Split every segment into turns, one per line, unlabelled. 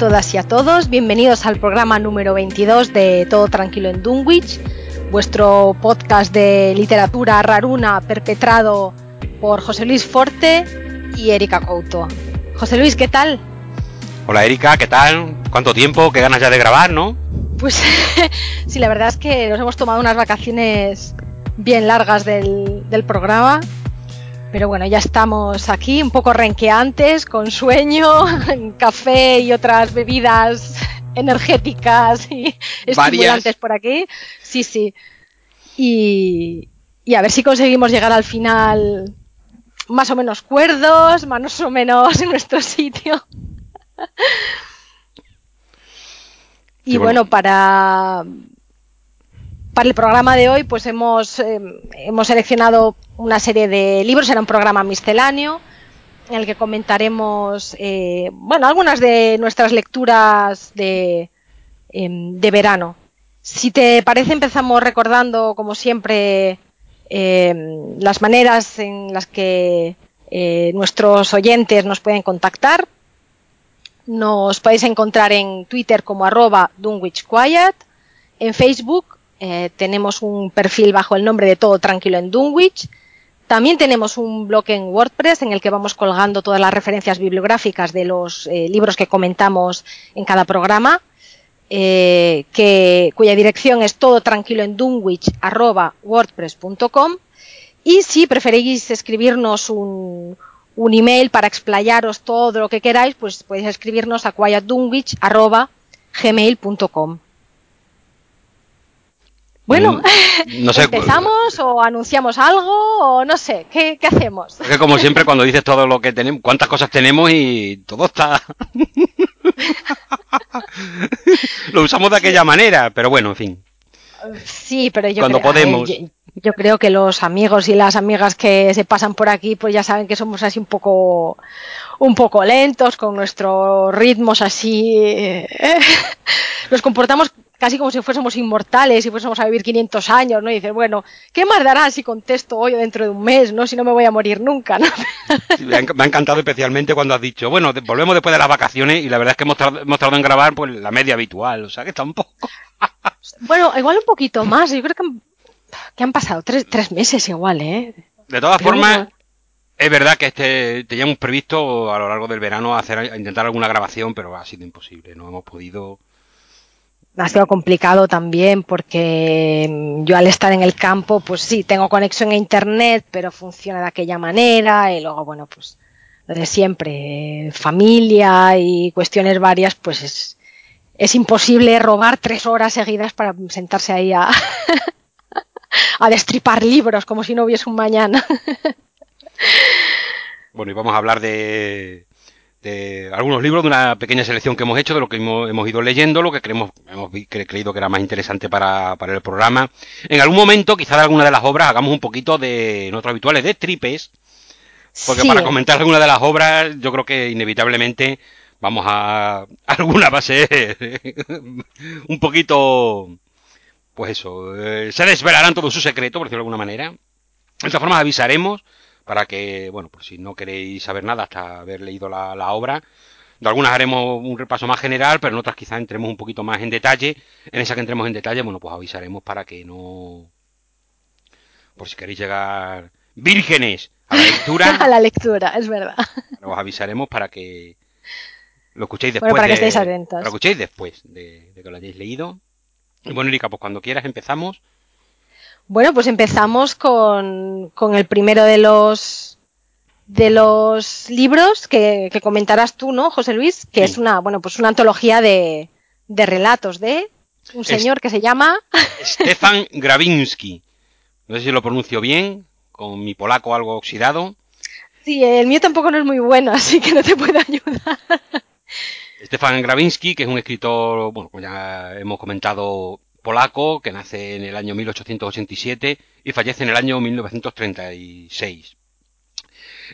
todas y a todos, bienvenidos al programa número 22 de Todo Tranquilo en Dunwich, vuestro podcast de literatura raruna perpetrado por José Luis Forte y Erika Couto. José Luis, ¿qué tal?
Hola Erika, ¿qué tal? ¿Cuánto tiempo? ¿Qué ganas ya de grabar, no?
Pues sí, la verdad es que nos hemos tomado unas vacaciones bien largas del, del programa pero bueno, ya estamos aquí un poco renqueantes, con sueño, café y otras bebidas energéticas y estimulantes por aquí. Sí, sí. Y, y a ver si conseguimos llegar al final más o menos cuerdos, más o menos en nuestro sitio. y bueno, para, para el programa de hoy, pues hemos, eh, hemos seleccionado una serie de libros, era un programa misceláneo en el que comentaremos, eh, bueno, algunas de nuestras lecturas de, em, de verano. Si te parece, empezamos recordando, como siempre, em, las maneras en las que eh, nuestros oyentes nos pueden contactar. Nos podéis encontrar en Twitter como arroba Quiet, en Facebook eh, tenemos un perfil bajo el nombre de Todo Tranquilo en Dunwich. También tenemos un blog en WordPress en el que vamos colgando todas las referencias bibliográficas de los eh, libros que comentamos en cada programa, eh, cuya dirección es todo tranquilo en wordpress.com y si preferís escribirnos un, un, email para explayaros todo lo que queráis, pues podéis escribirnos a quietdunwich.gmail.com. Bueno, mm, no sé, ¿empezamos o anunciamos algo o no sé? ¿Qué, qué hacemos?
que como siempre cuando dices todo lo que tenemos, cuántas cosas tenemos y todo está... lo usamos de aquella manera, pero bueno, en fin.
Sí, pero yo cuando podemos... yo, creo que los amigos y las amigas que se pasan por aquí pues ya saben que somos así un poco un poco lentos con nuestros ritmos así eh, nos comportamos casi como si fuésemos inmortales y fuésemos a vivir 500 años, ¿no? Y dices, bueno, ¿qué más dará si contesto hoy o dentro de un mes, ¿no? Si no me voy a morir nunca, ¿no?
me, ha, encantado especialmente cuando has dicho, bueno, volvemos después de las vacaciones y la verdad es que hemos, tardado en grabar pues la media habitual, o sea que tampoco.
bueno, igual un poquito más, yo creo que han, que han pasado tres, tres meses igual, ¿eh?
De todas formas, es verdad que este teníamos previsto a lo largo del verano hacer intentar alguna grabación, pero ha sido imposible, no hemos podido
ha sido complicado también porque mm, yo al estar en el campo, pues sí, tengo conexión a internet, pero funciona de aquella manera y luego, bueno, pues lo de siempre, familia y cuestiones varias, pues es, es imposible robar tres horas seguidas para sentarse ahí a, a destripar libros como si no hubiese un mañana.
bueno, y vamos a hablar de, de algunos libros, de una pequeña selección que hemos hecho, de lo que hemos, ido leyendo, lo que creemos, hemos creído que era más interesante para, para, el programa. En algún momento, quizá de alguna de las obras, hagamos un poquito de nuestros habituales de tripes, porque para comentar alguna de las obras, yo creo que inevitablemente vamos a. Alguna va a ser un poquito. Pues eso, eh, se desvelarán todo su secreto, por decirlo de alguna manera. De esta forma avisaremos para que, bueno, pues si no queréis saber nada hasta haber leído la, obra, de algunas haremos un repaso más general, pero en otras quizás entremos un poquito más en detalle. En esa que entremos en detalle, bueno, pues avisaremos para que no... Por si queréis llegar vírgenes a la lectura.
a la lectura, es verdad.
Os avisaremos para que lo escuchéis después.
para que estéis atentos.
Lo escuchéis después de, de que lo hayáis leído. Y bueno, Erika, pues cuando quieras empezamos.
Bueno, pues empezamos con, con el primero de los de los libros que, comentarás tú, ¿no, José Luis? Que es una, bueno, pues una antología de, de relatos de un señor que se llama
Stefan Gravinsky. No sé si lo pronuncio bien, con mi polaco algo oxidado.
Sí, el mío tampoco no es muy bueno, así que no te puedo ayudar.
Stefan Gravinsky, que es un escritor, bueno, como ya hemos comentado, polaco que nace en el año 1887 y fallece en el año 1936.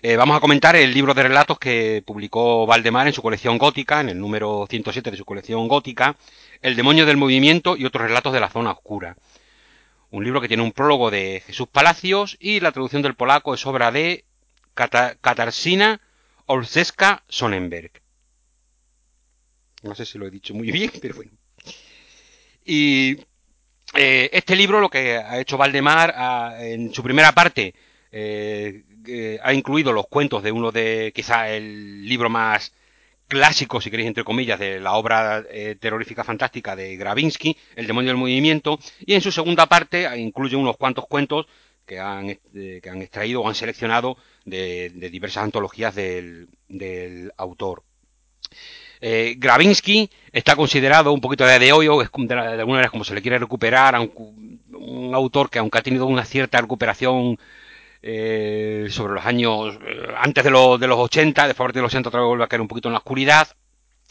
Eh, vamos a comentar el libro de relatos que publicó Valdemar en su colección gótica, en el número 107 de su colección gótica, El demonio del movimiento y otros relatos de la zona oscura. Un libro que tiene un prólogo de Jesús Palacios y la traducción del polaco es obra de Katarzyna Olszewska Sonnenberg. No sé si lo he dicho muy bien, pero bueno. Y eh, este libro lo que ha hecho Valdemar en su primera parte eh, eh, ha incluido los cuentos de uno de quizá el libro más clásico, si queréis entre comillas, de la obra terrorífica fantástica de Gravinsky, El demonio del movimiento, y en su segunda parte incluye unos cuantos cuentos que han, que han extraído o han seleccionado de, diversas antologías del, autor. Eh, Gravinsky está considerado un poquito de, hoy, o es de, alguna manera como se le quiere recuperar, un, un autor que aunque ha tenido una cierta recuperación eh, sobre los años eh, antes de, de los 80, después de los 80 otra vez vuelve a caer un poquito en la oscuridad,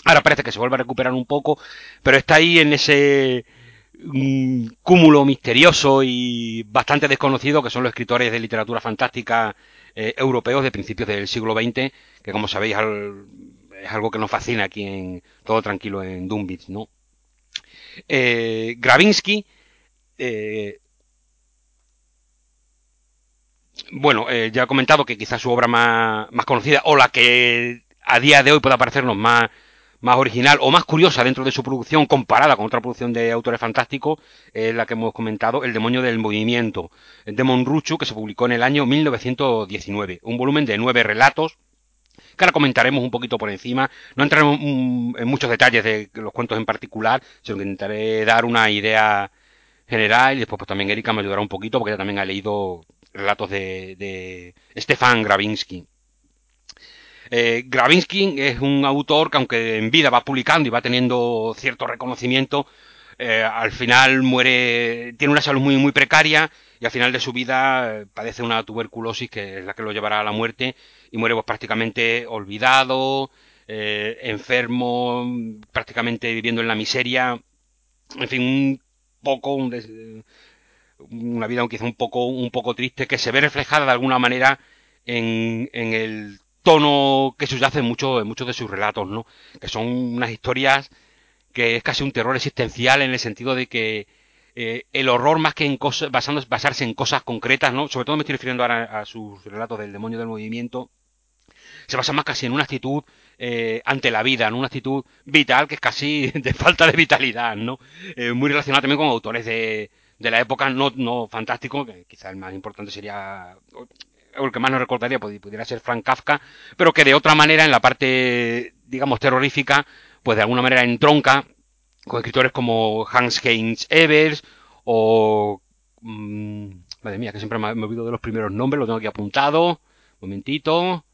ahora parece que se vuelve a recuperar un poco, pero está ahí en ese un cúmulo misterioso y bastante desconocido que son los escritores de literatura fantástica eh, europeos de principios del siglo XX, que como sabéis es algo que nos fascina aquí en Todo Tranquilo en Dunbits, ¿no? Eh, Gravinsky, eh, bueno, ya he comentado que quizás su obra más, más conocida o la que a día de hoy pueda parecernos más más original o más curiosa dentro de su producción comparada con otra producción de autores fantásticos es la que hemos comentado, El demonio del movimiento, el Demon Ruchu, que se publicó en el año 1919. Un volumen de nueve relatos que ahora comentaremos un poquito por encima. No entraremos en muchos detalles de los cuentos en particular, sino que intentaré dar una idea general y después pues, también Erika me ayudará un poquito porque ella también ha leído relatos de, de Stefan Gravinsky. Eh, Gravinsky es un autor que aunque en vida va publicando y va teniendo cierto reconocimiento, eh, al final muere, tiene una salud muy, muy precaria y al final de su vida eh, padece una tuberculosis que es la que lo llevará a la muerte y muere pues, prácticamente olvidado, enfermo, prácticamente viviendo en la miseria, en fin, un poco, una vida quizá un poco, un poco triste que se ve reflejada de alguna manera en, en el tono que subyace en, mucho, en muchos de sus relatos, ¿no? Que son unas historias que es casi un terror existencial en el sentido de que eh, el horror más que en cosas, basarse en cosas concretas, ¿no? Sobre todo me estoy refiriendo ahora a sus relatos del demonio del movimiento, se basa más casi en una actitud eh, ante la vida, en una actitud vital que es casi de falta de vitalidad, ¿no? Eh, muy relacionada también con autores de, de la época no, no fantástico, que quizá el más importante sería o el que más nos recordaría pudiera ser Frank Kafka, pero que de otra manera en la parte, digamos, terrorífica, pues de alguna manera entronca con escritores como Hans Heinz Evers o... Mmm, madre mía, que siempre me, olvido de los primeros nombres, lo tengo aquí apuntado. momentito.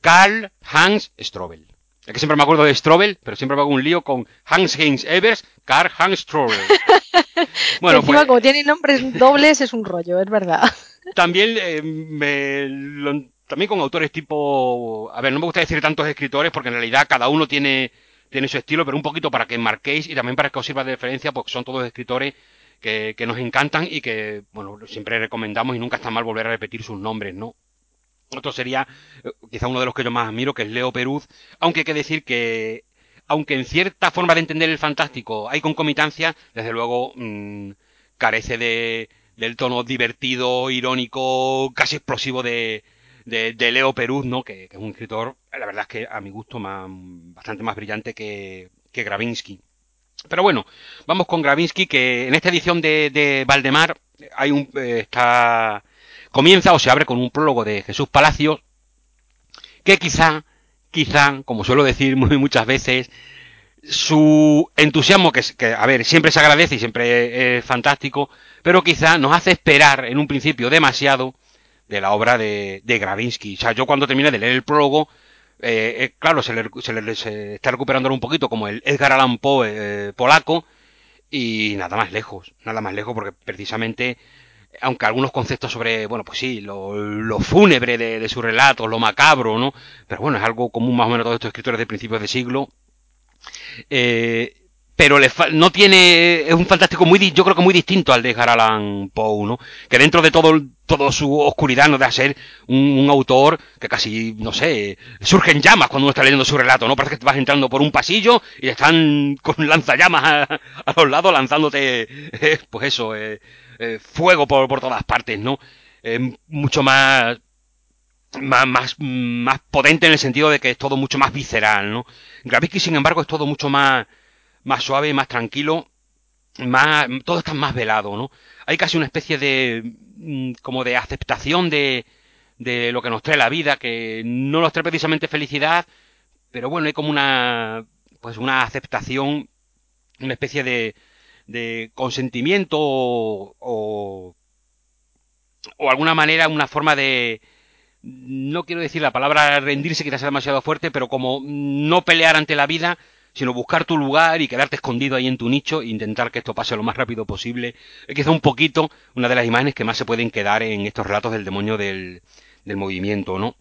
Karl Hans Strobel. Es que siempre me acuerdo de Strobel, pero siempre me hago un lío con Hans Heinz Evers, Karl Hans Strobel.
bueno, encima, pues como tienen nombres dobles, es un rollo, es verdad.
También eh, me, también con autores tipo, a ver, no me gusta decir tantos escritores porque en realidad cada uno tiene tiene su estilo, pero un poquito para que marquéis y también para que os sirva de referencia, porque son todos escritores que, nos encantan y que, bueno, siempre recomendamos y nunca está mal volver a repetir sus nombres, ¿no? Otro sería eh, quizá uno de los que yo más admiro, que es Leo Peruz, aunque hay que decir que, aunque en cierta forma de entender el fantástico hay concomitancia, desde luego mmm, carece de, del tono divertido, irónico, casi explosivo de, de, Leo Peruz, ¿no? Que, es un escritor, la verdad es que a mi gusto, más, bastante más brillante que, que Gravinsky. Pero bueno, vamos con Gravinsky, que en esta edición de, de Valdemar hay un, eh, está, comienza o se abre con un prólogo de Jesús Palacios, que quizá, quizá, como suelo decir muy, muchas veces, su entusiasmo, que, que, a ver, siempre se agradece y siempre es fantástico, pero quizá nos hace esperar en un principio demasiado de la obra de, de Gravinsky. O sea, yo cuando terminé de leer el prólogo, eh, eh claro, se le, se está recuperando un poquito como el Edgar Allan Poe eh, polaco, y nada más lejos, nada más lejos, porque precisamente, aunque algunos conceptos sobre, bueno, pues sí, lo, lo fúnebre de, de su relato, lo macabro, ¿no? Pero bueno, es algo común más o menos a todos estos escritores de principios de siglo, eh, pero le no tiene es un fantástico muy yo creo que muy distinto al de Edgar Allan Poe no que dentro de todo toda su oscuridad no deja ser un, autor que casi no sé surge en llamas cuando uno está leyendo su relato no parece que vas entrando por un pasillo y están con lanzallamas a, los lados lanzándote eh, pues eso eh, fuego por, por todas partes no mucho más más, más, más potente en el sentido de que es todo mucho más visceral, ¿no? Gravinsky, sin embargo, es todo mucho más, más suave, más tranquilo, más, todo está más velado, ¿no? Hay casi una especie de, mm, como de aceptación de, de lo que nos trae la vida, que no nos trae precisamente felicidad, pero bueno, hay como una, pues una aceptación, una especie de, de consentimiento o, o, o alguna manera, una forma de, no quiero decir la palabra rendirse, quizás sea demasiado fuerte, pero como no pelear ante la vida, sino buscar tu lugar y quedarte escondido ahí en tu nicho e intentar que esto pase lo más rápido posible. Es quizá un poquito una de las imágenes que más se pueden quedar en estos relatos del demonio del, del movimiento, ¿no?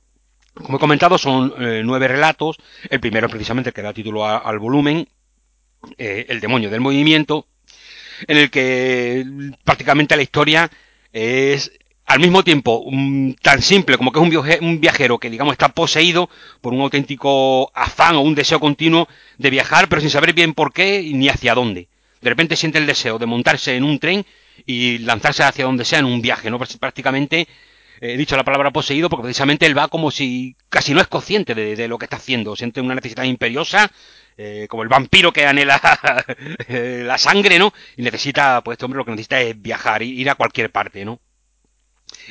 Como he comentado, son eh, nueve relatos. El primero, precisamente, que da título al volumen, eh, El demonio del movimiento, en el que prácticamente la historia es al mismo tiempo un, tan simple como que es un, viaje, un, viajero que digamos está poseído por un auténtico afán o un deseo continuo de viajar pero sin saber bien por qué ni hacia dónde. De repente siente el deseo de montarse en un tren y lanzarse hacia donde sea en un viaje, ¿no? Prácticamente he dicho la palabra poseído porque precisamente él va como si casi no es consciente de, de lo que está haciendo, siente una necesidad imperiosa, eh, como el vampiro que anhela la sangre, ¿no? Y necesita, pues este hombre lo que necesita es viajar, ir a cualquier parte, ¿no?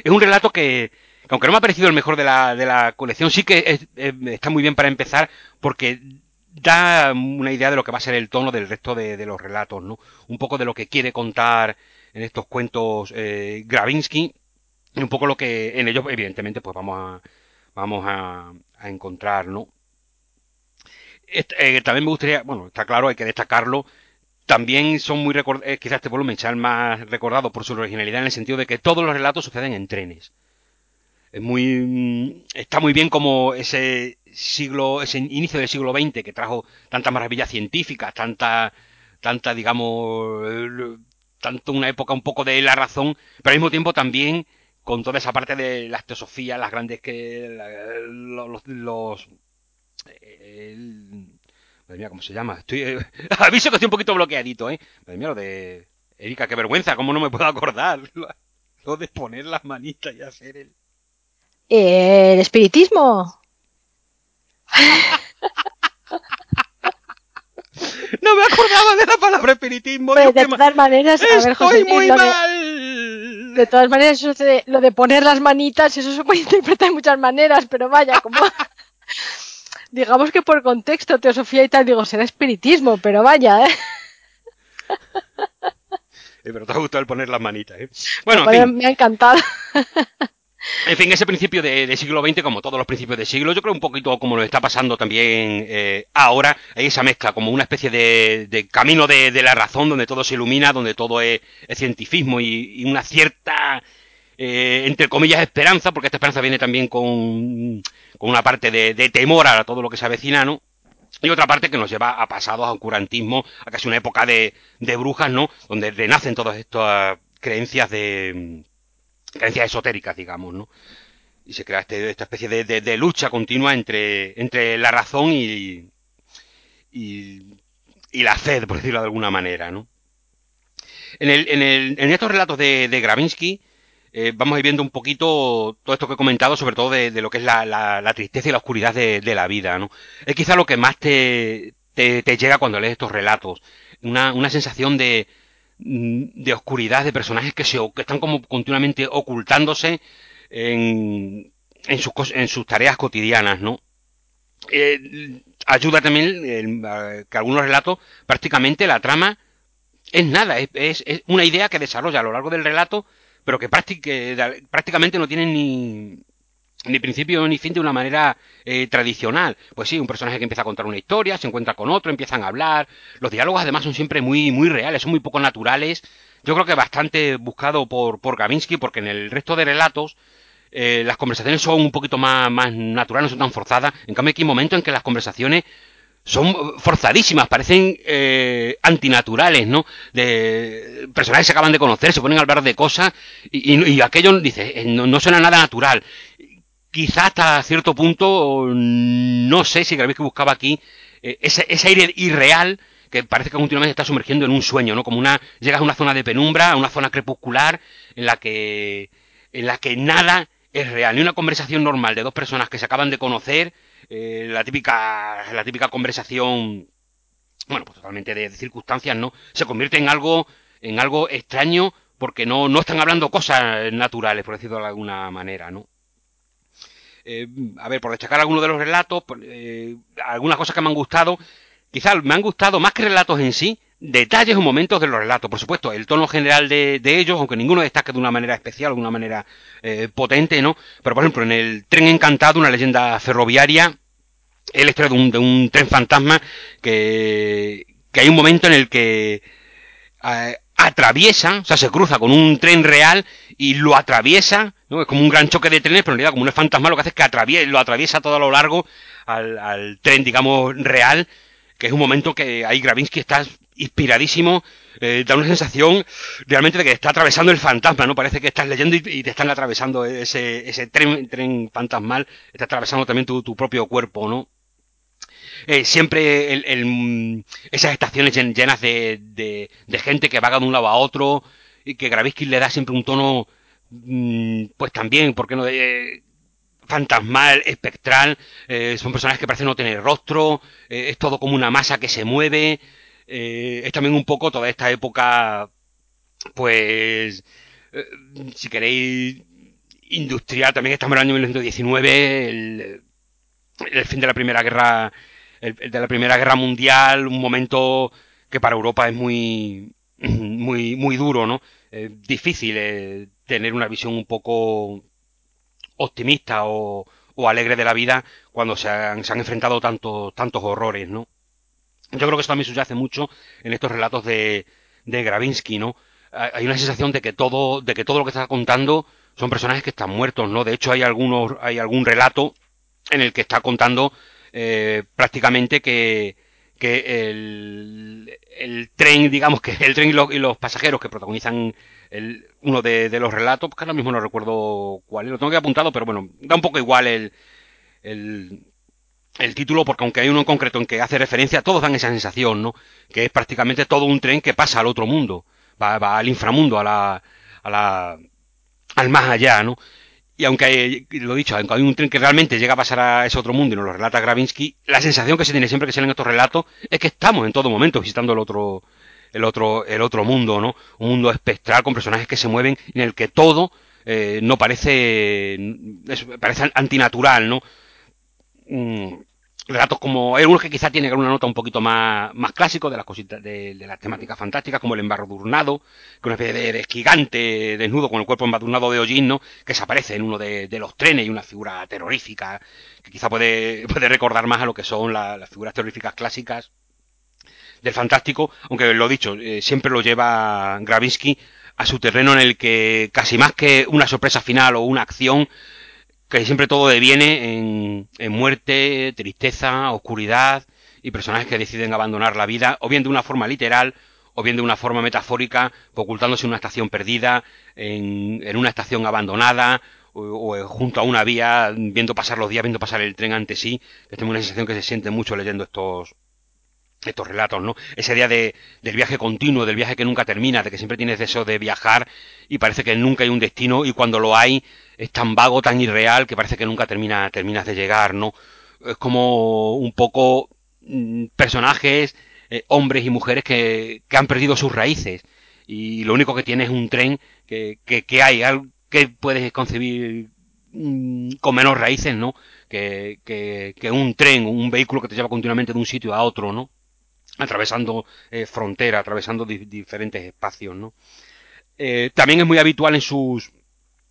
Es un relato que, que aunque no me ha parecido el mejor de la, de la colección, sí que es, es, está muy bien para empezar porque da una idea de lo que va a ser el tono del resto de, de los relatos, ¿no? Un poco de lo que quiere contar en estos cuentos eh, Gravinsky y un poco lo que en ellos, evidentemente, pues vamos a, vamos a, a encontrar, ¿no? Eh, también me gustaría, bueno, está claro, hay que destacarlo, también son muy recordados, eh, quizás este volumen sea más recordado por su originalidad en el sentido de que todos los relatos suceden en trenes. Es muy, está muy bien como ese siglo, ese inicio del siglo XX que trajo tantas maravillas científicas, tanta, tanta, digamos, tanto una época un poco de la razón, pero al mismo tiempo también con toda esa parte de las teosofías, las grandes que, los, los el, Madre mía, ¿cómo se llama? Estoy, eh, aviso que estoy un poquito bloqueadito, ¿eh? Madre mía, lo de... Erika, qué vergüenza, ¿cómo no me puedo acordar? Lo de poner las manitas y hacer el...
Eh, el espiritismo.
no me acordaba de la palabra espiritismo.
Pero de todas maneras,
a ver, José, muy
lo
mal.
De, de, todas maneras, eso de, lo de poner las manitas, eso se puede interpretar de muchas maneras, pero vaya, como... digamos que por contexto, teosofía y tal, digo, será espiritismo, pero vaya, ¿eh?
eh pero te ha gustado el poner las manitas, ¿eh? Bueno,
en fin. me ha encantado.
En fin, ese principio de, de, siglo XX, como todos los principios de siglo, yo creo un poquito como lo está pasando también eh, ahora, hay esa mezcla, como una especie de, de camino de, de, la razón, donde todo se ilumina, donde todo es, es cientifismo y, y, una cierta, eh, entre comillas, esperanza, porque esta esperanza viene también con, con una parte de, temor a todo lo que se avecina, ¿no? Y otra parte que nos lleva a pasados, a oscurantismo, a casi una época de, de brujas, ¿no? Donde renacen todas estas creencias de creencias esotéricas, digamos, ¿no? Y se crea este, esta especie de, de, lucha continua entre, entre la razón y, y, la fe, por decirlo de alguna manera, ¿no? En, el, en, el, en estos relatos de Gravinsky eh, vamos a ir viendo un poquito todo esto que he comentado, sobre todo de, lo que es la, la, la, tristeza y la oscuridad de, la vida, ¿no? Es quizá lo que más te, te, llega cuando lees estos relatos. Una, una sensación de, de oscuridad de personajes que se que están como continuamente ocultándose en, en, sus, en sus tareas cotidianas, ¿no? Eh, ayuda también que algunos relatos prácticamente la trama es nada, es, es, una idea que desarrolla a lo largo del relato, pero que prácticamente no tiene ni, ni principio ni fin de una manera eh, tradicional. Pues sí, un personaje que empieza a contar una historia, se encuentra con otro, empiezan a hablar. Los diálogos además son siempre muy, muy reales, son muy poco naturales. Yo creo que bastante buscado por, por Gavinsky, porque en el resto de relatos eh, las conversaciones son un poquito más, más naturales, no son tan forzadas. En cambio, aquí hay momentos en que las conversaciones son forzadísimas, parecen eh, antinaturales, ¿no? De personajes que se acaban de conocer, se ponen a hablar de cosas y, aquello dice, eh, no, no, suena nada natural quizá hasta cierto punto, no sé si Gravinsky buscaba aquí eh, ese, ese, aire irreal que parece que continuamente está sumergiendo en un sueño, ¿no? Como una, llegas a una zona de penumbra, a una zona crepuscular, en la que, en la que nada es real. Ni una conversación normal de dos personas que se acaban de conocer, eh, la típica, la típica conversación, bueno, pues totalmente de, circunstancias, ¿no? Se convierte en algo, en algo extraño porque no, no están hablando cosas naturales, por decirlo de alguna manera, ¿no? Eh, a ver, por destacar algunos de los relatos, eh, algunas cosas que me han gustado, quizás me han gustado más que relatos en sí, detalles o momentos de los relatos. Por supuesto, el tono general de, ellos, aunque ninguno destaque de una manera especial, de una manera potente, ¿no? Pero, por ejemplo, en el Tren Encantado, una leyenda ferroviaria, el historia de un, de un tren fantasma que, que hay un momento en el que eh, atraviesa, o sea, se cruza con un tren real y lo atraviesa, ¿no? Es como un gran choque de trenes, pero en realidad como un es fantasma lo que hace es que atraviesa, lo atraviesa todo a lo largo al, al tren, digamos, real, que es un momento que ahí Gravinsky está inspiradísimo, eh, da una sensación realmente de que está atravesando el fantasma, ¿no? Parece que estás leyendo y, te están atravesando ese, ese tren, tren fantasmal, está atravesando también tu, tu propio cuerpo, ¿no? Eh, siempre el, esas estaciones llenas de, de, de, gente que vaga de un lado a otro y que Gravinsky le da siempre un tono, mm, pues también, ¿por qué no? De, fantasmal, espectral, eh, son personajes que parecen no tener rostro, eh, es todo como una masa que se mueve, eh, es también un poco toda esta época, pues, eh, si queréis, industrial, también estamos en el año 1919, el, el fin de la Primera Guerra, el, de la Primera Guerra Mundial, un momento que para Europa es muy, muy, muy duro, ¿no? difícil eh, tener una visión un poco optimista o, o, alegre de la vida cuando se han, se han enfrentado tantos tantos horrores, ¿no? Yo creo que eso también subyace mucho en estos relatos de, de Gravinsky, ¿no? Hay una sensación de que todo, de que todo lo que está contando son personajes que están muertos, ¿no? De hecho, hay algunos, hay algún relato en el que está contando eh, prácticamente que, que el, el, tren, digamos que el tren y los, pasajeros que protagonizan el, uno de, los relatos, que ahora mismo no recuerdo cuál lo tengo que apuntado, pero bueno, da un poco igual el, el, el título, porque aunque hay uno en concreto en que hace referencia, todos dan esa sensación, ¿no? Que es prácticamente todo un tren que pasa al otro mundo, va, va al inframundo, a la, a la, al más allá, ¿no? Y aunque lo dicho, aunque hay un tren que realmente llega a pasar a ese otro mundo y nos lo relata Gravinsky, la sensación que se tiene siempre que se leen estos relatos es que estamos en todo momento visitando el otro, el otro, el otro mundo, ¿no? Un mundo espectral con personajes que se mueven en el que todo eh, no parece, parece antinatural, ¿no? Relatos como algunos que quizá tienen una nota un poquito más, más clásico de las cositas de, de las temáticas fantásticas como el embadurnado que una especie de, de, gigante desnudo con el cuerpo embadurnado de hollín ¿no? que se aparece en uno de, de, los trenes y una figura terrorífica que quizá puede, puede recordar más a lo que son la, las figuras terroríficas clásicas del fantástico aunque lo dicho eh, siempre lo lleva Gravinsky a su terreno en el que casi más que una sorpresa final o una acción que siempre todo deviene en, en, muerte, tristeza, oscuridad y personajes que deciden abandonar la vida, o bien de una forma literal, o bien de una forma metafórica, ocultándose en una estación perdida, en, en una estación abandonada, o, o, junto a una vía, viendo pasar los días, viendo pasar el tren ante sí, tengo una sensación que se siente mucho leyendo estos, estos relatos, ¿no? Ese día de, del viaje continuo, del viaje que nunca termina, de que siempre tienes deseo de viajar y parece que nunca hay un destino y cuando lo hay es tan vago, tan irreal que parece que nunca termina, terminas de llegar, ¿no? Es como un poco mmm, personajes, eh, hombres y mujeres que, que, han perdido sus raíces y lo único que tiene es un tren que, que, que hay, que puedes concebir mmm, con menos raíces, ¿no? Que, que, que un tren, un vehículo que te lleva continuamente de un sitio a otro, ¿no? Atravesando eh, frontera, atravesando di diferentes espacios, ¿no? Eh, también es muy habitual en sus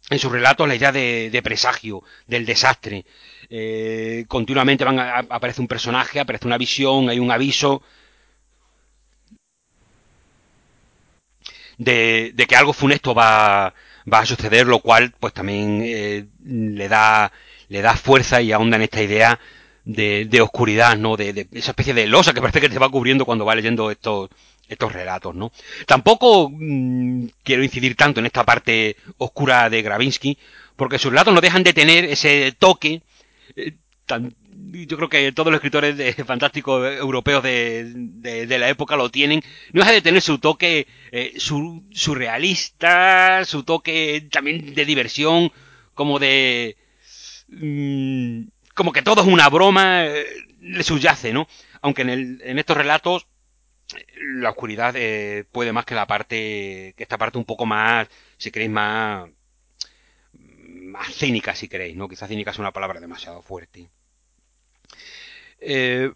en sus relatos la idea de, presagio, del desastre. Eh, continuamente van a, aparece un personaje, aparece una visión, hay un aviso de, de que algo funesto va, va, a suceder, lo cual pues también le da le da fuerza y ahonda en esta idea de, de oscuridad, ¿no? De, de, esa especie de losa que parece que te va cubriendo cuando va leyendo estos, estos relatos, ¿no? Tampoco mmm, quiero incidir tanto en esta parte oscura de Gravinsky, porque sus relatos no dejan de tener ese toque. Eh, tan, yo creo que todos los escritores de, fantásticos europeos de, de, de, la época lo tienen. No deja de tener su toque eh, su, surrealista, su toque también de diversión, como de... Mm, como que todo es una broma, eh, le subyace, ¿no? Aunque en, el, en estos relatos la oscuridad eh, puede más que la parte, que esta parte un poco más, si queréis, más, más cínica, si queréis, ¿no? Quizás cínica es una palabra demasiado fuerte. Eh,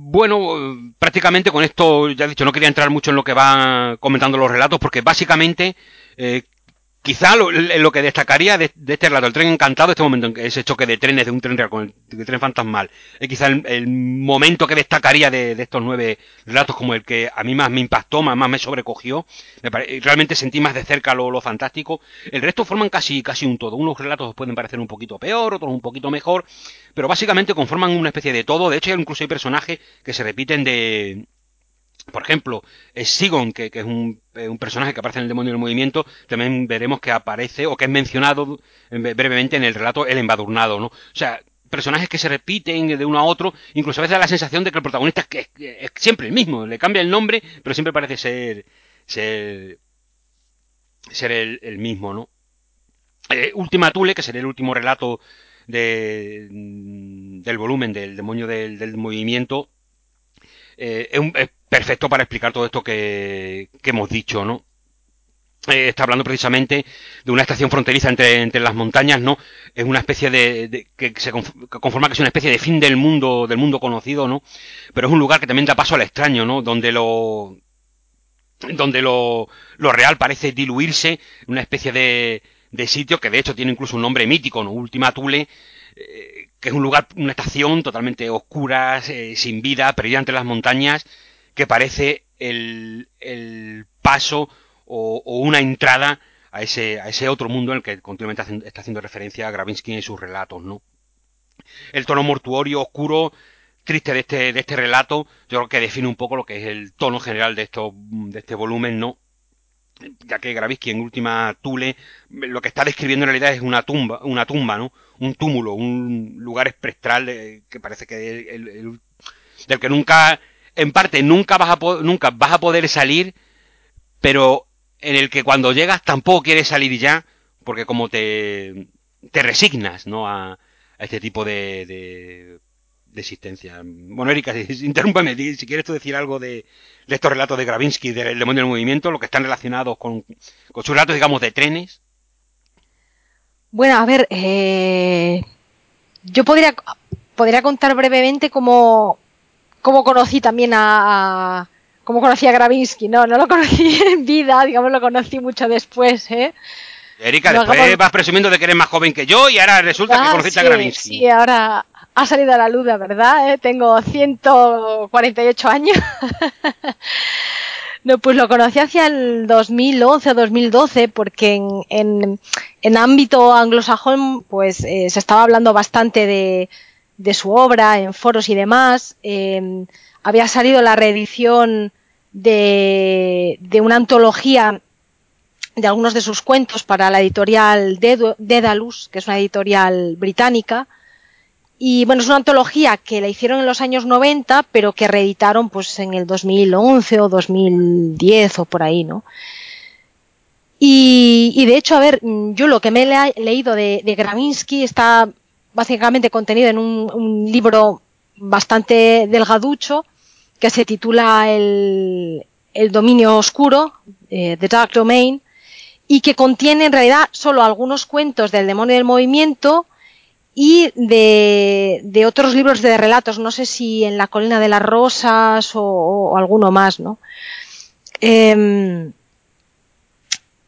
bueno, prácticamente con esto, ya he dicho, no quería entrar mucho en lo que van comentando los relatos, porque básicamente eh, Quizá lo, lo que destacaría de, este relato, el tren encantado, este momento en que ese choque de trenes, de un tren real con el, tren fantasmal, es quizá el, momento que destacaría de, estos nueve relatos como el que a mí más me impactó, más, me sobrecogió, realmente sentí más de cerca lo, fantástico. El resto forman casi, casi un todo. Unos relatos pueden parecer un poquito peor, otros un poquito mejor, pero básicamente conforman una especie de todo. De hecho, incluso hay personajes que se repiten de, por ejemplo, es Sigon, que, es un, personaje que aparece en el demonio del movimiento, también veremos que aparece o que es mencionado brevemente en el relato El Embadurnado, ¿no? O sea, personajes que se repiten de uno a otro, incluso a veces da la sensación de que el protagonista es, es, siempre el mismo, le cambia el nombre, pero siempre parece ser ser, ser el, mismo, ¿no? Eh, Última Tule, que sería el último relato de, del volumen del demonio del, movimiento, eh, es, un, perfecto para explicar todo esto que, hemos dicho, ¿no? Eh, está hablando precisamente de una estación fronteriza entre, entre las montañas, ¿no? Es una especie de, que se conforma que es una especie de fin del mundo, del mundo conocido, ¿no? Pero es un lugar que también da paso al extraño, ¿no? Donde lo, donde lo, lo real parece diluirse, una especie de, de sitio que de hecho tiene incluso un nombre mítico, ¿no? Última Tule, eh, que es un lugar, una estación totalmente oscura, eh, sin vida, perdida entre las montañas, que parece el, paso o, una entrada a ese, a ese otro mundo en el que continuamente está haciendo referencia a Gravinsky en sus relatos, ¿no? El tono mortuorio, oscuro, triste de este, de este relato, yo creo que define un poco lo que es el tono general de, esto, de este volumen, ¿no? Ya que Gravinsky en última Tule lo que está describiendo en realidad es una tumba, una tumba, ¿no? Un túmulo, un lugar espectral que parece que el, del que nunca en parte nunca vas a, nunca vas a poder salir, pero en el que cuando llegas tampoco quieres salir ya, porque como te, te resignas, ¿no? A, este tipo de, de, existencia. Bueno, Erika, interrúmpame, si quieres tú decir algo de, de estos relatos de Gravinsky, del demonio del movimiento, lo que están relacionados con, con sus relatos, digamos, de trenes.
Bueno, a ver, eh, yo podría, podría contar brevemente cómo, cómo conocí también a, cómo conocí a Gravinsky, no, no lo conocí en vida, digamos, lo conocí mucho después, ¿eh?
Erika, después vas presumiendo de que eres más joven que yo y ahora resulta que ah, conociste a Gravinsky.
Sí, ahora ha salido a la luz, ¿verdad? ¿Eh? Tengo 148 años. no, pues lo conocí hacia el 2011 o 2012 porque en, en, en ámbito anglosajón pues eh, se estaba hablando bastante de, de su obra en foros y demás. Em, había salido la reedición de, de, una antología de algunos de sus cuentos para la editorial Dedalus, que es una editorial británica. Y bueno, es una antología que la hicieron en los años 90, pero que reeditaron pues en el 2011 o 2010 o por ahí, ¿no? Y, y de hecho, a ver, yo lo que me he leído de, de Gravinsky está básicamente contenido en un, libro bastante delgaducho que se titula El, dominio oscuro, eh, The Dark Domain, y que contiene en realidad solo algunos cuentos del demonio del movimiento y de, otros libros de relatos, no sé si en la colina de las rosas o, alguno más, ¿no? Em,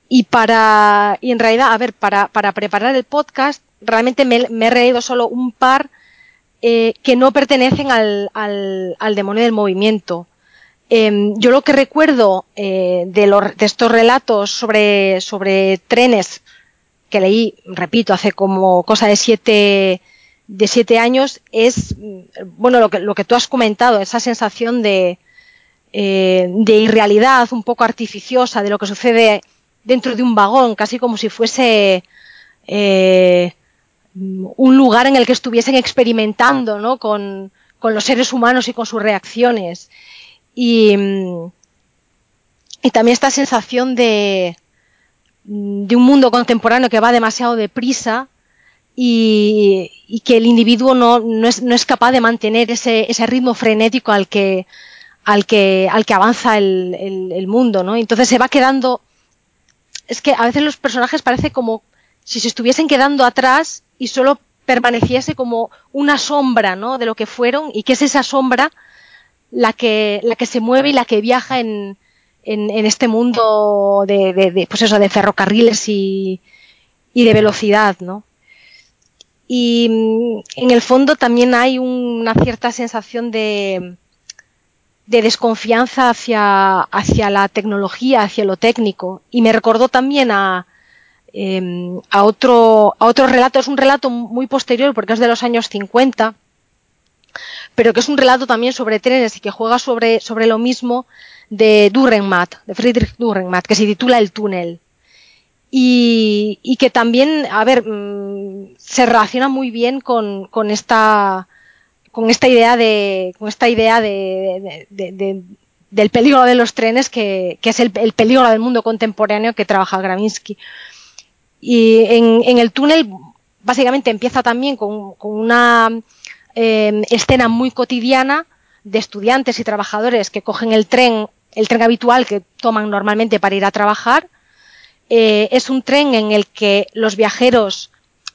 y para, y en realidad, a ver, para, para preparar el podcast, realmente me, he reído solo un par eh, que no pertenecen al, al, demonio del movimiento. Em, yo lo que recuerdo eh, de, los, de estos relatos sobre, sobre trenes que leí, repito, hace como cosa de siete, de siete años, es, bueno, lo que, lo que tú has comentado, esa sensación de, eh, de irrealidad un poco artificiosa de lo que sucede dentro de un vagón, casi como si fuese eh, un lugar en el que estuviesen experimentando ¿no? con, los seres humanos y con sus reacciones. Y, y también esta sensación de, de un mundo contemporáneo que va demasiado deprisa y, que el individuo no, no, es, no, es, capaz de mantener ese, ese, ritmo frenético al que, al que, al que avanza el, el, el, mundo, ¿no? Entonces se va quedando. Es que a veces los personajes parece como si se estuviesen quedando atrás y solo permaneciese como una sombra, ¿no? De lo que fueron y que es esa sombra la que, la que se mueve y la que viaja en, en, en este mundo de, de, de, pues eso, de ferrocarriles y, y de velocidad, ¿no? Y mm, en el fondo también hay una cierta sensación de, de desconfianza hacia, hacia, la tecnología, hacia lo técnico. Y me recordó también a, eh, a, otro, a otro relato, es un relato muy posterior porque es de los años 50, pero que es un relato también sobre trenes y que juega sobre, sobre lo mismo de Dürrenmatt, de Friedrich Dürrenmatt, que se titula El túnel. Y, y que también, a ver, mmm, se relaciona muy bien con, con, esta con esta idea de con esta idea de, de, de, del peligro de los trenes que, que es el, el, peligro del mundo contemporáneo que trabaja Gravinsky y en, en el túnel básicamente empieza también con, una eh, escena muy cotidiana de estudiantes y trabajadores que cogen el tren el tren habitual que toman normalmente para ir a trabajar. Eh, es un tren en el que los viajeros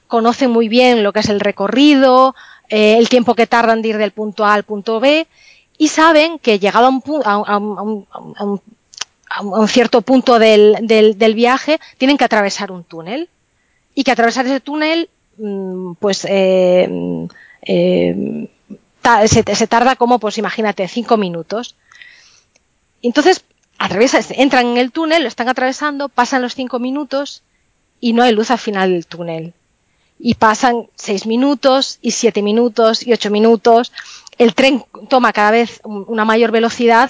conocen muy bien lo que es el recorrido, eh, el tiempo que tardan de ir del punto A al punto B y saben que llegado a un, a, a, un, a un, cierto punto del, del, viaje tienen que atravesar un túnel y que atravesar ese túnel mm, pues eh, eh, ta, se, se, tarda como pues imagínate cinco minutos entonces atraviesa, entran en el túnel, lo están atravesando, pasan los cinco minutos y no hay luz al final del túnel. Y pasan seis minutos y siete minutos y ocho minutos. El tren toma cada vez una mayor velocidad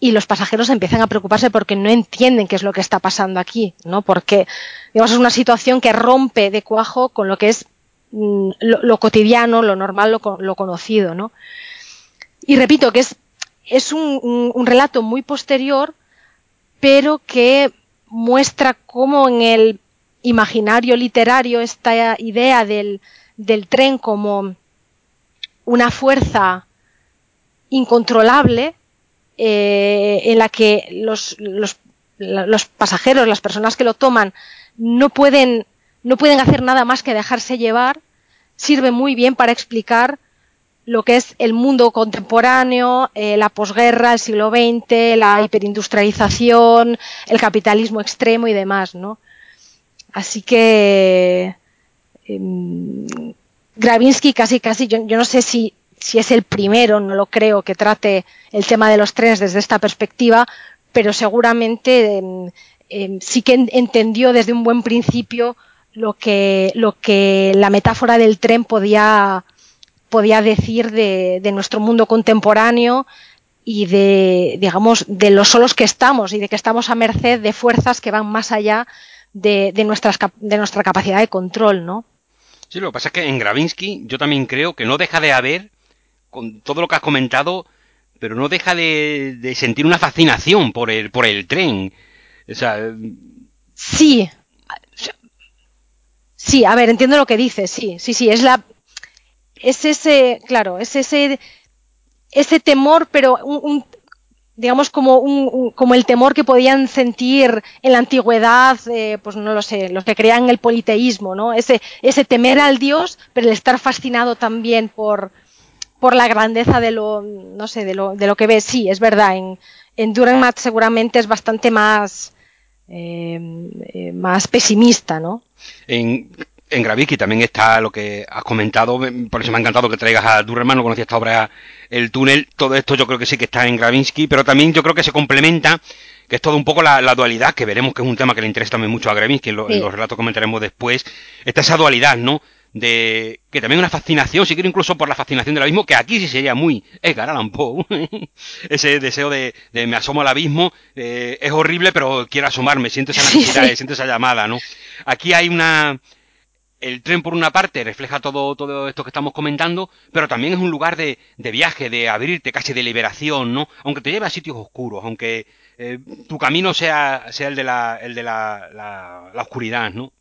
y los pasajeros empiezan a preocuparse porque no entienden qué es lo que está pasando aquí, ¿no? Porque, digamos, es una situación que rompe de cuajo con lo que es mm, lo, cotidiano, lo normal, lo, conocido, ¿no? Y repito que es, es un, un, un relato muy posterior pero que muestra cómo en el imaginario literario esta idea del, del tren como una fuerza incontrolable eh, en la que los, pasajeros, las personas que lo toman, no pueden, no pueden hacer nada más que dejarse llevar, sirve muy bien para explicar lo que es el mundo contemporáneo, eh, la posguerra, el siglo XX, la hiperindustrialización, el capitalismo extremo y demás, ¿no? Así que eh, Gravinsky casi, casi, yo no sé si, si, es el primero, no lo creo, que trate el tema de los trenes desde esta perspectiva, pero seguramente eh, eh, sí que entendió desde un buen principio lo que, la metáfora del tren podía decir de, nuestro mundo contemporáneo y de, digamos, de los solos que estamos y de que estamos a merced de fuerzas que van más allá de, de nuestra capacidad de control, ¿no?
Sí, lo que pasa es que en Gravinsky yo también creo que no deja de haber, con todo lo que has comentado, pero no deja de, sentir una fascinación por el, por el tren. O sea...
Sí. Sí, a ver, entiendo lo que dices, sí, sí, sí, es la, es ese, claro, es ese, ese temor, pero un, digamos como un, como el temor que podían sentir en la antigüedad, eh, pues no lo sé, los que creían el politeísmo, ¿no? Ese, ese temer al Dios, pero el estar fascinado también por, por la grandeza de lo, no sé, de lo, de lo que ves. Sí, es verdad, en, en seguramente es bastante más, eh, eh, más pesimista, ¿no?
En, en Graviki también está lo que has comentado, por eso me ha encantado que traigas a Durreman, no conocía esta obra, El túnel, todo esto yo creo que sí que está en Gravinsky, pero también yo creo que se complementa, que es todo un poco la, la dualidad, que veremos que es un tema que le interesa también mucho a Gravinsky, en, lo, sí. en los relatos comentaremos después, está esa dualidad, ¿no? De que también una fascinación, si quiero incluso por la fascinación del abismo, que aquí sí sería muy Edgar Allan Poe, ese deseo de, de, me asomo al abismo, eh, es horrible, pero quiero asomarme, siento esa necesidad, sí, sí. siento esa llamada, ¿no? Aquí hay una, el tren por una parte refleja todo, todo esto que estamos comentando, pero también es un lugar de, de viaje, de abrirte, casi de liberación, ¿no? Aunque te lleve a sitios oscuros, aunque eh, tu camino sea, sea el de la, el de la, la, la oscuridad, ¿no?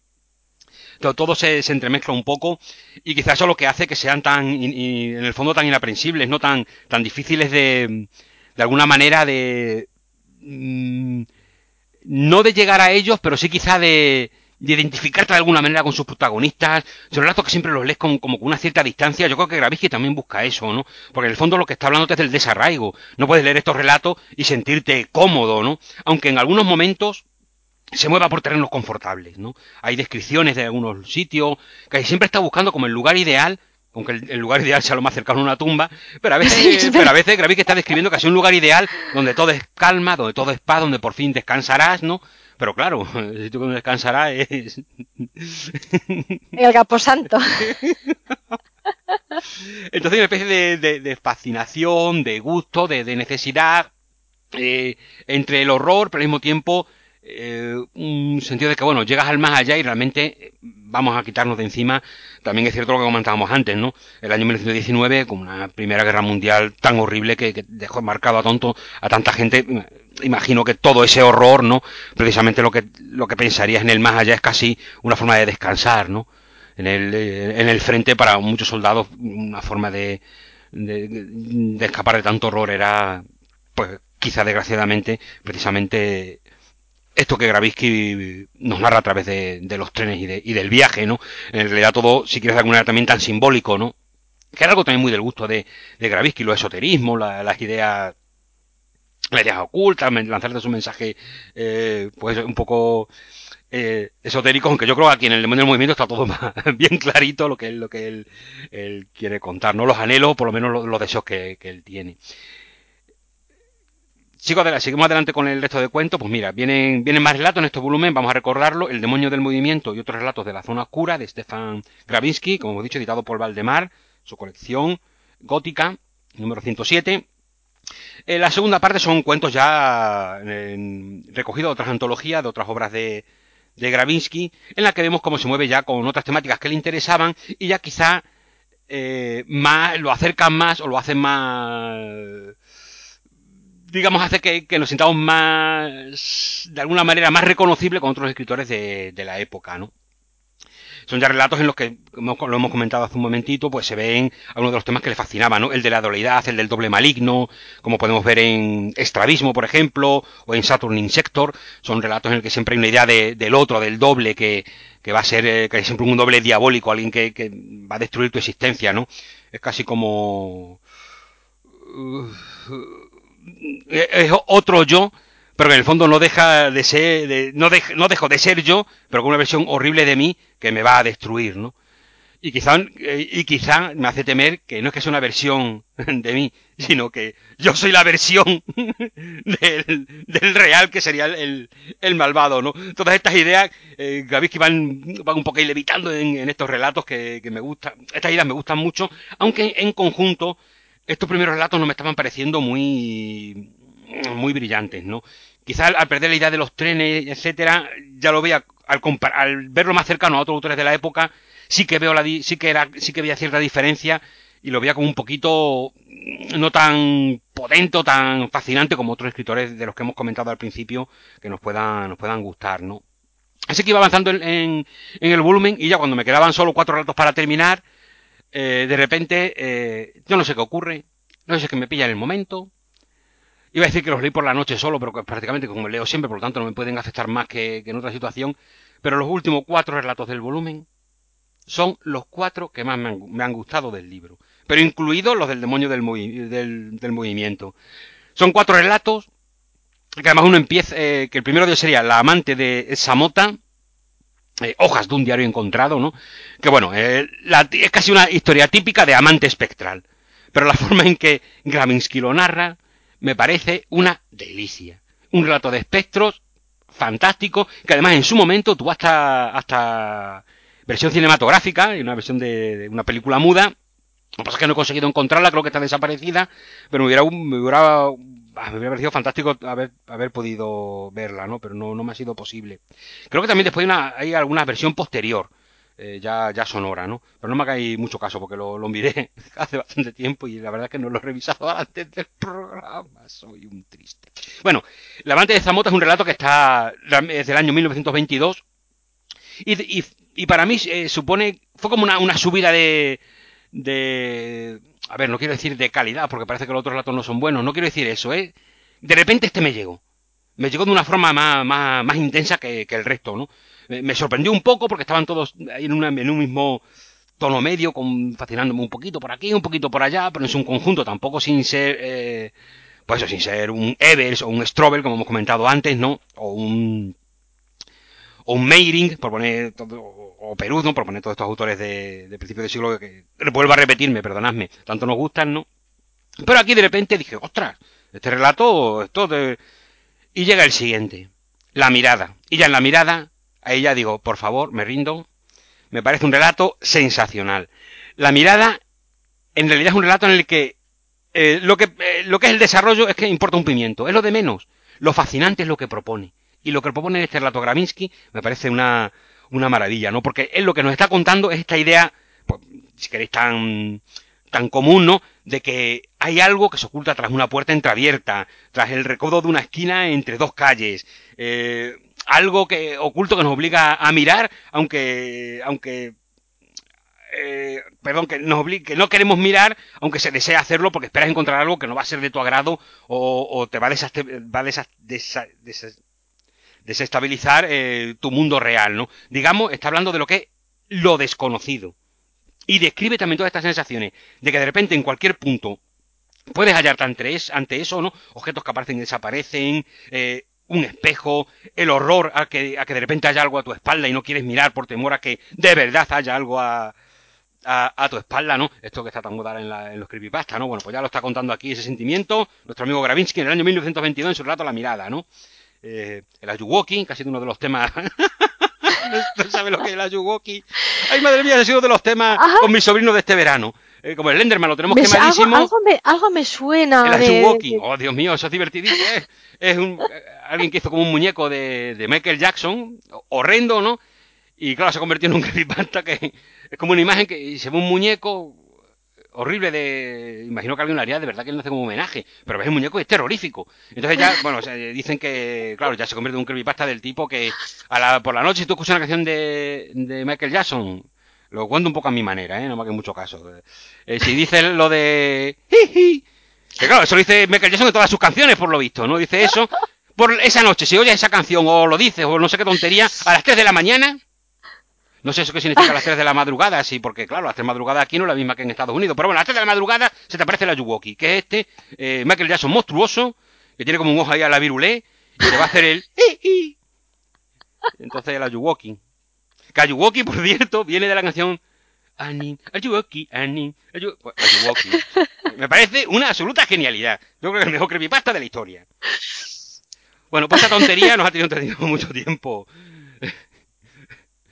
Todo, se, entremezcla un poco y quizás eso es lo que hace que sean tan, en el fondo tan inaprensibles, no tan, tan difíciles de, de alguna manera de... Mm, no de llegar a ellos, pero sí quizá de, de identificarte de alguna manera con sus protagonistas. Son relatos que siempre los lees como, con una cierta distancia. Yo creo que Gravisky también busca eso, ¿no? Porque en el fondo lo que está hablando es del desarraigo. No puedes leer estos relatos y sentirte cómodo, ¿no? Aunque en algunos momentos se mueva por terrenos confortables, ¿no? Hay descripciones de algunos sitios, que siempre está buscando como el lugar ideal aunque el, lugar ideal sea lo más cercano a una tumba, pero a veces, pero a veces Gravisky está describiendo casi un lugar ideal donde todo es calma, donde todo es paz, donde por fin descansarás, ¿no? Pero claro, el sitio donde descansará es...
El Gaposanto.
Entonces hay una especie de, fascinación, de gusto, de, necesidad, eh, entre el horror, pero al mismo tiempo eh, un sentido de que, bueno, llegas al más allá y realmente eh, vamos a quitarnos de encima. También es cierto lo que comentábamos antes, ¿no? El año 1919, con una Primera Guerra Mundial tan horrible que, dejó marcado a tonto a tanta gente. Imagino que todo ese horror, ¿no? Precisamente lo que, lo que pensarías en el más allá es casi una forma de descansar, ¿no? En el, eh, en el frente para muchos soldados una forma de, de, de escapar de tanto horror era, pues quizá desgraciadamente, precisamente esto que Gravisky nos narra a través de, los trenes y, del viaje, ¿no? En realidad todo, si quieres de alguna manera, también tan simbólico, ¿no? Que era algo también muy del gusto de, de Gravisky, lo esoterismo, las ideas las ideas ocultas, lanzarte su mensaje, eh, pues un poco eh, esotérico, aunque yo creo que aquí en el demonio del movimiento está todo más, bien clarito lo que él, que él, quiere contar, ¿no? Los anhelos, por lo menos los, deseos que, que él tiene. Adelante, seguimos adelante con el resto de cuentos. Pues mira, vienen, vienen más relatos en este volumen, vamos a recordarlo. El demonio del movimiento y otros relatos de la zona oscura de Stefan Gravinsky, como hemos dicho, editado por Valdemar, su colección gótica, número 107. Eh, la segunda parte son cuentos ya recogidos de otras antologías, de otras obras de, de Gravinsky, en la que vemos cómo se mueve ya con otras temáticas que le interesaban y ya quizá eh, más, lo acercan más o lo hacen más digamos, hace que, nos sintamos más, de alguna manera, más reconocible con otros escritores de, de la época, ¿no? Son ya relatos en los que, como lo hemos comentado hace un momentito, pues se ven algunos de los temas que le fascinaban, ¿no? El de la dualidad, el del doble maligno, como podemos ver en Estrabismo, por ejemplo, o en Saturn Insector. Son relatos en los que siempre hay una idea del otro, del doble, que, que va a ser, eh, que hay siempre un doble diabólico, alguien que, que, va a destruir tu existencia, ¿no? Es casi como... Eh, es otro yo, pero en el fondo no deja de ser, no, no dejo de ser yo, pero con una versión horrible de mí que me va a destruir, ¿no? Y quizá, eh, y quizá me hace temer que no es que sea una versión de mí, sino que yo soy la versión del, real que sería el, el, malvado, ¿no? Todas estas ideas, eh, que van, van un poco levitando en, en estos relatos que me gustan, estas ideas me gustan mucho, aunque en conjunto estos primeros relatos no me estaban pareciendo muy, muy brillantes, ¿no? Quizás al perder la idea de los trenes, etcétera, ya lo veía al, al verlo más cercano a otros autores de la época, sí que veo la, sí que era, sí que veía cierta diferencia y lo veía como un poquito no tan potente tan fascinante como otros escritores de los que hemos comentado al principio que nos puedan, nos puedan gustar, ¿no? Así que iba avanzando en, en, en el volumen y ya cuando me quedaban solo cuatro relatos para terminar, eh, de repente, eh, yo no sé qué ocurre, no sé si es que me pilla en el momento. Iba a decir que los leí por la noche solo, pero prácticamente como leo siempre, por lo tanto no me pueden afectar más que, en otra situación. Pero los últimos cuatro relatos del volumen son los cuatro que más me han, gustado del libro, pero incluidos los del demonio del, del, movimiento. Son cuatro relatos, que además uno empieza, eh, que el primero de ellos sería La amante de Samota, eh, hojas de un diario encontrado, ¿no? Que bueno, eh, es casi una historia típica de amante espectral. Pero la forma en que Graminsky lo narra me parece una delicia. Un relato de espectros fantástico, que además en su momento tuvo hasta, hasta versión cinematográfica, y una versión de, una película muda. Lo que pasa es que no he conseguido encontrarla, creo que está desaparecida, pero me hubiera, me hubiera me hubiera parecido fantástico haber, haber podido verla, ¿no? Pero no, no me ha sido posible. Creo que también después hay alguna versión posterior, eh, ya, ya sonora, ¿no? Pero no me hagáis mucho caso porque lo, lo miré hace bastante tiempo y la verdad es que no lo he revisado antes del programa. Soy un triste. Bueno, La amante de Zamota es un relato que está desde el año 1922 Y, y, para mí eh, supone, fue como una, una subida de, de, a ver, no quiero decir de calidad, porque parece que los otros relatos no son buenos, no quiero decir eso, ¿eh? De repente este me llegó. Me llegó de una forma más, más, intensa que, que, el resto, ¿no? Me, sorprendió un poco porque estaban todos en, en un mismo tono medio, con, fascinándome un poquito por aquí, un poquito por allá, pero es un conjunto, tampoco sin ser, eh, pues eso, sin ser un Evers o un Strobel, como hemos comentado antes, ¿no? O un, o un Meiring, por poner todo, o Perú, ¿no? Por poner todos estos autores de, de principios de siglo que, vuelvo a repetirme, perdonadme, tanto nos gustan, ¿no? Pero aquí de repente dije, ostras, este relato, esto de... Y llega el siguiente, la mirada. Y ya en la mirada, a ella digo, por favor, me rindo, me parece un relato sensacional. La mirada, en realidad es un relato en el que eh, lo que eh, lo que es el desarrollo es que importa un pimiento, es lo de menos. Lo fascinante es lo que propone. Y lo que propone este relato Graminsky me parece una, una maravilla, ¿no? Porque él lo que nos está contando es esta idea, pues, si queréis, tan, tan común, ¿no? De que hay algo que se oculta tras una puerta entreabierta, tras el recodo de una esquina entre dos calles, eh, algo que oculto que nos obliga a mirar, aunque, aunque eh, perdón, que nos obliga, que no queremos mirar, aunque se desea hacerlo, porque esperas encontrar algo que no va a ser de tu agrado o, o te va a, va a desestabilizar eh, tu mundo real, ¿no? Digamos, está hablando de lo que es lo desconocido. Y describe también todas estas sensaciones de que de repente en cualquier punto puedes hallarte ante, ante eso, ¿no? Objetos que aparecen y desaparecen, eh, un espejo, el horror a que, a que de repente haya algo a tu espalda y no quieres mirar por temor a que de verdad haya algo a, a, tu espalda, ¿no? Esto que está tan moda en, en, los creepypasta, ¿no? Bueno, pues ya lo está contando aquí ese sentimiento nuestro amigo Gravinsky en el año 1922 en su relato La mirada, ¿no? Eh, el Ayuwoki, que ha sido uno de los temas... ¿No sabe lo que es el Ayuwoki? Ay, madre mía, ha sido uno de los temas con mi sobrino de este verano. Eh, como el Lenderman, lo tenemos me, quemadísimo.
Algo, me, algo me suena.
El Ayuwoki. Oh, Dios mío, eso es divertidísimo. Es, un, eh, alguien que hizo como un muñeco de, de Michael Jackson, horrendo, ¿no? Y claro, se convirtió en un creepypasta que es como una imagen que se ve un muñeco horrible de... Imagino que alguien lo haría de verdad que no hace como homenaje, pero ves el muñeco y es terrorífico. Entonces ya, bueno, dicen que, claro, ya se convierte en un creepypasta del tipo que a la, por la noche si tú escuchas una canción de, de Michael Jackson, lo cuento un poco a mi manera, ¿eh? no me haga mucho caso. Eh, si dice lo de... Que claro, eso lo dice Michael Jackson en todas sus canciones, por lo visto, ¿no? Dice eso. Por esa noche, si oyes esa canción o lo dices o no sé qué tontería, a las 3 de la mañana, no sé eso qué significa las 3 de la madrugada, sí, porque claro, las 3 de la madrugada aquí no es la misma que en Estados Unidos. Pero bueno, a las 3 de la madrugada se te aparece la Yuwoki, que es este eh, Michael Jackson monstruoso, que tiene como un ojo ahí a la virulé, y te va a hacer el... Entonces la Yuwoki. Que Ayuwoki, por cierto, viene de la canción Anin, Ayuwoki, Anin, pues, Ayuwoki. Me parece una absoluta genialidad. Yo creo que es el mejor creepypasta de la historia. Bueno, pues esta tontería nos ha tenido mucho tiempo.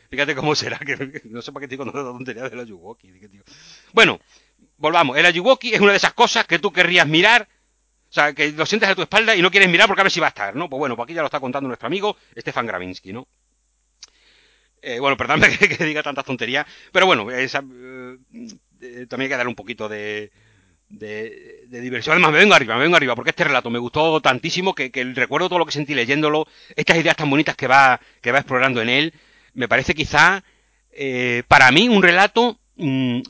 Fíjate cómo será, que no sé para qué estoy contando la tontería del Ayuwoki. Bueno, volvamos. El Ayuwoki es una de esas cosas que tú querrías mirar, o sea, que lo sientes a tu espalda y no quieres mirar porque a ver si va a estar, ¿no? Pues bueno, pues aquí ya lo está contando nuestro amigo Stefan Gravinsky, ¿no? Eh, bueno, perdóname que, diga tantas tonterías, pero bueno, eh, también hay que darle un poquito de, de, diversión. Además, me vengo arriba, me vengo arriba, porque este relato me gustó tantísimo que, que, recuerdo todo lo que sentí leyéndolo, estas ideas tan bonitas que va, que va explorando en él me parece quizá, eh, para mí, un relato mm,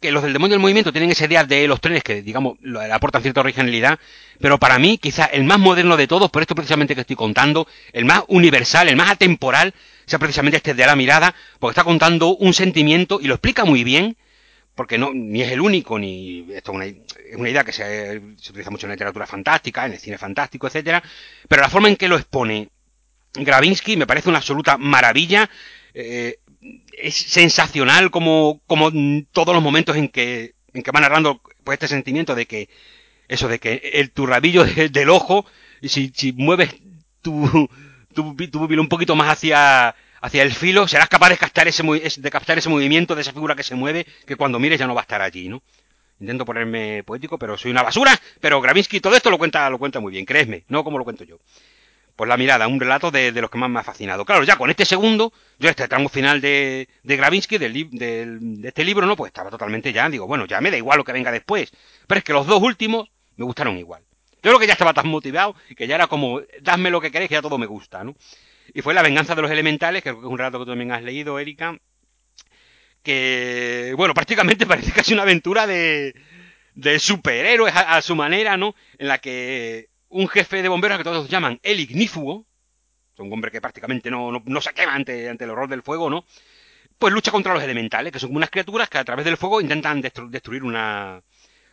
que los del demonio del movimiento tienen ese idea de los trenes que, digamos, le aportan cierta originalidad, pero para mí, quizá el más moderno de todos, por esto precisamente que estoy contando, el más universal, el más atemporal, sea precisamente este de la mirada, porque está contando un sentimiento y lo explica muy bien, porque no, ni es el único, ni esto es una, es una idea que se, se, utiliza mucho en la literatura fantástica, en el cine fantástico, etcétera, pero la forma en que lo expone Gravinsky me parece una absoluta maravilla. Eh, es sensacional como, como todos los momentos en que, en que va narrando pues, este sentimiento de que, eso de que el turrabillo del ojo, si, si mueves tu, tu, tu un poquito más hacia, hacia el filo, serás capaz de captar, ese, de captar ese movimiento de esa figura que se mueve, que cuando mires ya no va a estar allí, ¿no? Intento ponerme poético, pero soy una basura, pero Gravinsky todo esto lo cuenta, lo cuenta muy bien, créeme, no como lo cuento yo pues la mirada, un relato de, los que más me ha fascinado. Claro, ya con este segundo, yo este tramo final de, de Gravinsky, del, de este libro, ¿no? Pues estaba totalmente ya, digo, bueno, ya me da igual lo que venga después. Pero es que los dos últimos me gustaron igual. Yo creo que ya estaba tan motivado que ya era como, dadme lo que queréis, que ya todo me gusta, ¿no? y fue La venganza de los elementales, que es un relato que tú también has leído, Erika, que, bueno, prácticamente parece casi una aventura de, de superhéroes a, su manera, ¿no? En la que un jefe de bomberos que todos llaman el ignífugo, un hombre que prácticamente no, no, se quema ante, ante el horror del fuego, ¿no? Pues lucha contra los elementales, que son como unas criaturas que a través del fuego intentan destruir una,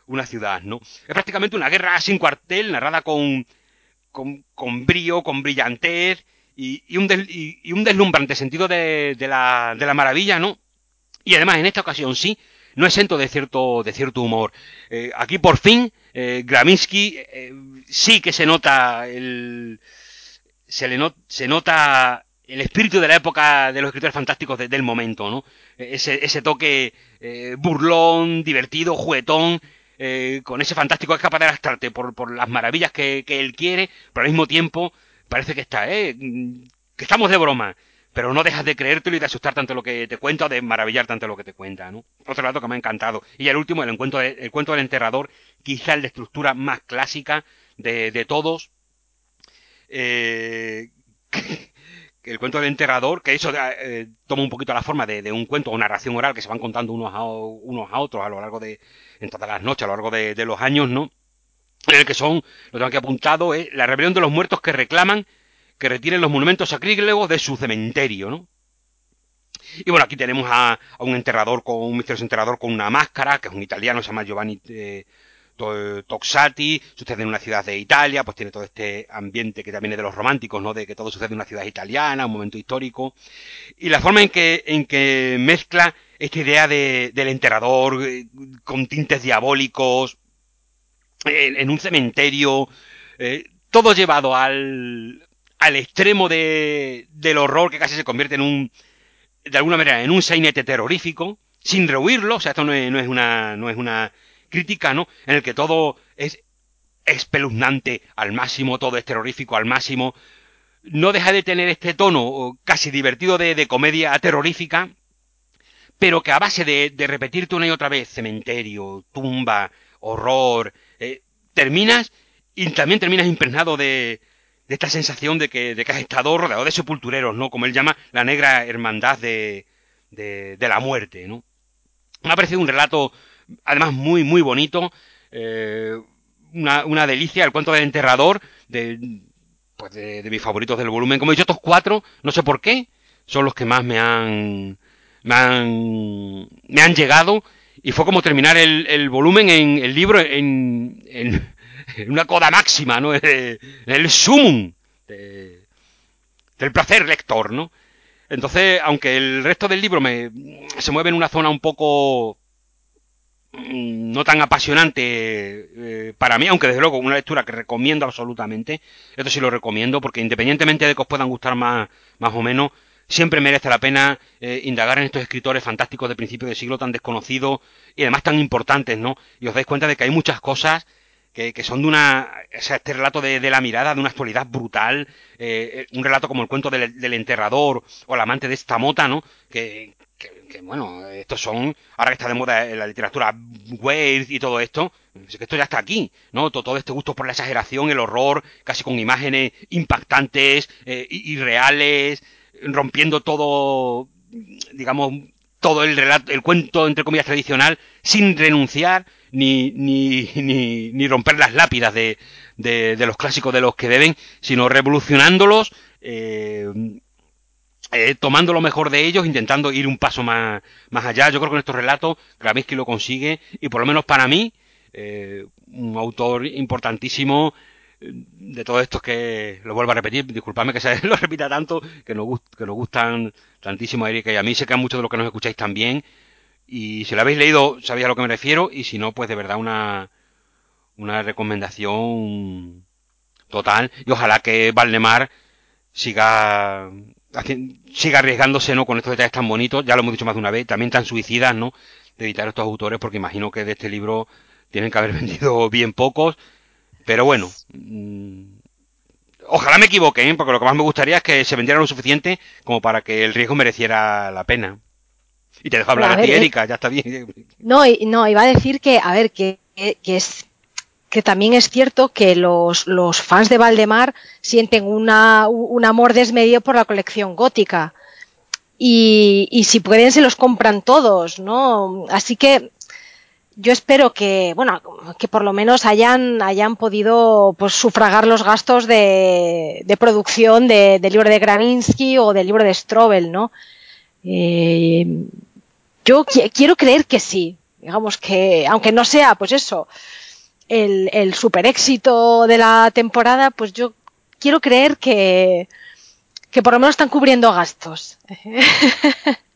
una ciudad, ¿no? Es prácticamente una guerra sin cuartel, narrada con, con, con brío, con brillantez y, y, un, y, un deslumbrante sentido de, de, la, de la maravilla, ¿no? Y además, en esta ocasión sí, no exento de cierto, de cierto humor. Eh, aquí por fin, eh, Graminsky eh, sí que se nota el. Se, le se nota el espíritu de la época de los escritores fantásticos del momento, ¿no? Ese, ese toque eh, burlón, divertido, juguetón, con ese fantástico es capaz de arrastrarte por, por las maravillas que, que, él quiere, pero al mismo tiempo parece que está, ¿eh? Que estamos de broma pero no dejas de creértelo y de asustar tanto lo que te cuenta o de maravillar tanto lo que te cuenta, ¿no? Otro lado que me ha encantado. Y el último, el, encuentro el cuento del enterrador, quizá el de estructura más clásica de, de todos. Eh, el cuento del enterrador, que eso eh, toma un poquito la forma de, de, un cuento o narración oral que se van contando unos a, unos a otros a lo largo de, en todas las noches, a lo largo de, de los años, ¿no? En el que son, lo tengo aquí apuntado, es la rebelión de los muertos que reclaman que retiren los monumentos sacrílegos de su cementerio, ¿no? Y bueno, aquí tenemos a, un enterrador, con un misterioso enterrador con una máscara, que es un italiano, se llama Giovanni eh, Toxati, sucede en una ciudad de Italia, pues tiene todo este ambiente que también es de los románticos, ¿no? De que todo sucede en una ciudad italiana, un momento histórico. Y la forma en que, en que mezcla esta idea de, del enterrador eh, con tintes diabólicos, en, un cementerio, eh, todo llevado al, al extremo de, del horror que casi se convierte en un, de alguna manera, en un sainete terrorífico, sin rehuirlo, o sea, esto no es, no es, una, no es una crítica, ¿no? En el que todo es espeluznante al máximo, todo es terrorífico al máximo, no deja de tener este tono casi divertido de, de comedia terrorífica, pero que a base de, de, repetirte una y otra vez cementerio, tumba, horror, eh, terminas y también terminas impregnado de, de esta sensación de que, de que has estado rodeado de sepultureros, ¿no? Como él llama la negra hermandad de, de, de la muerte, ¿no? Me ha parecido un relato, además, muy, muy bonito, eh, una, una, delicia, el cuento del enterrador, de, pues de, de, mis favoritos del volumen. Como he dicho, estos cuatro, no sé por qué, son los que más me han, me han, me han llegado, y fue como terminar el, el volumen en el libro en, en una coda máxima, ¿no? El sumum de, del placer lector, ¿no? Entonces, aunque el resto del libro me, se mueve en una zona un poco mm, no tan apasionante eh, para mí, aunque desde luego una lectura que recomiendo absolutamente, esto sí lo recomiendo, porque independientemente de que os puedan gustar más, más o menos, siempre merece la pena eh, indagar en estos escritores fantásticos de principio de siglo tan desconocidos y además tan importantes, ¿no? Y os dais cuenta de que hay muchas cosas que, que, son de una, o sea, este relato de, de, la mirada, de una actualidad brutal, eh, un relato como el cuento del, del, enterrador o el amante de esta mota, ¿no? Que, que, que, bueno, estos son, ahora que está de moda la literatura Wales y todo esto, es que esto ya está aquí, ¿no? Todo, este gusto por la exageración, el horror, casi con imágenes impactantes, eh, irreales, rompiendo todo, digamos, todo el relato, el cuento, entre comillas, tradicional, sin renunciar ni, ni, ni, ni romper las lápidas de, de, de, los clásicos de los que deben, sino revolucionándolos, eh, eh, tomando lo mejor de ellos, intentando ir un paso más, más allá. Yo creo que en estos relatos Gravinsky lo consigue, y por lo menos para mí, eh, un autor importantísimo de todos estos que lo vuelvo a repetir, disculpadme que se lo repita tanto, que nos, que nos gustan tantísimo a Erika y a mí, sé que a muchos de los que nos escucháis también, y si lo habéis leído, sabéis a lo que me refiero. Y si no, pues de verdad una, una recomendación total. Y ojalá que Valdemar siga, siga arriesgándose, ¿no? Con estos detalles tan bonitos. Ya lo hemos dicho más de una vez. También tan suicidas, ¿no? De editar estos autores, porque imagino que de este libro tienen que haber vendido bien pocos. Pero bueno. Ojalá me equivoque, ¿eh? porque lo que más me gustaría es que se vendiera lo suficiente como para que el riesgo mereciera la pena. Y te dejo hablar a, ver, ti, Erika, eh, ya está bien.
No, no, iba a decir que, a ver, que, que, es que también es cierto que los, los fans de Valdemar sienten una, un amor desmedido por la colección gótica. Y, y, si pueden se los compran todos, ¿no? Así que yo espero que, bueno, que por lo menos hayan, hayan podido pues, sufragar los gastos de, de producción del de libro de Gravinsky o del libro de Strobel, ¿no? Eh, yo quiero creer que sí. Digamos que, aunque no sea, pues eso, el, el super éxito de la temporada, pues yo quiero creer que, que por lo menos están cubriendo gastos.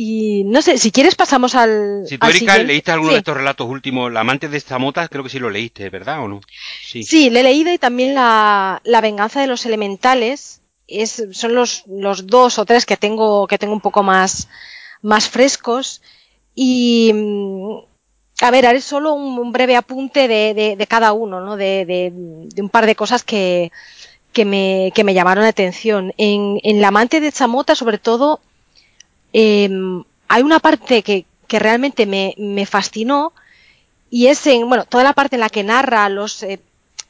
Y no sé, si quieres pasamos al.
Si tú, Erika, leíste alguno de estos relatos últimos, La amante de Zamota, creo que sí lo leíste, ¿verdad o no?
Sí, sí le he leído y también la, la venganza de los elementales. Es, son los, los dos o tres que tengo, que tengo un poco más, más frescos. Y. Mm, a ver, haré solo un, un breve apunte de, de, de, cada uno, ¿no? De, de, un par de cosas que, que, me, que me llamaron la atención. En, en La amante de Zamota, sobre todo, eh, hay una parte que, realmente me, me, fascinó y es en, bueno, toda la parte en la que narra los eh,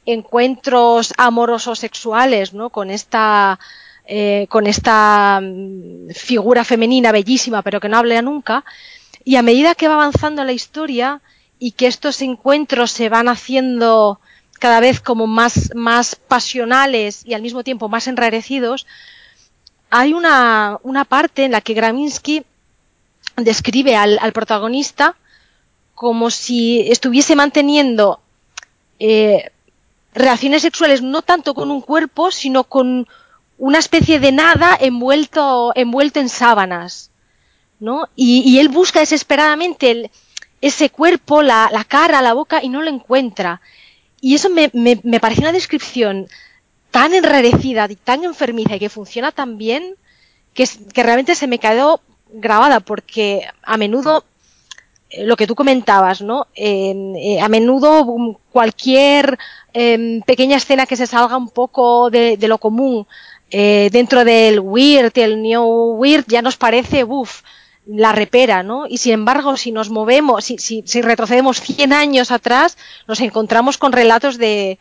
encuentros amorosos sexuales, ¿no? Con esta, eh, con esta mm, figura femenina bellísima, pero que no habla nunca. Y a medida que va avanzando la historia y que estos encuentros se van haciendo cada vez como más, más pasionales y al mismo tiempo más enrarecidos, hay una, una parte en la que Graminsky describe al, protagonista como si estuviese manteniendo eh, relaciones sexuales no tanto con un cuerpo, sino con una especie de nada envuelto, envuelto en sábanas. ¿no? Y, y él busca desesperadamente el, ese cuerpo, la, la, cara, la boca, y no lo encuentra. Y eso me, me, me parece una descripción tan enrarecida y tan enfermiza y que funciona tan bien que, realmente se me quedó grabada porque a menudo eh, lo que tú comentabas, ¿no? Eh, a menudo cualquier eh, pequeña escena que se salga un poco de, lo común eh, dentro del weird, el new weird, ya nos parece, uff, la repera, ¿no? Y sin embargo, si nos movemos, si, si, si retrocedemos 100 años atrás, nos encontramos con relatos de,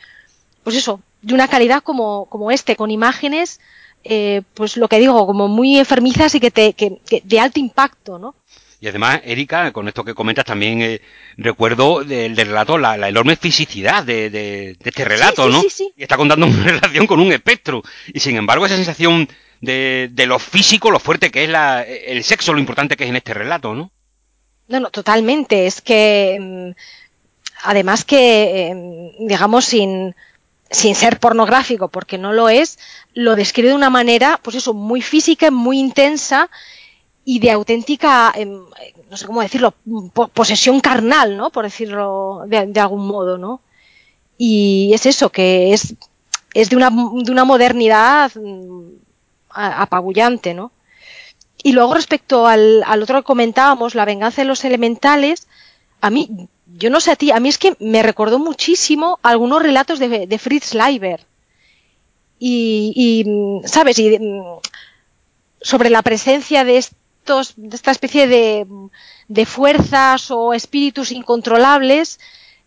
pues eso, de una calidad como, como este, con imágenes, eh, pues lo que digo, como muy enfermizas y que, te, que, que de alto impacto, ¿no?
Y además, Erika, con esto que comentas también eh, recuerdo del, del, relato la, la, enorme fisicidad de, de, de este relato, sí, sí,
¿no? Sí, sí.
Y está contando una relación con un espectro. Y sin embargo, esa sensación de, de lo físico, lo fuerte que es la, el sexo, lo importante que es en este relato, ¿no?
No, no, totalmente. Es que, mm, además que, mm, digamos, sin, sin ser pornográfico, porque no lo es, lo describe de una manera, pues eso, muy física, muy intensa y de auténtica, eh, no sé cómo decirlo, posesión carnal, ¿no? Por decirlo de, de, algún modo, ¿no? Y es eso, que es, es de, una, de una modernidad mm, apabullante, ¿no? Y luego respecto al, al otro que comentábamos, la venganza de los elementales, a mí yo no sé a ti, a mí es que me recordó muchísimo algunos relatos de, de Fritz Leiber. Y, y, ¿sabes? Y, sobre la presencia de estos, de esta especie de, de fuerzas o espíritus incontrolables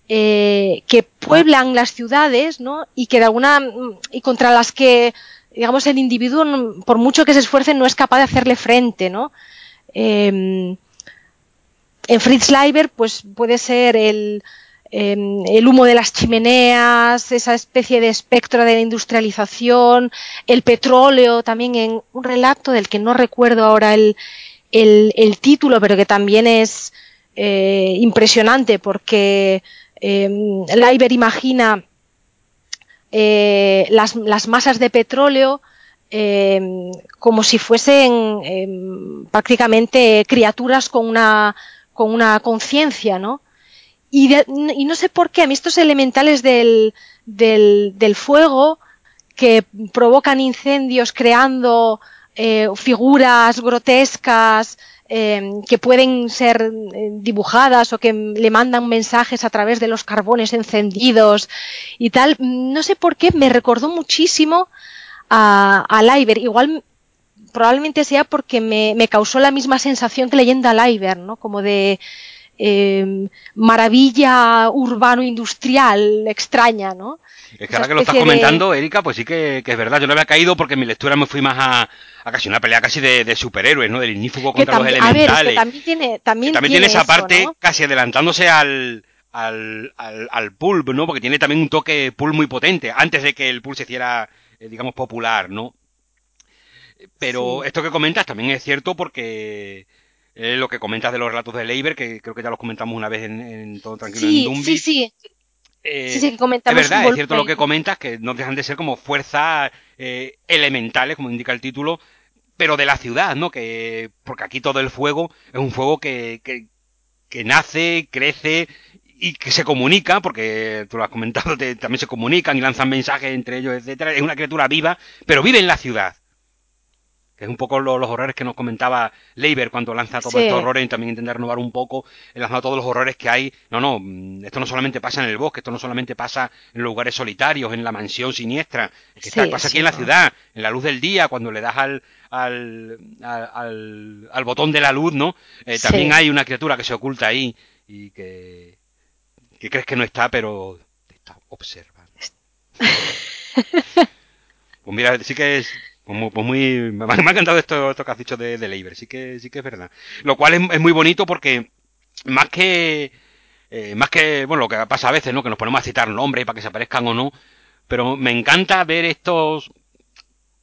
eh, que pueblan las ciudades, ¿no? Y que de alguna, y contra las que, digamos, el individuo, por mucho que se esfuerce, no es capaz de hacerle frente, ¿no? Eh, en Fritz Leiber, pues puede ser el, eh, el humo de las chimeneas, esa especie de espectro de la industrialización, el petróleo, también en un relato del que no recuerdo ahora el, el, título, pero que también es eh, impresionante porque eh, Leiber imagina eh, las, las, masas de petróleo eh, como si fuesen prácticamente criaturas con una con una conciencia, ¿no? Y, de, y, no sé por qué, a mí estos elementales del, del, fuego que provocan incendios creando eh, figuras grotescas eh, que pueden ser eh, dibujadas o que le mandan mensajes a través de los carbones encendidos y tal, no sé por qué me recordó muchísimo a, a Leiber. Igual probablemente sea porque me, me, causó la misma sensación que leyendo a Leiber, ¿no? Como de em, maravilla urbano-industrial extraña, ¿no?
Es que ahora que lo estás comentando, Erika, pues sí que, es verdad. Yo no había caído porque en mi lectura me fui más a, casi una pelea casi de, superhéroes, ¿no? Del ignífugo contra los elementales. A ver,
también tiene, también,
tiene, esa parte casi adelantándose al, al, al, pulp, ¿no? Porque tiene también un toque pulp muy potente, antes de que el pulp se hiciera, eh, digamos, popular, ¿no? Pero esto que comentas también es cierto porque eh, lo que comentas de los relatos de Leiber, que creo que ya los comentamos una vez en, Todo Tranquilo en Dumbi.
Sí, sí.
Eh, sí, sí, comentamos es verdad, es cierto lo que comentas, que no dejan de ser como fuerzas eh, elementales, como indica el título, pero de la ciudad, ¿no? Que, porque aquí todo el fuego es un fuego que, que, que nace, crece y que se comunica, porque tú lo has comentado, también se comunican y lanzan mensajes entre ellos, etcétera. Es una criatura viva, pero vive en la ciudad es un poco los horrores que nos comentaba Leiber cuando lanza todos estos horrores y también intenta renovar un poco, lanza todos los horrores que hay. No, no, mm, esto no solamente pasa en el bosque, esto no solamente pasa en lugares solitarios, en la mansión siniestra, es que pasa aquí en la ciudad, en la luz del día, cuando le das al, al, al, al botón de la luz, ¿no? Eh, también hay una criatura que se oculta ahí y que, que crees que no está, pero te está observando. pues mira, sí que es pues, pues muy, me, ha encantado esto, esto que has dicho de, de Leiber, sí que, sí que es verdad. Lo cual es, muy bonito porque más que, eh, más que, bueno, lo que pasa a veces, ¿no? Que nos ponemos a citar nombres para que se aparezcan o no, pero me encanta ver estos,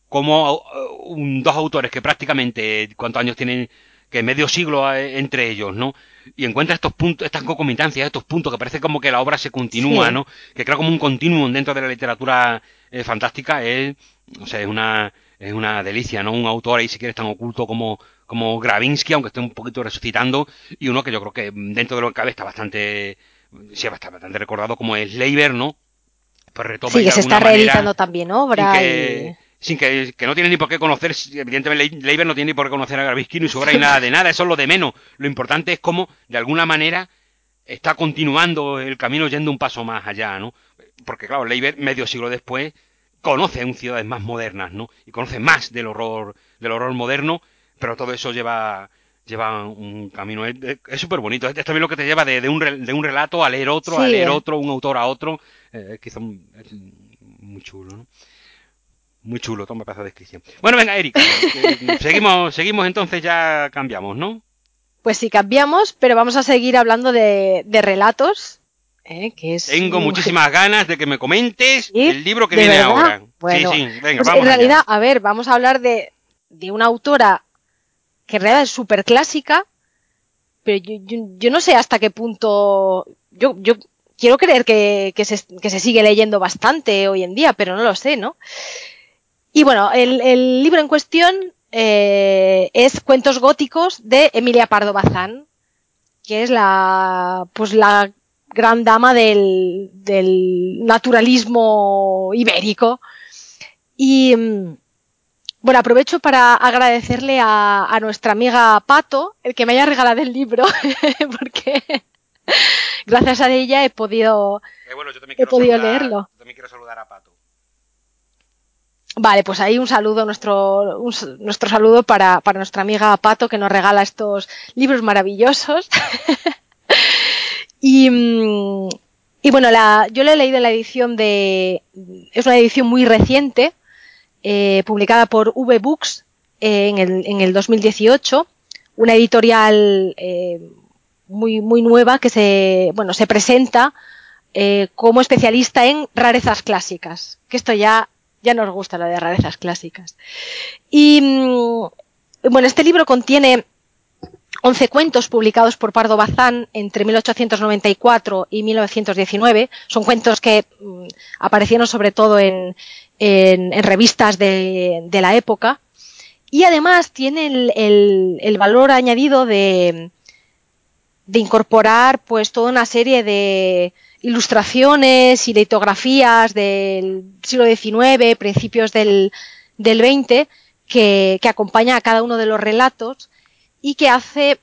como uh, dos autores que prácticamente, ¿cuántos años tienen? Que medio siglo eh, entre ellos, ¿no? Y encuentra estos puntos, estas concomitancias, estos puntos que parece como que la obra se continúa, ¿no? Que crea como un continuum dentro de la literatura eh, fantástica, es, o sea, es una, es una delicia, ¿no? Un autor ahí, si quieres, tan oculto como, como Gravinsky, aunque esté un poquito resucitando, y uno que yo creo que dentro de lo que cabe está bastante, sí, está bastante recordado como es Leiber, ¿no?
Pues retoma sí, que se está realizando también obra sin que,
sin que, que, no tiene ni por qué conocer, evidentemente Leiber no tiene ni por qué conocer a Gravinsky ni su obra y nada de nada, eso es lo de menos. Lo importante es cómo, de alguna manera, está continuando el camino yendo un paso más allá, ¿no? Porque claro, Leiber, medio siglo después, conoce en ciudades más modernas, ¿no? Y conoce más del horror, del horror moderno, pero todo eso lleva, lleva un camino, es súper bonito, es, también lo que te lleva de, un, de un relato a leer otro, a leer otro, un autor a otro, eh, es muy chulo, ¿no? Muy chulo, toma para esa descripción. Bueno, venga, Erika, eh, seguimos, seguimos entonces, ya cambiamos, ¿no?
Pues sí, cambiamos, pero vamos a seguir hablando de, de relatos ¿eh?
Tengo muchísimas ganas de que me comentes el libro que viene ahora.
Bueno, sí, sí, venga, pues En realidad, a ver, vamos a hablar de, una autora que en realidad es súper clásica, pero yo, no sé hasta qué punto. Yo, yo quiero creer que, se, sigue leyendo bastante hoy en día, pero no lo sé, ¿no? Y bueno, el, libro en cuestión eh, es Cuentos góticos de Emilia Pardo Bazán, que es la, pues la gran dama del, naturalismo ibérico. Y mm, bueno, aprovecho para agradecerle a, nuestra amiga Pato el que me haya regalado el libro, porque gracias a ella he podido,
eh, he podido leerlo. también quiero saludar a Pato.
Vale, pues ahí un saludo, nuestro, nuestro saludo para, para nuestra amiga Pato que nos regala estos libros maravillosos. Y, mm, y bueno, la, yo le he leído la edición de. Es una edición muy reciente, eh, publicada por V-Books eh, en, el, en el 2018. Una editorial eh, muy, muy nueva que se, bueno, se presenta como especialista en rarezas clásicas. Que esto ya, ya nos gusta lo de rarezas clásicas. Y mm, bueno, este libro contiene 11 cuentos publicados por Pardo Bazán entre 1894 y 1919. Son cuentos que mm, aparecieron sobre todo en, revistas de, la época. Y además tiene el, valor añadido de, incorporar pues toda una serie de ilustraciones y litografías del siglo XIX, principios del, XX, que acompaña a cada uno de los relatos y que hace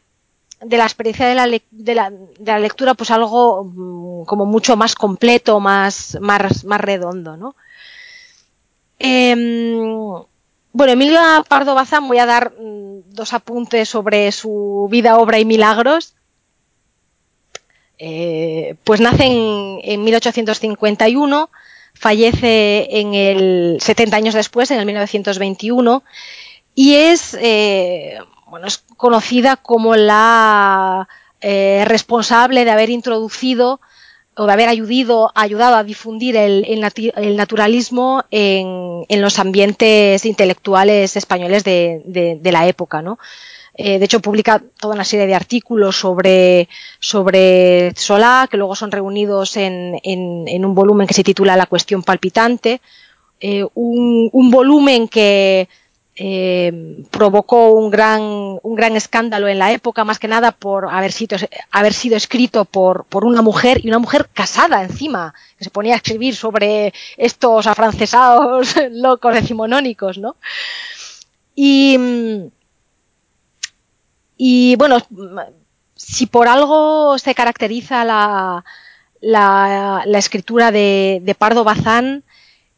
de la experiencia de la, de la, de la lectura pues algo mm, como mucho más completo, más, más, más redondo, ¿no? Em, bueno, Emilia Pardo Bazán, voy a dar mm, dos apuntes sobre su vida, obra y milagros. Eh, pues nace en, 1851, fallece en el 70 años después, en el 1921, y es, eh, bueno, es conocida como la eh, responsable de haber introducido o de haber ayudado, ayudado a difundir el, naturalismo en, los ambientes intelectuales españoles de, la época, ¿no? Eh, de hecho, publica toda una serie de artículos sobre, sobre Solá, que luego son reunidos en, un volumen que se titula La cuestión palpitante. Eh, un, volumen que eh, provocó un gran, un gran escándalo en la época, más que nada por haber sido, haber sido escrito por, por una mujer y una mujer casada encima, que se ponía a escribir sobre estos afrancesados locos decimonónicos, ¿no? Y, y bueno, si por algo se caracteriza la, la, escritura de, Pardo Bazán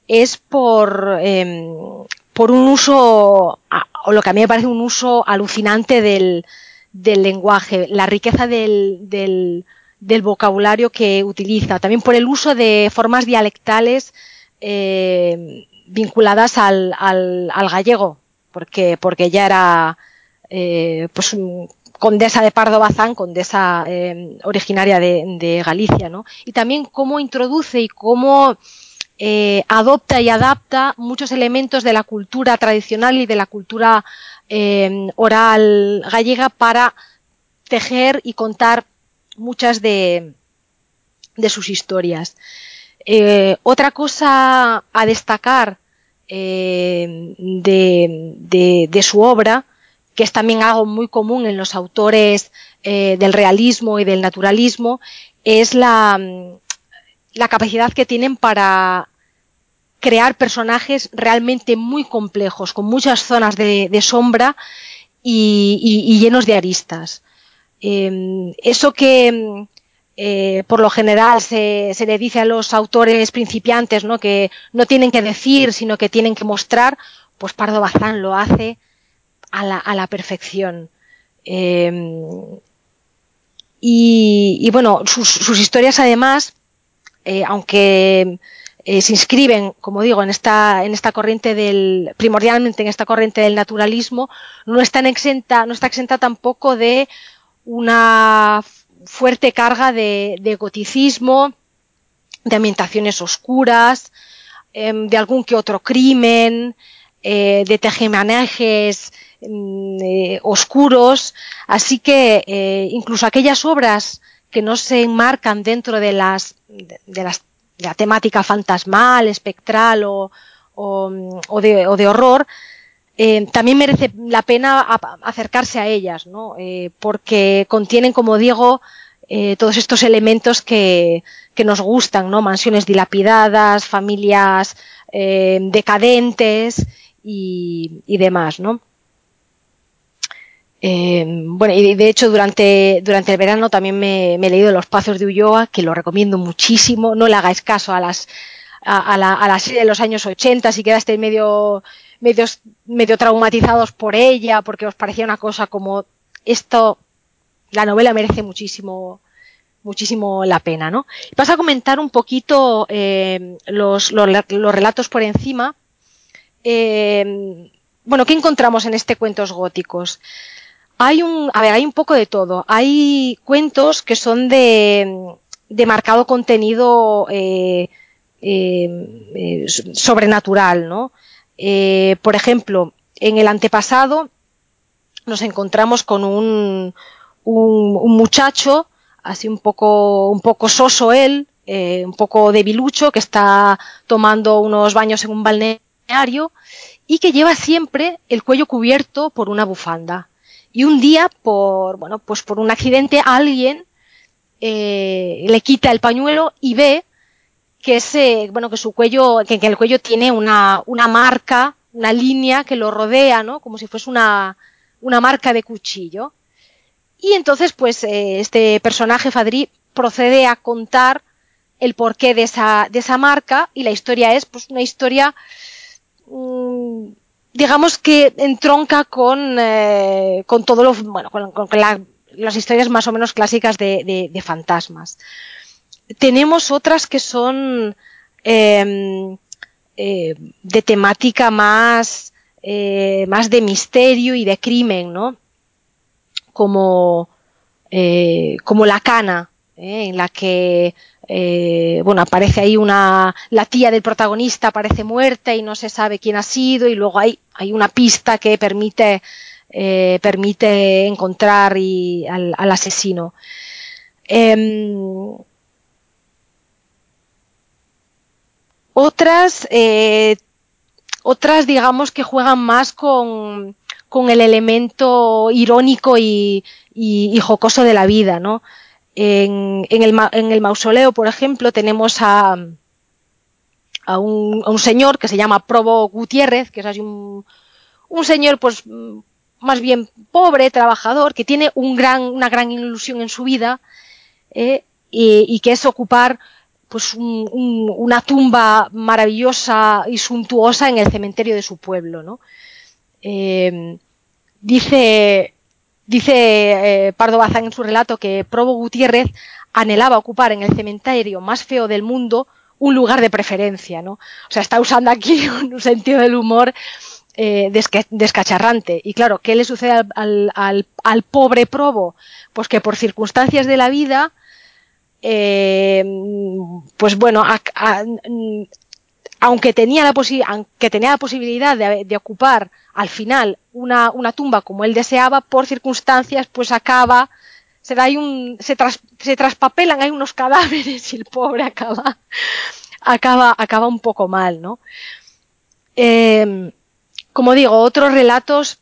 es por, em, por un uso, o lo que a mí me parece un uso alucinante del, del lenguaje, la riqueza del, del, vocabulario que utiliza, también por el uso de formas dialectales eh, vinculadas al, al, al, gallego, porque, porque ya era eh, pues condesa de Pardo Bazán, condesa eh, originaria de, Galicia, ¿no? Y también cómo introduce y cómo eh, adopta y adapta muchos elementos de la cultura tradicional y de la cultura oral gallega para tejer y contar muchas de, sus historias. otra cosa a destacar de, su obra que es también algo muy común en los autores eh, del realismo y del naturalismo, es la, la capacidad que tienen para crear personajes realmente muy complejos, con muchas zonas de, sombra y, llenos de aristas. Em, eso que eh, por lo general se, le dice a los autores principiantes, ¿no? que no tienen que decir, sino que tienen que mostrar, pues Pardo Bazán lo hace a la, perfección. Eh, y, bueno, sus, sus, historias además, eh, aunque eh, se inscriben, como digo, en esta, en esta corriente del, primordialmente en esta corriente del naturalismo, no están exenta, no está exenta tampoco de una fuerte carga de, de goticismo, de ambientaciones oscuras, em, de algún que otro crimen, de tejemanejes Mm, eh, oscuros, así que eh, incluso aquellas obras que no se enmarcan dentro de las de, las la temática fantasmal, espectral o, o, de, o de, horror, eh, también merece la pena acercarse a ellas, ¿no? porque contienen, como digo, todos estos elementos que, que, nos gustan, ¿no? Mansiones dilapidadas, familias decadentes y, y demás, ¿no? Eh, bueno, y de hecho durante, durante el verano también me, he leído Los Pazos de Ulloa, que lo recomiendo muchísimo. No le hagáis caso a las a, la, a la serie de los años 80 si quedasteis medio, medio, medio traumatizados por ella, porque os parecía una cosa como esto, la novela merece muchísimo, muchísimo la pena, ¿no? Vas a comentar un poquito eh, los, los, los, relatos por encima. Eh, bueno, ¿qué encontramos en este Cuentos Góticos? Hay un, a ver, hay un poco de todo. Hay cuentos que son de, de marcado contenido eh, eh, eh sobrenatural, ¿no? Eh, por ejemplo, en el antepasado nos encontramos con un, un, un muchacho, así un poco, un poco soso él, eh, un poco debilucho, que está tomando unos baños en un balneario y que lleva siempre el cuello cubierto por una bufanda. Y un día, por, bueno, pues por un accidente, alguien eh, le quita el pañuelo y ve que ese, bueno, que su cuello, que, el cuello tiene una, una marca, una línea que lo rodea, ¿no? Como si fuese una, una marca de cuchillo. Y entonces, pues, eh, este personaje, Fadri, procede a contar el porqué de esa, de esa marca y la historia es, pues, una historia, mmm, digamos que entronca con, eh, con todo lo, bueno, con, con la, las historias más o menos clásicas de, fantasmas. Tenemos otras que son em, eh, de temática más, eh, más de misterio y de crimen, ¿no? Como, como La Cana, en la que bueno, aparece ahí una, la tía del protagonista aparece muerta y no se sabe quién ha sido y luego hay, hay una pista que permite eh, permite encontrar al, asesino. Em, otras, eh, otras, digamos, que juegan más con, el elemento irónico y, jocoso de la vida, ¿no? En, el, mausoleo, por ejemplo, tenemos a, a, un, señor que se llama Probo Gutiérrez, que es así un, un señor pues más bien pobre, trabajador, que tiene un una gran ilusión en su vida eh, y, que es ocupar pues una tumba maravillosa y suntuosa en el cementerio de su pueblo. ¿no? Eh, dice dice eh, Pardo Bazán en su relato que Probo Gutiérrez anhelaba ocupar en el cementerio más feo del mundo un lugar de preferencia. ¿no? O sea, está usando aquí un sentido del humor eh, descacharrante. Y claro, ¿qué le sucede al, pobre probo? Pues que por circunstancias de la vida, eh, pues bueno, aunque, tenía la aunque tenía la posibilidad de, ocupar al final una, tumba como él deseaba, por circunstancias, pues acaba, se, da un, se, se traspapelan, hay unos cadáveres y el pobre acaba, acaba, acaba un poco mal, ¿no? Eh, como digo, otros relatos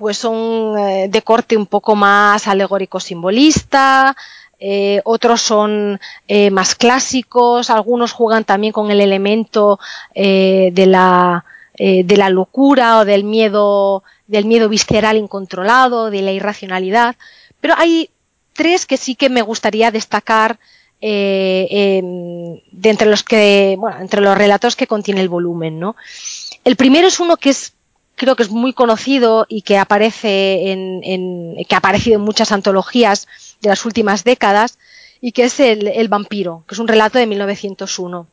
pues son eh, de corte un poco más alegórico simbolista, eh, otros son eh, más clásicos, algunos juegan también con el elemento de, la, de la locura o del miedo, del miedo visceral incontrolado, de la irracionalidad, pero hay tres que sí que me gustaría destacar de entre los que, bueno, entre los relatos que contiene el volumen, ¿no? El primero es uno que es creo que es muy conocido y que aparece en, que ha aparecido en muchas antologías de las últimas décadas y que es el, vampiro, que es un relato de 1901,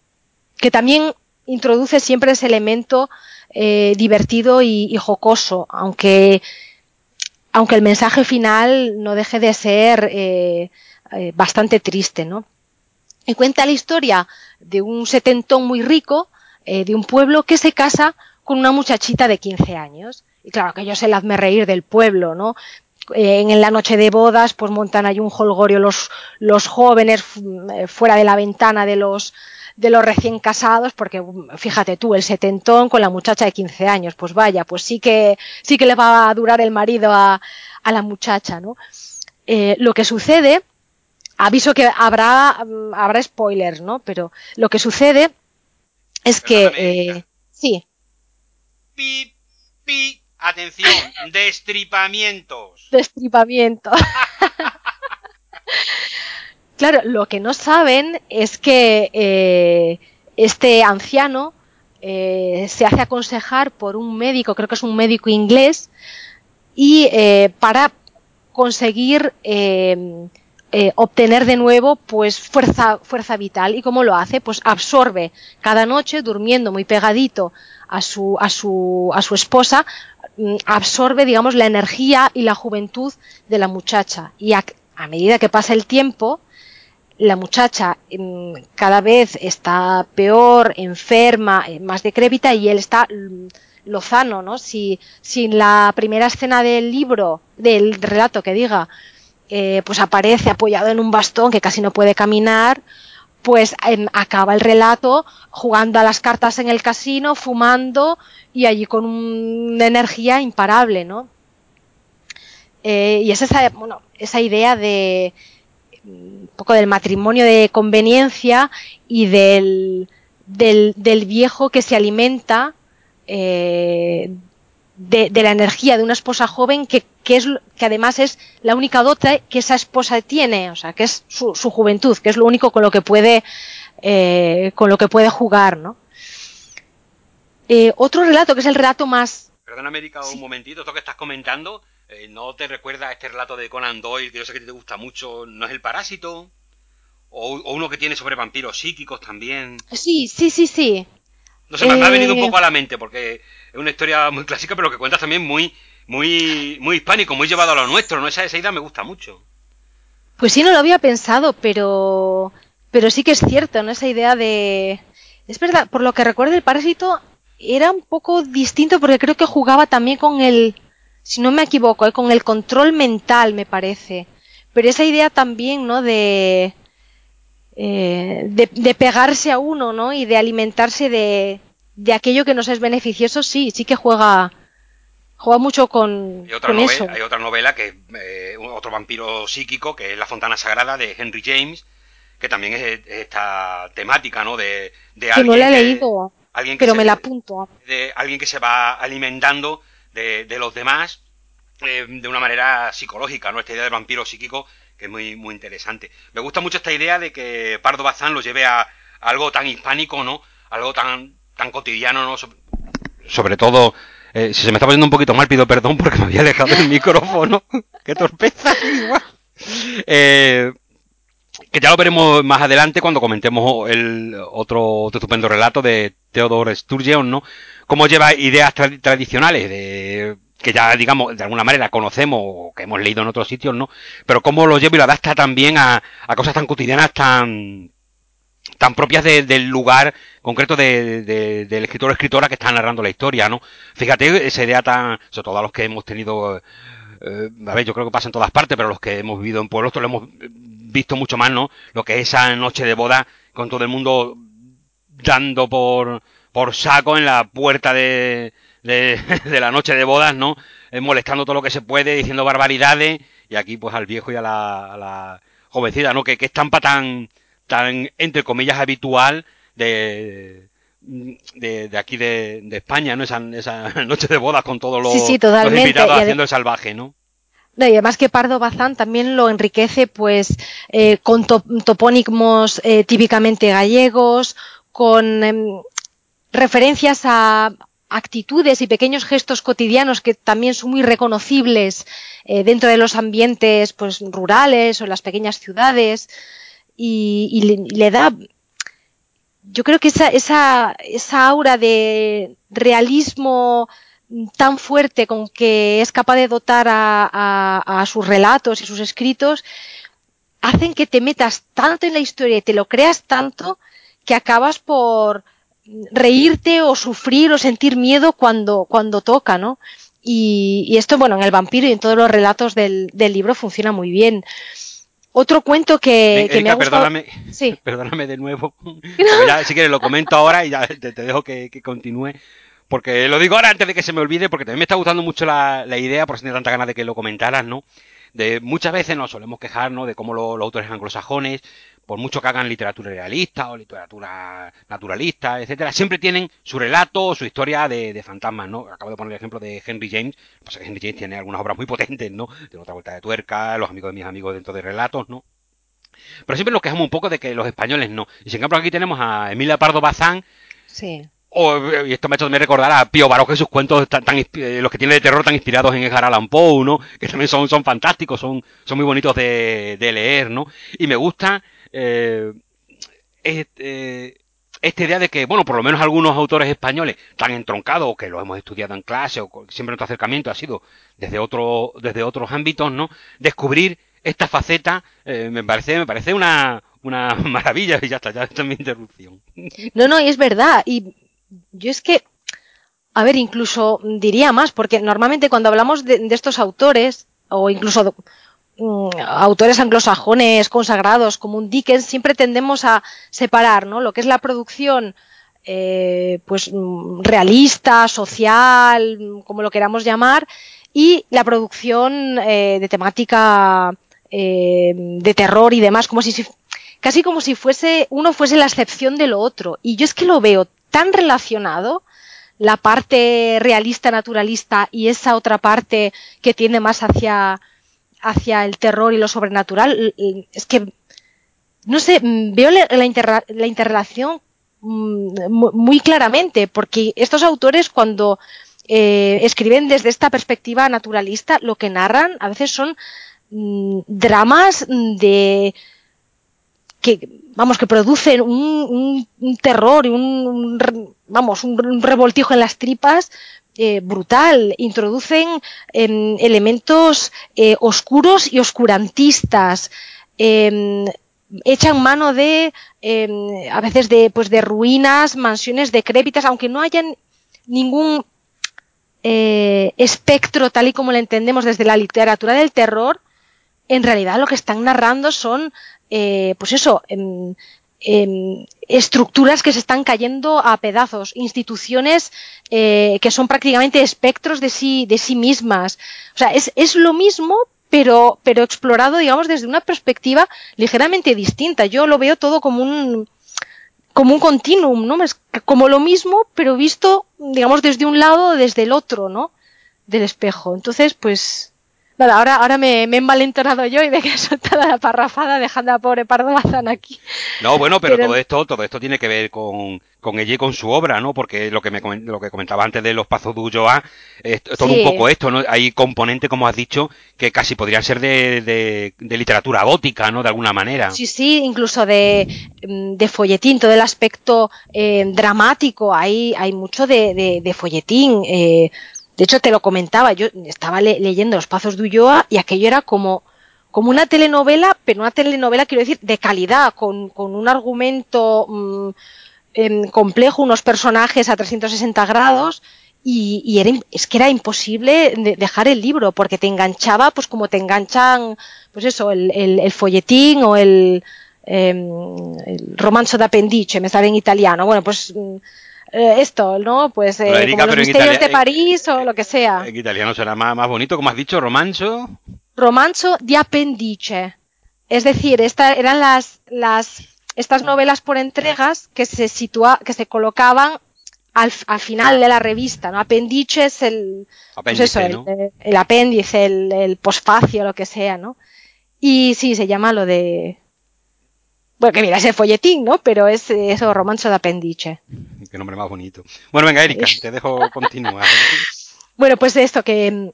que también introduce siempre ese elemento eh, divertido y, jocoso, aunque, aunque el mensaje final no deje de ser eh, eh, bastante triste, ¿no? Y cuenta la historia de un setentón muy rico de un pueblo que se casa con una muchachita de 15 años. Y claro, que yo es el hazme reír del pueblo, ¿no? Eh, en la noche de bodas, pues montan ahí un holgorio los, los jóvenes eh, fuera de la ventana de los, de los recién casados, porque fíjate tú, el setentón con la muchacha de 15 años, pues vaya, pues sí que, sí que le va a durar el marido a, a la muchacha, ¿no? lo que sucede, aviso que habrá, habrá spoilers, ¿no? Pero lo que sucede es que... Eh, sí.
Pi, pi, atención, destripamientos.
Destripamiento. claro, lo que no saben es que eh, este anciano eh, se hace aconsejar por un médico, creo que es un médico inglés, y para conseguir eh, obtener de nuevo pues fuerza, fuerza vital. ¿Y cómo lo hace? Pues absorbe cada noche, durmiendo muy pegadito a su, a su, a su esposa, absorbe, digamos, la energía y la juventud de la muchacha. Y a, medida que pasa el tiempo, la muchacha mm, cada vez está peor, enferma, eh, más decrépita y él está mm, lozano, ¿no? Si, si la primera escena del libro, del relato que diga, eh, pues aparece apoyado en un bastón que casi no puede caminar, pues acaba el relato jugando a las cartas en el casino, fumando y allí con una energía imparable, ¿no? Eh, y es esa, bueno, esa idea de un poco del matrimonio de conveniencia y del, del, viejo que se alimenta eh, de, la energía de una esposa joven que, que, es, que además es la única dote que esa esposa tiene, o sea, que es su, su juventud, que es lo único con lo que puede, eh, con lo que puede jugar, ¿no? Eh, otro relato, que es el relato más...
Perdona, América, un momentito, esto que estás comentando eh, ¿no te recuerda a este relato de Conan Doyle, que yo sé que te gusta mucho, ¿no es el parásito? O, uno que tiene sobre vampiros psíquicos también.
Sí, sí, sí, sí.
No sé, me, ha venido un poco a la mente, porque es una historia muy clásica, pero que cuentas también muy, muy, muy hispánico, muy llevado a lo nuestro, ¿no? Esa, esa idea me gusta mucho.
Pues sí, no lo había pensado, pero, pero sí que es cierto, ¿no? Esa idea de... Es verdad, por lo que recuerdo el parásito era un poco distinto porque creo que jugaba también con el, si no me equivoco, ¿eh? con el control mental, me parece. Pero esa idea también, ¿no? De, eh, de, pegarse a uno, ¿no? Y de alimentarse de, de aquello que nos es beneficioso, sí, sí que juega, juega mucho con, eso.
Hay otra novela que eh, otro vampiro psíquico, que es La Fontana Sagrada de Henry James, que también es, esta temática, ¿no? De, de
alguien que no la he leído, alguien pero me la apunto.
De alguien que se va alimentando de, de los demás eh, de una manera psicológica, ¿no? Esta idea del vampiro psíquico que es muy, muy interesante. Me gusta mucho esta idea de que Pardo Bazán lo lleve a, algo tan hispánico, ¿no? Algo tan, tan cotidiano, ¿no? sobre todo eh, si se me está poniendo un poquito mal, pido perdón porque me había alejado el micrófono. ¡Qué torpeza! eh, que ya lo veremos más adelante cuando comentemos el otro, estupendo relato de Theodore Sturgeon, ¿no? Cómo lleva ideas tradicionales de que ya digamos de alguna manera conocemos o que hemos leído en otros sitios, ¿no? Pero cómo lo lleva y lo adapta también a, a cosas tan cotidianas, tan tan propias del lugar concreto de, del escritor o escritora que está narrando la historia, ¿no? Fíjate esa idea tan, sobre todo a los que hemos tenido, eh, a ver, yo creo que pasa en todas partes, pero los que hemos vivido en pueblos, lo hemos visto mucho más, ¿no? Lo que es esa noche de boda con todo el mundo dando por, por saco en la puerta de, de, de la noche de bodas, ¿no? Eh, molestando todo lo que se puede, diciendo barbaridades, y aquí pues al viejo y a la, a la jovencita, ¿no? Que, que estampa tan, tan, entre comillas, habitual de, de, de aquí de, de, España, ¿no? Esa, esa noche de bodas con todos los, invitados haciendo el salvaje, ¿no?
y además que Pardo Bazán también lo enriquece pues eh, con topónimos eh, típicamente gallegos, con em, referencias a actitudes y pequeños gestos cotidianos que también son muy reconocibles eh, dentro de los ambientes pues rurales o en las pequeñas ciudades. Y, le, da, yo creo que esa, esa, esa aura de realismo tan fuerte con que es capaz de dotar a, a, sus relatos y sus escritos, hacen que te metas tanto en la historia y te lo creas tanto que acabas por reírte o sufrir o sentir miedo cuando, cuando toca, ¿no? Y, y esto, bueno, en el vampiro y en todos los relatos del, del libro funciona muy bien. Otro cuento que, me ha gustado...
perdóname, sí. perdóname de nuevo. Ya, si quieres lo comento ahora y ya te, dejo que, continúe. Porque lo digo ahora antes de que se me olvide, porque también me está gustando mucho la, idea, por si tienes tanta ganas de que lo comentaras, ¿no? De muchas veces nos solemos quejarnos de cómo los autores anglosajones por mucho que hagan literatura realista o literatura naturalista, etcétera, siempre tienen su relato o su historia de, fantasmas, ¿no? Acabo de poner el ejemplo de Henry James, pues Henry James tiene algunas obras muy potentes, ¿no? De otra vuelta de tuerca, los amigos de mis amigos dentro de relatos, ¿no? Pero siempre nos quejamos un poco de que los españoles no. Y sin embargo aquí tenemos a Emilia Pardo Bazán.
Sí.
O, y esto me ha hecho también recordar a Pío Baroque sus cuentos tan, eh, los que tiene de terror tan inspirados en Edgar Allan Poe, ¿no? Que también son, son fantásticos, son, son muy bonitos de, de leer, ¿no? Y me gusta eh, este, esta idea de que, bueno, por lo menos algunos autores españoles tan entroncados, que lo hemos estudiado en clase, o siempre nuestro acercamiento ha sido desde otro, desde otros ámbitos, ¿no? Descubrir esta faceta eh, me parece, me parece una, una maravilla y ya está, ya está mi interrupción.
No, no, y es verdad. Y yo es que, a ver, incluso diría más, porque normalmente cuando hablamos de, estos autores, o incluso autores anglosajones consagrados como un Dickens, siempre tendemos a separar ¿no? lo que es la producción eh, pues mm, realista, social, como lo queramos llamar, y la producción eh, de temática eh, de terror y demás, como si casi como si fuese uno fuese la excepción de lo otro. Y yo es que lo veo tan relacionado la parte realista, naturalista y esa otra parte que tiene más hacia hacia el terror y lo sobrenatural, es que, no sé, veo la, la interrelación mm, muy claramente, porque estos autores cuando eh, escriben desde esta perspectiva naturalista, lo que narran a veces son mm, dramas de que vamos que producen un, terror y un, vamos un, revoltijo en las tripas eh, brutal. Introducen em, elementos eh, oscuros y oscurantistas. Em, echan mano de em, a veces de pues de ruinas mansiones decrépitas aunque no hayan ningún eh, espectro tal y como lo entendemos desde la literatura del terror, en realidad lo que están narrando son, pues eso, em, estructuras que se están cayendo a pedazos, instituciones eh, que son prácticamente espectros de sí, de sí mismas. O sea, es, es lo mismo, pero, pero explorado, digamos, desde una perspectiva ligeramente distinta. Yo lo veo todo como un, como un continuum, ¿no? Como lo mismo, pero visto, digamos, desde un lado o desde el otro, ¿no? Del espejo. Entonces, pues, Nada, ahora, ahora me, me he envalentonado yo y me he soltado la parrafada dejando a pobre Pardo Bazán aquí.
No, bueno, pero, todo esto, todo esto tiene que ver con, con ella y con su obra, ¿no? Porque lo que me lo que comentaba antes de los Pazos de Ulloa, es todo un poco esto, ¿no? Hay componentes, como has dicho, que casi podrían ser de, de, literatura gótica, ¿no? De alguna manera.
Sí, sí, incluso de, de folletín, todo el aspecto eh, dramático, hay, hay mucho de, de folletín. Eh, de hecho, te lo comentaba, yo estaba leyendo Los Pazos de Ulloa y aquello era como, como una telenovela, pero una telenovela, quiero decir, de calidad, con, con un argumento mm, em, complejo, unos personajes a 360 grados. Y, y era, es que era imposible dejar el libro porque te enganchaba, pues como te enganchan, pues eso, el, el, folletín o el, eh, el romanzo de appendice, me sale en italiano. Bueno, pues mm, eh, esto, ¿no? Pues eh, como los misterios de París o lo que sea.
En italiano será más, más bonito, como has dicho, romanzo.
Romanzo di appendice. Es decir, esta, eran las, las, estas novelas por entregas que se situa, que se colocaban al, al final de la revista, ¿no? Appendice es el, pues eso, el, el, apéndice, el, el posfacio, lo que sea, ¿no? Y sí, se llama lo de, bueno, que mira, ese folletín, ¿no? Pero es eso, romanzo de apéndice.
Qué nombre más bonito. Bueno, venga, Erika, te dejo continuar.
bueno, pues de esto que mm,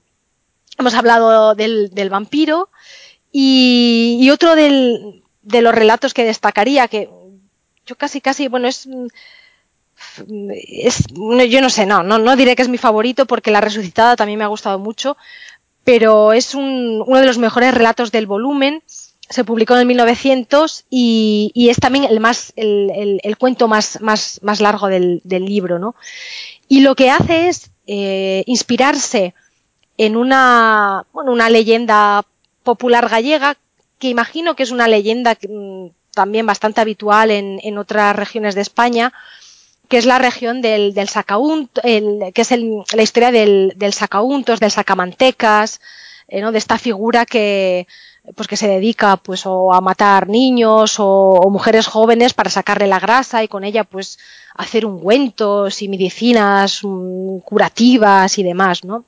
hemos hablado del, vampiro y, otro de los relatos que destacaría, que yo casi, casi, bueno, es... Mm, es yo no sé, no, no, no diré que es mi favorito porque La Resucitada también me ha gustado mucho, pero es un, uno de los mejores relatos del volumen se publicó en el 1900 y, y es también el, más, el, el, cuento más, más, más largo del, del, libro. ¿no? Y lo que hace es eh, inspirarse en una, bueno, una leyenda popular gallega, que imagino que es una leyenda mm, también bastante habitual en, en, otras regiones de España, que es la región del, del Sacaunto, el, que es el, la historia del, del Sacauntos, del Sacamantecas, eh, ¿no? de esta figura que, pues que se dedica pues o a matar niños o, mujeres jóvenes para sacarle la grasa y con ella pues hacer ungüentos y medicinas mm, curativas y demás, ¿no?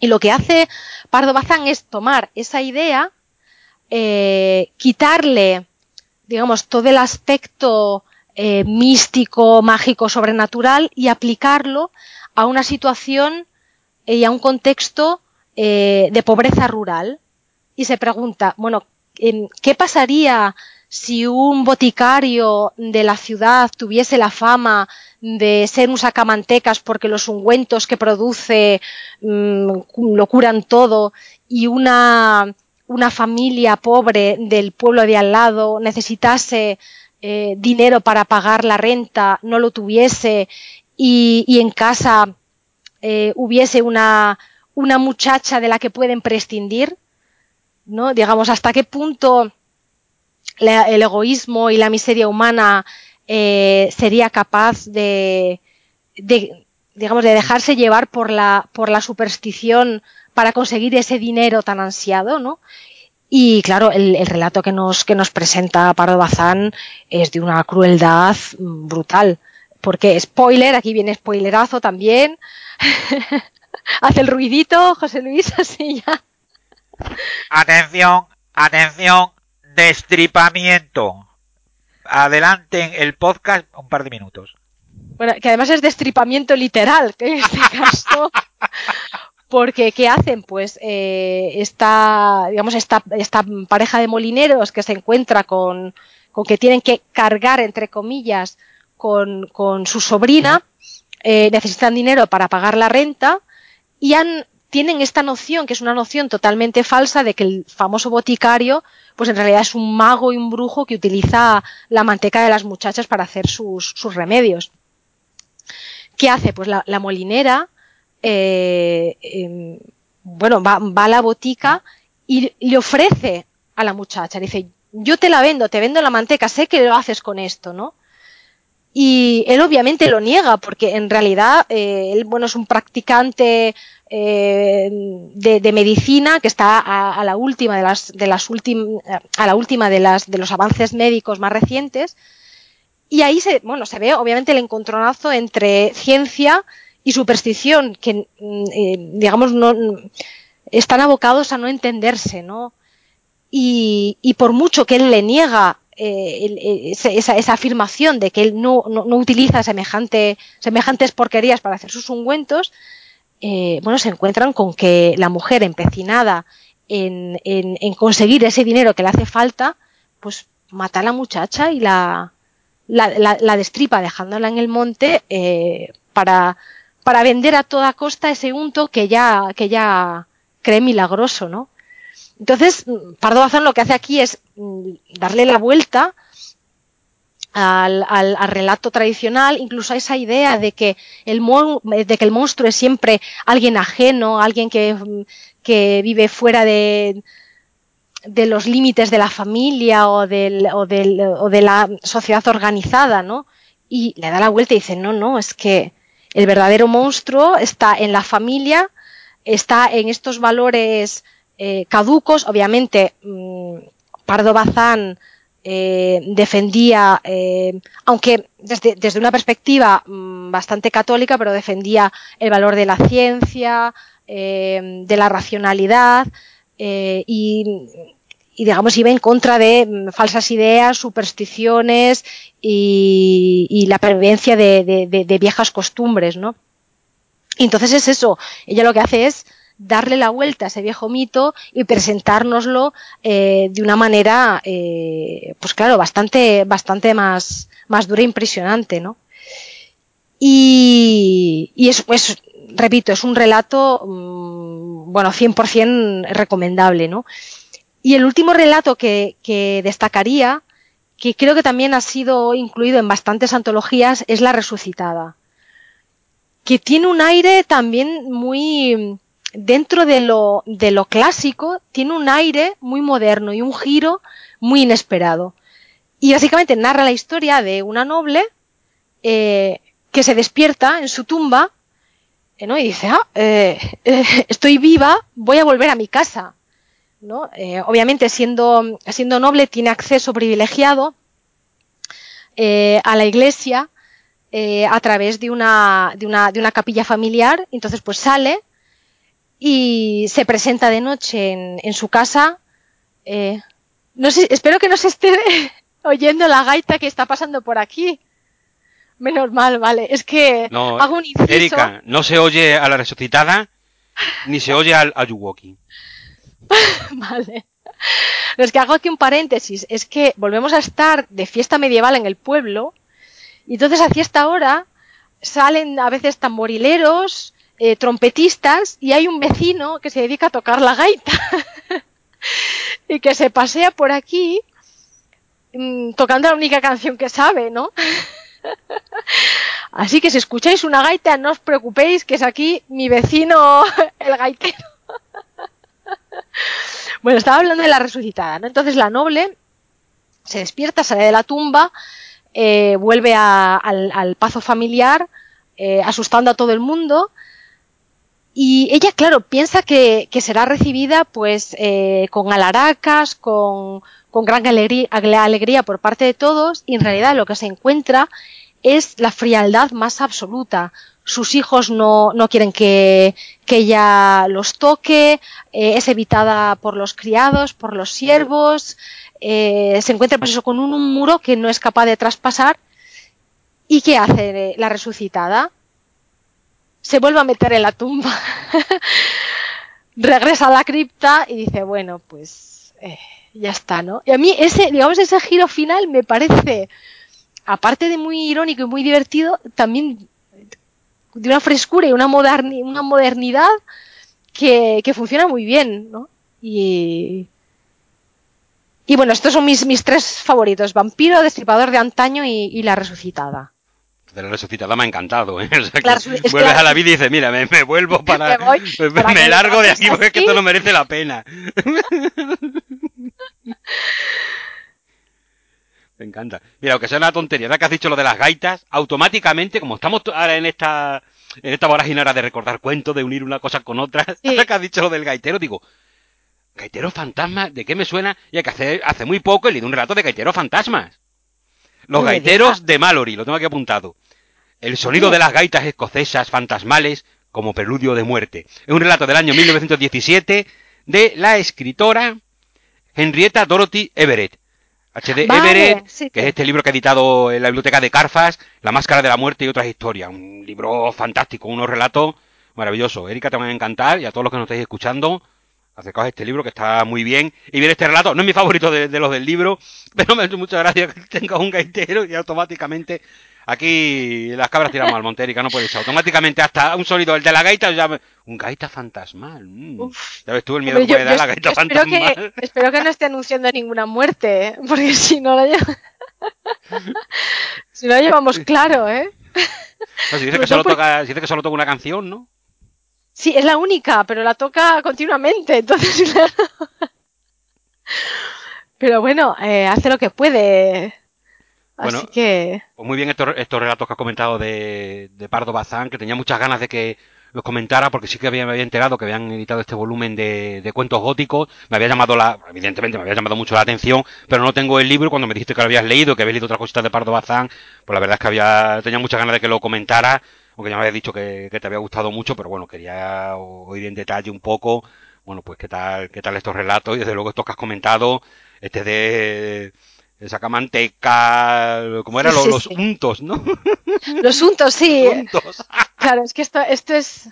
Y lo que hace Pardo Bazán es tomar esa idea, eh, quitarle, digamos, todo el aspecto eh, místico, mágico, sobrenatural y aplicarlo a una situación y a un contexto eh, de pobreza rural y se pregunta, bueno, ¿qué pasaría si un boticario de la ciudad tuviese la fama de ser un sacamantecas porque los ungüentos que produce mmm, lo curan todo y una, una familia pobre del pueblo de al lado necesitase eh, dinero para pagar la renta, no lo tuviese y, y en casa eh, hubiese una, una muchacha de la que pueden prescindir? ¿No? Digamos, hasta qué punto la, el egoísmo y la miseria humana eh, sería capaz de, de, digamos, de dejarse llevar por la, por la superstición para conseguir ese dinero tan ansiado, ¿no? Y claro, el, el, relato que nos, que nos presenta Pardo Bazán es de una crueldad brutal. Porque, spoiler, aquí viene spoilerazo también. Hace el ruidito, José Luis, así ya.
Atención, atención, destripamiento. Adelanten el podcast un par de minutos.
Bueno, que además es destripamiento literal, que en este caso. Porque, ¿qué hacen? Pues eh, esta, digamos, esta, esta pareja de molineros que se encuentra con, con que tienen que cargar, entre comillas, con, su sobrina, eh, necesitan dinero para pagar la renta y han, tienen esta noción, que es una noción totalmente falsa, de que el famoso boticario, pues en realidad es un mago y un brujo que utiliza la manteca de las muchachas para hacer sus, sus remedios. ¿Qué hace? Pues la, la molinera, eh, eh, bueno, va, va, a la botica y le ofrece a la muchacha, dice, yo te la vendo, te vendo la manteca, sé que lo haces con esto, ¿no? Y él obviamente lo niega, porque en realidad eh, él, bueno, es un practicante eh, de, medicina que está a, la última de las, de las últimas, a la última de las, de los avances médicos más recientes. Y ahí se, bueno, se ve obviamente el encontronazo entre ciencia y superstición, que, eh, digamos, no, están abocados a no entenderse, ¿no? Y, y por mucho que él le niega eh, esa, esa, afirmación de que él no, no, no, utiliza semejante, semejantes porquerías para hacer sus ungüentos, eh, bueno, se encuentran con que la mujer empecinada en, en, conseguir ese dinero que le hace falta, pues mata a la muchacha y la, la, la, la destripa dejándola en el monte eh, para, para vender a toda costa ese unto que ya, que ya cree milagroso, ¿no? Entonces, Pardo Bazán lo que hace aquí es mm, darle la vuelta al, al, al, relato tradicional, incluso a esa idea de que, el de que el monstruo es siempre alguien ajeno, alguien que, que vive fuera de, de los límites de la familia o, del, o, del, o de la sociedad organizada, ¿no? Y le da la vuelta y dice, no, no, es que el verdadero monstruo está en la familia, está en estos valores eh, caducos, obviamente mmm, Pardo Bazán eh, defendía, eh, aunque desde, desde, una perspectiva mmm, bastante católica, pero defendía el valor de la ciencia, eh, de la racionalidad y, digamos, iba en contra de mmm, falsas ideas, supersticiones y, la pervivencia de, viejas costumbres, ¿no? Entonces es eso, ella lo que hace es darle la vuelta a ese viejo mito y presentárnoslo eh, de una manera, eh, pues claro, bastante, bastante más, más dura e impresionante, ¿no? Y, y es, pues, repito, es un relato, mmm, bueno, 100% recomendable, ¿no? Y el último relato que, que destacaría, que creo que también ha sido incluido en bastantes antologías, es La Resucitada, que tiene un aire también muy, dentro de lo, de lo clásico, tiene un aire muy moderno y un giro muy inesperado. Y básicamente narra la historia de una noble eh, que se despierta en su tumba eh, y dice, ah, eh, estoy viva, voy a volver a mi casa. ¿no? Obviamente, siendo, siendo noble, tiene acceso privilegiado a la iglesia a través de una, de, una, de una capilla familiar. Entonces, pues sale y se presenta de noche en, en su casa. Eh, no sé, espero que no se esté oyendo la gaita que está pasando por aquí. Menos mal, vale. Es que
no,
hago un inciso.
Erika, no se oye a la resucitada ni se oye al Ayuwoki.
vale. Es que hago aquí un paréntesis. Es que volvemos a estar de fiesta medieval en el pueblo. Y entonces hacia esta hora salen a veces tamborileros, eh, trompetistas y hay un vecino que se dedica a tocar la gaita y que se pasea por aquí mmm, tocando la única canción que sabe, ¿no? Así que si escucháis una gaita, no os preocupéis, que es aquí mi vecino, el gaitero. bueno, estaba hablando de la resucitada, ¿no? Entonces la noble se despierta, sale de la tumba, eh, vuelve al, pazo familiar, eh, asustando a todo el mundo, y ella, claro, piensa que, que será recibida pues eh, con alaracas, con, con gran alegría, alegría por parte de todos, y en realidad lo que se encuentra es la frialdad más absoluta. Sus hijos no, no quieren que, que ella los toque, eh, es evitada por los criados, por los siervos, eh, se encuentra pues eso, con un, un muro que no es capaz de traspasar ¿Y qué hace la resucitada? Se vuelve a meter en la tumba. Regresa a la cripta y dice, bueno, pues eh, ya está, ¿no? Y a mí ese, digamos, ese giro final me parece, aparte de muy irónico y muy divertido, también de una frescura y una, una modernidad que, funciona muy bien, ¿no? Y, y bueno, estos son mis, mis tres favoritos, Vampiro, Destripador de Antaño y, La Resucitada.
De la resucitada me ha encantado, ¿eh? vuelves a la vida y dices, mira, me, vuelvo para... me, largo de aquí porque es que esto no merece la pena. me encanta. Mira, aunque sea una tontería, ¿verdad que has dicho lo de las gaitas? Automáticamente, como estamos ahora en esta en esta vorágine de recordar cuentos, de unir una cosa con otra, ahora que has dicho lo del gaitero, digo, ¿gaitero fantasma? ¿De qué me suena? Y que hace, hace muy poco he leído un relato de gaiteros fantasmas. Los gaiteros de Mallory, lo tengo aquí apuntado. El sonido de las gaitas escocesas fantasmales como preludio de muerte. Es un relato del año 1917 de la escritora Henrietta Dorothy Everett. H.D. Everett, que es este libro que ha editado en la biblioteca de Carfas, La Máscara de la Muerte y otras historias. Un libro fantástico, unos relatos maravillosos. Erika te va a encantar y a todos los que nos estáis escuchando, acercaos a este libro que está muy bien. Y bien este relato, no es mi favorito de, los del libro, pero me ha hecho mucha gracia que tenga un gaitero y automáticamente Aquí las cabras tiramos al monte, Erika, no puede ser. Automáticamente hasta un sonido, el de la gaita, ya un gaita fantasmal. Mm. Ya ves tú el miedo que puede dar la gaita espero
fantasmal. Que, espero que no esté anunciando ninguna muerte, porque si no la llevamos... si no llevamos claro, ¿eh?
si, dice que solo toca, dice que solo toca una canción, ¿no?
Sí, es la única, pero la toca continuamente, entonces... pero bueno, eh, hace lo que puede. Bueno, Así que...
Pues muy bien estos, estos relatos que has comentado de, Pardo Bazán, que tenía muchas ganas de que los comentara, porque sí que había, me había enterado que habían editado este volumen de, cuentos góticos. Me había llamado la, evidentemente me había llamado mucho la atención, pero no tengo el libro. Cuando me dijiste que lo habías leído, que habías leído otras cositas de Pardo Bazán, pues la verdad es que había, tenía muchas ganas de que lo comentara, aunque ya me habías dicho que, que te había gustado mucho, pero bueno, quería oír en detalle un poco, bueno, pues qué tal, qué tal estos relatos y desde luego estos que has comentado, este de, saca manteca, como eran los, untos, ¿no?
Los untos, sí. Claro, es que esto, esto es...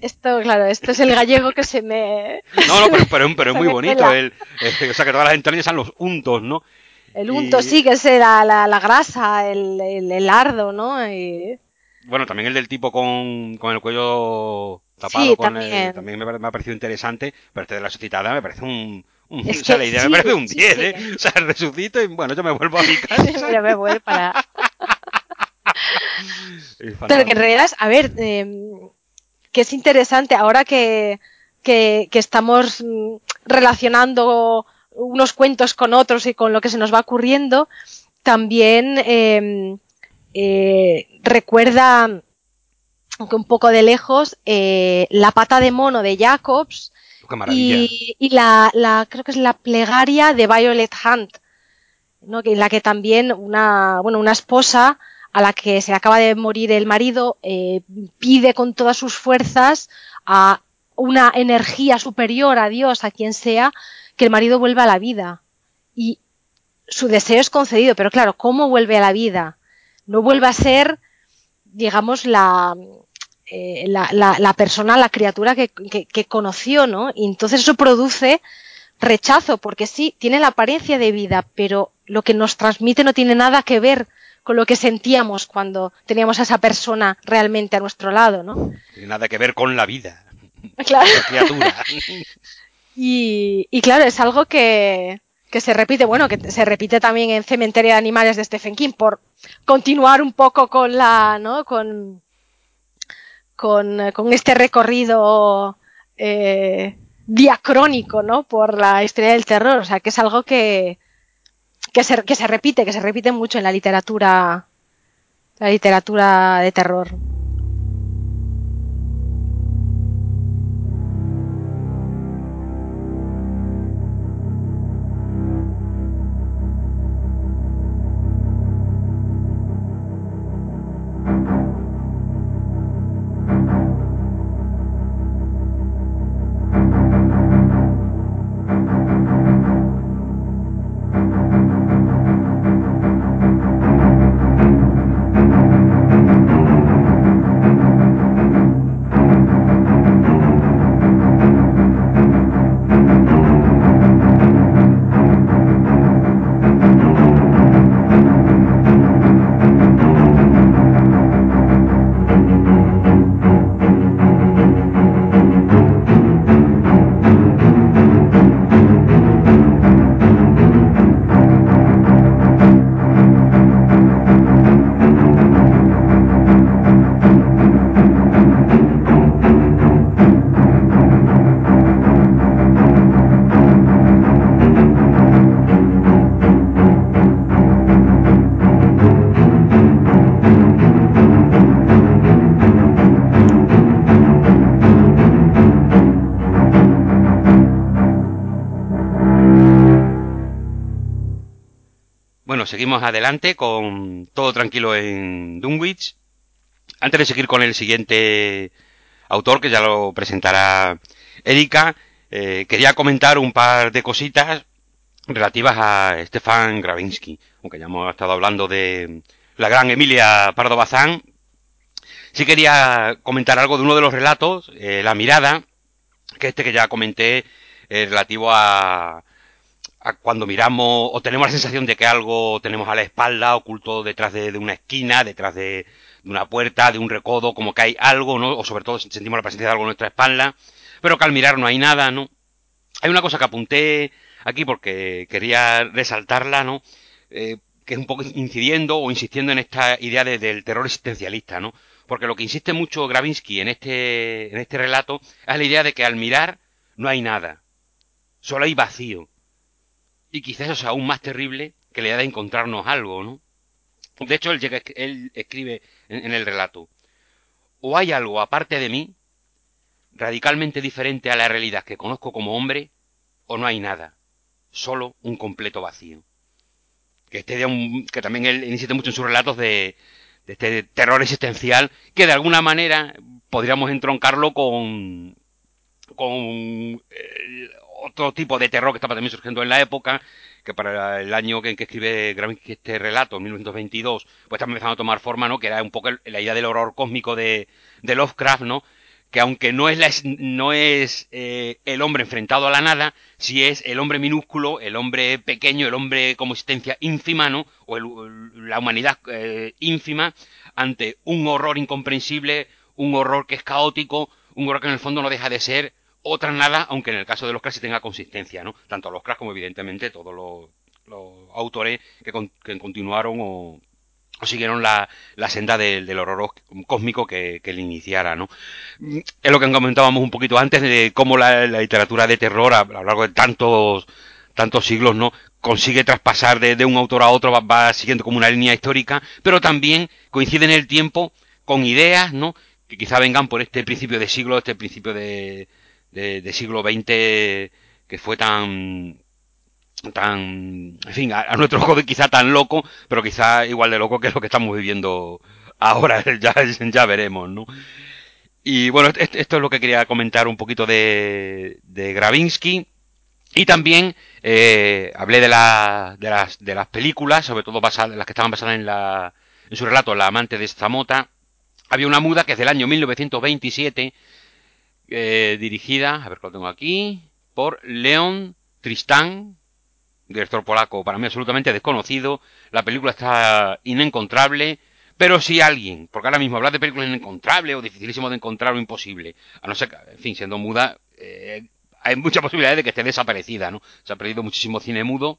Esto, claro, esto es el gallego que se me...
No, no, pero, pero, es muy bonito. El, o sea, que todas las entrañas son los untos, ¿no?
El unto sí, que es la, la, grasa, el, el, lardo, ¿no? Y...
Bueno, también el del tipo con, con el cuello tapado. Sí, con también. también me, me, ha parecido interesante, pero este de la suscitada me parece un, es o sea, la idea me parece un 10, ¿eh? O sea, resucito y bueno, yo me vuelvo a mi casa.
yo me voy para. Pero que en realidad, a ver, eh, que es interesante ahora que, que, que, estamos mm, relacionando unos cuentos con otros y con lo que se nos va ocurriendo, también eh, eh, recuerda, aunque un poco de lejos, eh, la pata de mono de Jacobs, y, la, creo que es la plegaria de Violet Hunt, ¿no? en la que también una, bueno, una esposa a la que se acaba de morir el marido eh, pide con todas sus fuerzas a una energía superior a Dios, a quien sea, que el marido vuelva a la vida. Y su deseo es concedido, pero claro, ¿cómo vuelve a la vida? No vuelve a ser, digamos, la, eh, la, persona, la criatura que, conoció, ¿no? Y entonces eso produce rechazo, porque sí, tiene la apariencia de vida, pero lo que nos transmite no tiene nada que ver con lo que sentíamos cuando teníamos a esa persona realmente a nuestro lado, ¿no?
Tiene nada que ver con la vida. Claro. La criatura.
y, y claro, es algo que, que se repite, bueno, que se repite también en Cementerio de Animales de Stephen King, por continuar un poco con la, ¿no? Con, con, con este recorrido eh, diacrónico, ¿no? Por la historia del terror. O sea, que es algo que, que, se, que se repite, que se repite mucho en la literatura, la literatura de terror.
Adelante con todo tranquilo en Dunwich. Antes de seguir con el siguiente autor, que ya lo presentará Erika, eh, quería comentar un par de cositas relativas a Stefan Gravinsky, aunque ya hemos estado hablando de la gran Emilia Pardo Bazán. Sí quería comentar algo de uno de los relatos, eh, La mirada, que este que ya comenté, eh, relativo a, cuando miramos o tenemos la sensación de que algo tenemos a la espalda, oculto detrás de, una esquina, detrás de, una puerta, de un recodo, como que hay algo, ¿no? O sobre todo sentimos la presencia de algo en nuestra espalda, pero que al mirar no hay nada, ¿no? Hay una cosa que apunté aquí porque quería resaltarla, ¿no? Eh, que es un poco incidiendo o insistiendo en esta idea del terror existencialista, ¿no? Porque lo que insiste mucho Gravinsky en este, en este relato es la idea de que al mirar no hay nada, solo hay vacío. Y quizás eso sea aún más terrible que la idea de encontrarnos algo, ¿no? De hecho, él, llega, él escribe en el relato, o hay algo aparte de mí, radicalmente diferente a la realidad que conozco como hombre, o no hay nada solo un completo vacío. Que, este un, que también él insiste mucho en sus relatos de, este terror existencial, que de alguna manera podríamos entroncarlo con, con eh, otro tipo de terror que estaba también surgiendo en la época, que para el año en que escribe Gravinsky este relato, 1922, pues está empezando a tomar forma, ¿no? Que era un poco la idea del horror cósmico de, Lovecraft, ¿no? que aunque no es, no es eh, el hombre enfrentado a la nada, sí es el hombre minúsculo, el hombre pequeño, el hombre como existencia ínfima, ¿no? O la humanidad eh, ínfima ante un horror incomprensible, un horror que es caótico, un horror que en el fondo no deja de ser otra nada, aunque en el caso de los sí tenga consistencia, ¿no? Tanto los Crash como evidentemente todos los, autores que, que continuaron o, o siguieron la, la senda del, horror cósmico que, que le iniciara, ¿no? Es lo que comentábamos un poquito antes de cómo la, literatura de terror a, lo largo de tantos tantos siglos, ¿no? Consigue traspasar de, un autor a otro, va, siguiendo como una línea histórica, pero también coincide en el tiempo con ideas, ¿no? Que quizá vengan por este principio de siglo, este principio de, de, de siglo XX que fue tan tan, en fin, a, nuestro joven quizá tan loco, pero quizá igual de loco que lo que estamos viviendo ahora, ya, ya veremos, ¿no? Y bueno, esto es lo que quería comentar un poquito de, de Gravinsky. Y también eh, hablé de, la, de, las, de las películas, sobre todo basadas, las que estaban basadas en, la, en su relato La amante de Zamota. Había una muda que es del año 1927, eh, dirigida, a ver que lo tengo aquí, por Leon Tristán, director polaco, para mí absolutamente desconocido. La película está inencontrable. Pero si alguien, porque ahora mismo hablar de películas inencontrables o dificilísimo de encontrar o imposible, a no ser, en fin, siendo muda, eh, hay mucha posibilidad de que esté desaparecida, ¿no? Se ha perdido muchísimo cine mudo.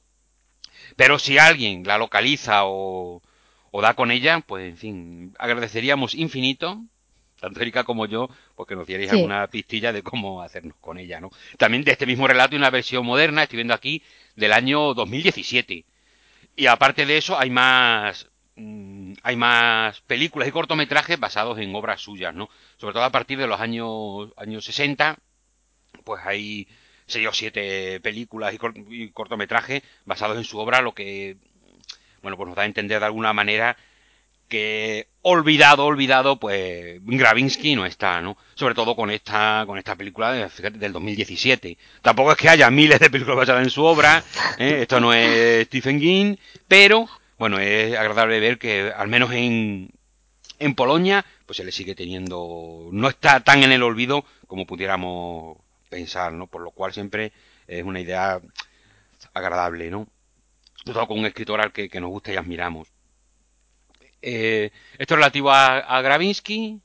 Pero si alguien la localiza o, o da con ella, pues en fin, agradeceríamos infinito tanto Erika como yo, porque nos dierais alguna pistilla de cómo hacernos con ella, ¿no? También de este mismo relato y una versión moderna, estoy viendo aquí, del año 2017. Y aparte de eso, hay más mm, hay más películas y cortometrajes basados en obras suyas, ¿no? Sobre todo a partir de los años años 60, pues hay seis o siete películas y, cortometrajes basados en su obra, lo que bueno, pues nos da a entender de alguna manera que olvidado, olvidado, pues Gravinsky no está, ¿no? Sobre todo con esta, con esta película del 2017. Tampoco es que haya miles de películas basadas en su obra, ¿eh? esto no es Stephen King, pero bueno, es agradable ver que al menos en, en Polonia, pues se le sigue teniendo, no está tan en el olvido como pudiéramos pensar, ¿no? Por lo cual siempre es una idea agradable, ¿no? Todo con un escritor al que, que nos gusta y admiramos. Eh, esto es relativo a, Gravinsky.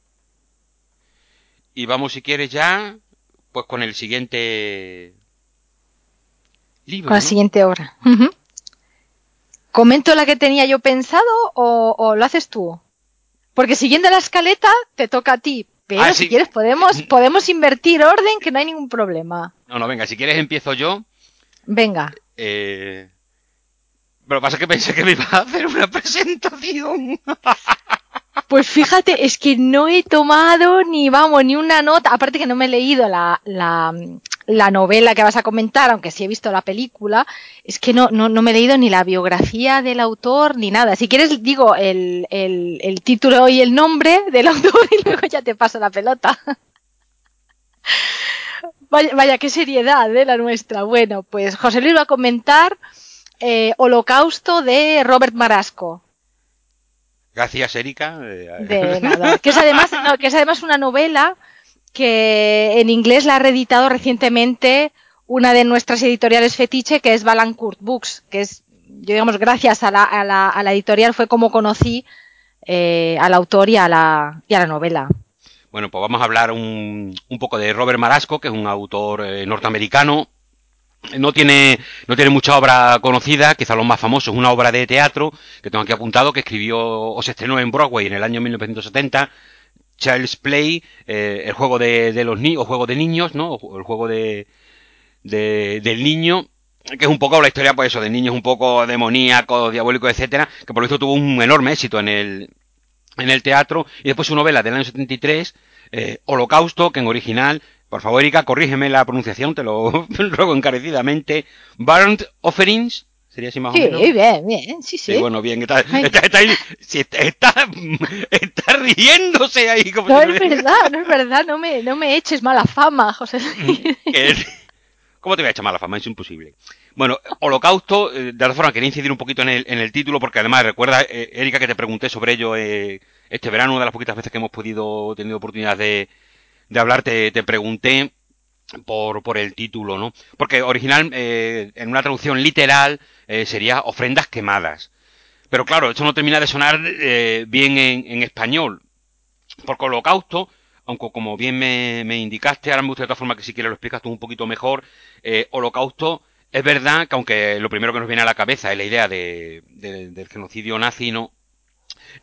Y vamos, si quieres, ya, pues con el siguiente
libro. Con la siguiente obra. ¿Comento la que tenía yo pensado o, lo haces tú? Porque siguiendo la escaleta, te toca a ti. Pero ah, si quieres, podemos, podemos invertir orden, que no hay ningún problema.
No, no, venga, si quieres empiezo yo.
Venga.
Eh, pero pasa que pensé que me iba a hacer una presentación.
Pues fíjate, es que no he tomado ni, vamos, ni una nota. Aparte que no me he leído la, la, la novela que vas a comentar, aunque sí he visto la película, es que no, no, no me he leído ni la biografía del autor ni nada. Si quieres, digo el, el, el título y el nombre del autor y luego ya te paso la pelota. Vaya, vaya, qué seriedad ¿eh? la nuestra. Bueno, pues José Luis va a comentar eh, Holocausto de Robert Marasco.
Gracias, Erika.
De nada. Que es además, no, que es además una novela que en inglés la ha reeditado recientemente una de nuestras editoriales fetiche, que es Balancourt Books, que es, yo digamos, gracias a la, a la, a la editorial fue como conocí eh, al autor y a la, y a la novela.
Bueno, pues vamos a hablar un, un poco de Robert Marasco, que es un autor eh, norteamericano. No tiene, no tiene mucha obra conocida, quizá lo más famoso es una obra de teatro que tengo aquí apuntado, que escribió o se estrenó en Broadway en el año 1970, Child's Play, eh, el juego de, de los niños, o juego de niños, ¿no? El juego de, de, del niño, que es un poco la historia, pues eso, de niños un poco demoníaco, diabólico, etcétera, que por lo visto tuvo un enorme éxito en el, en el teatro, y después su novela del año 73, eh, Holocausto, que en original, por favor, Erika, corrígeme la pronunciación, te lo ruego encarecidamente, Burnt Offerings, Sería así más
sí,
o menos.
bien, bien, sí, sí.
Sí, bueno, bien, está, está, está, ahí, está, está, riéndose ahí. Como
no
si
es verdad, no es verdad, no me, no me eches mala fama, José.
¿Cómo te voy a echar mala fama? Es imposible. Bueno, Holocausto, eh, de alguna forma quería incidir un poquito en el, en el título, porque además recuerda, eh, Erika, que te pregunté sobre ello eh, este verano, una de las poquitas veces que hemos podido, tenido oportunidad de, de hablar, te, pregunté por, por el título, ¿no? Porque original, eh, en una traducción literal, eh, sería ofrendas quemadas. Pero claro, esto no termina de sonar eh, bien en, en, español. Porque holocausto, aunque como bien me, me, indicaste, ahora me gustaría de todas formas que si quieres lo explicas tú un poquito mejor, eh, holocausto es verdad que aunque lo primero que nos viene a la cabeza es la idea de, de, del genocidio nazi, ¿no?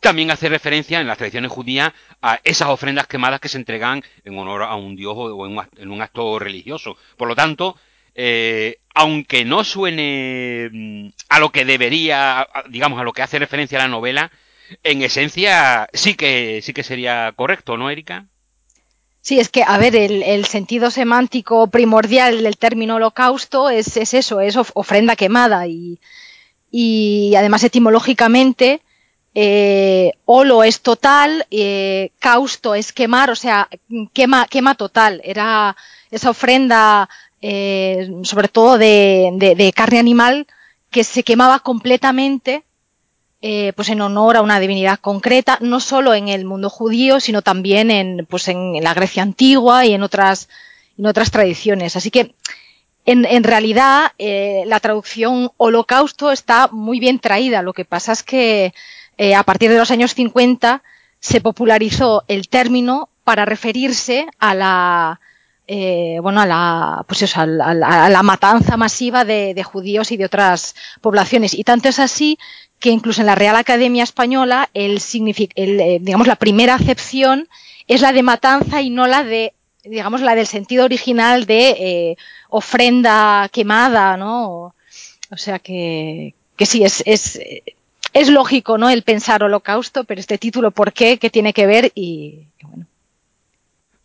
También hace referencia en las tradiciones judías a esas ofrendas quemadas que se entregan en honor a un dios o en un, acto religioso. Por lo tanto, eh, aunque no suene a lo que debería, digamos, a lo que hace referencia la novela, en esencia sí que, sí que sería correcto, ¿no, Erika?
Sí, es que, a ver, el, el sentido semántico primordial del término holocausto es, es eso, es of, ofrenda quemada y, y además etimológicamente eh, holo es total, eh, causto es quemar, o sea, quema, quema total. Era esa ofrenda, eh, sobre todo de, de, de, carne animal, que se quemaba completamente, eh, pues en honor a una divinidad concreta, no solo en el mundo judío, sino también en, pues en, en la Grecia antigua y en otras, en otras tradiciones. Así que, en, en realidad, eh, la traducción holocausto está muy bien traída. Lo que pasa es que eh, a partir de los años 50 se popularizó el término para referirse a la, eh, bueno, a la, pues eso, a la, a la matanza masiva de, judíos y de otras poblaciones. Y tanto es así que incluso en la Real Academia Española, el, el eh, digamos, la primera acepción es la de matanza y no la de, digamos, la del sentido original de ofrenda quemada, ¿no? O sea que, que sí, es, es, es lógico, ¿no? El pensar holocausto, pero este título, ¿por qué? ¿Qué tiene que ver? Y, bueno.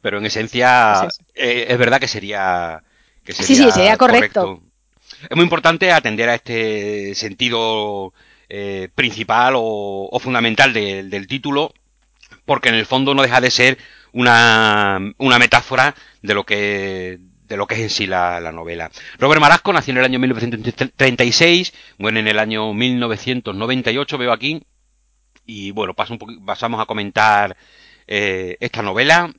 Pero en esencia, es, eh, es verdad que sería, que sería.
Sí, sí, sería correcto. correcto.
Es muy importante atender a este sentido eh, principal o, o fundamental de, del título, porque en el fondo no deja de ser una, una metáfora de lo que de lo que es en sí la, la, novela. Robert Marasco nació en el año 1936, muere en el año 1998, veo aquí, y bueno, paso un pasamos a comentar eh, esta novela,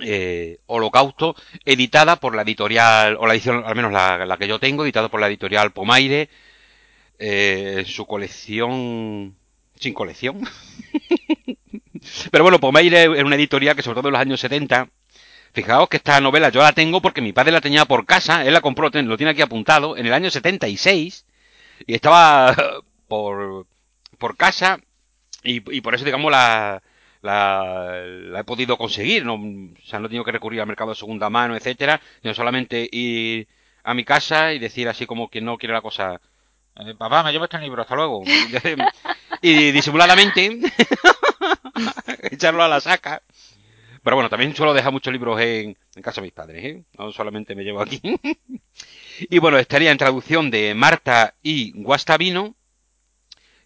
eh, Holocausto, editada por la editorial, o la edición, al menos la, que yo tengo, editada por la editorial Pomaire, eh, su colección, sin colección. Pero bueno, Pomaire es una editorial que sobre todo en los años 70 Fijaos que esta novela yo la tengo porque mi padre la tenía por casa, él la compró, lo tiene aquí apuntado, en el año 76, y estaba por, por casa, y, y por eso, digamos, la, la, la, he podido conseguir, no, o sea, no he tenido que recurrir al mercado de segunda mano, etcétera, sino solamente ir a mi casa y decir así como que no quiere la cosa, eh, papá, me llevo este libro, hasta luego. y disimuladamente, echarlo a la saca Pero bueno, también suelo dejar muchos libros en, casa de mis padres, ¿eh? No solamente me llevo aquí. y bueno, estaría en traducción de Marta y Guastavino,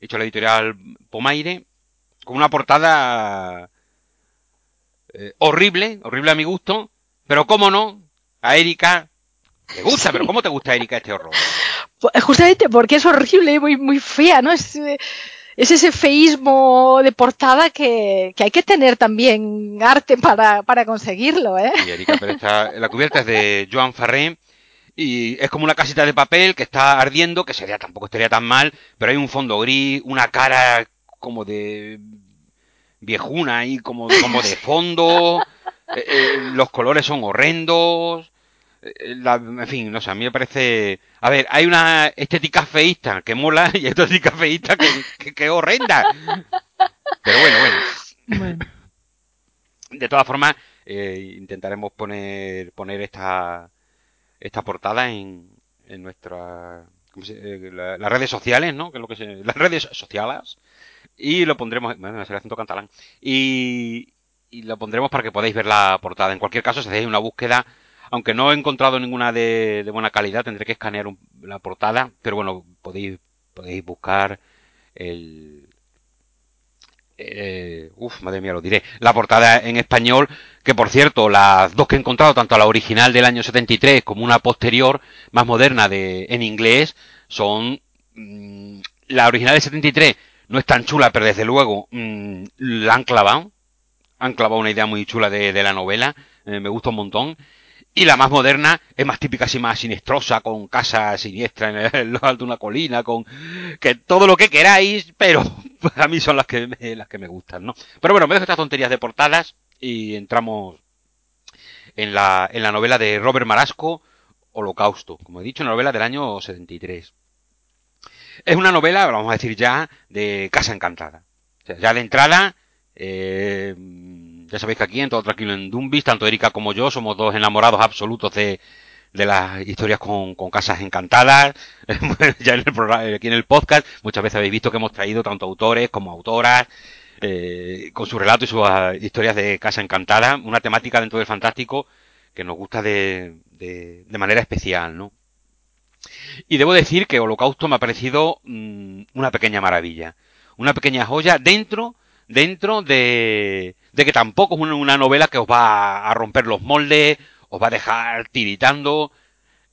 hecho la editorial Pomaire, con una portada eh, horrible, horrible a mi gusto, pero cómo no, a Erika le gusta, pero ¿cómo te gusta Erika este horror?
Pues, justamente porque es horrible, muy, muy fea, ¿no? Es, eh, es ese feísmo de portada que, hay que tener también arte para, conseguirlo, ¿eh?
Sí, Erika, pero la cubierta es de Joan Farré y es como una casita de papel que está ardiendo, que sería tampoco estaría tan mal, pero hay un fondo gris, una cara como de viejuna ahí, como, como de fondo, eh, eh, los colores son horrendos, eh, en fin, no sé, a mí me parece... A ver, hay una estética feísta que mola y estética feísta que, que, horrenda. Pero bueno, bueno. De todas formas, eh, intentaremos poner, poner esta, esta portada en, en nuestra... Eh, las redes sociales, ¿no? Que es lo que se, las redes sociales. Y lo pondremos... Bueno, será acento catalán. Y, y lo pondremos para que podáis ver la portada. En cualquier caso, si hacéis una búsqueda aunque no he encontrado ninguna de, buena calidad, tendré que escanear la portada, pero bueno, podéis, podéis buscar el... Eh, uf, madre mía, lo diré. La portada en español, que por cierto, las dos que he encontrado, tanto la original del año 73 como una posterior, más moderna de, en inglés, son... Mm, la original del 73 no es tan chula, pero desde luego mm, la han clavado. Han clavado una idea muy chula de, la novela. Eh, me gusta un montón. Y la más moderna es más típica, así más sinestrosa, con casa siniestra en, lo alto de una colina, con que todo lo que queráis, pero a mí son las que, me, las que me gustan, ¿no? Pero bueno, me dejo estas tonterías de portadas y entramos en la, en la novela de Robert Marasco, Holocausto, como he dicho, una novela del año 73. Es una novela, vamos a decir ya, de Casa Encantada. O sea, ya de entrada, eh, ya sabéis que aquí en Todo Tranquilo en Dumbis, tanto Erika como yo somos dos enamorados absolutos de, de las historias con, con casas encantadas. ya en el programa, aquí en el podcast, muchas veces habéis visto que hemos traído tanto autores como autoras, eh, con su relato y sus ah, historias de casa encantada, una temática dentro del fantástico que nos gusta de, de, de manera especial, ¿no? Y debo decir que Holocausto me ha parecido mm, una pequeña maravilla, una pequeña joya dentro, dentro de, de que tampoco es una novela que os va a romper los moldes, os va a dejar tiritando,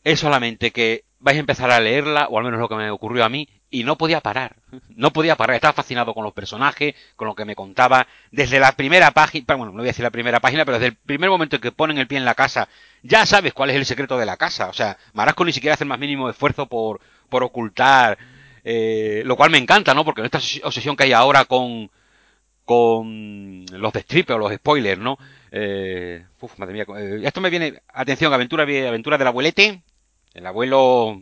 es solamente que vais a empezar a leerla, o al menos lo que me ocurrió a mí, y no podía parar. No podía parar. Estaba fascinado con los personajes, con lo que me contaba. Desde la primera página, bueno, no voy a decir la primera página, pero desde el primer momento en que ponen el pie en la casa, ya sabes cuál es el secreto de la casa. O sea, Marasco ni siquiera hace el más mínimo esfuerzo por, por ocultar, eh, lo cual me encanta, ¿no? Porque esta obsesión que hay ahora con, con los destripes o los spoilers, ¿no? Eh, uf, madre mía. Eh, esto me viene, atención, aventura, aventura del abuelete. El abuelo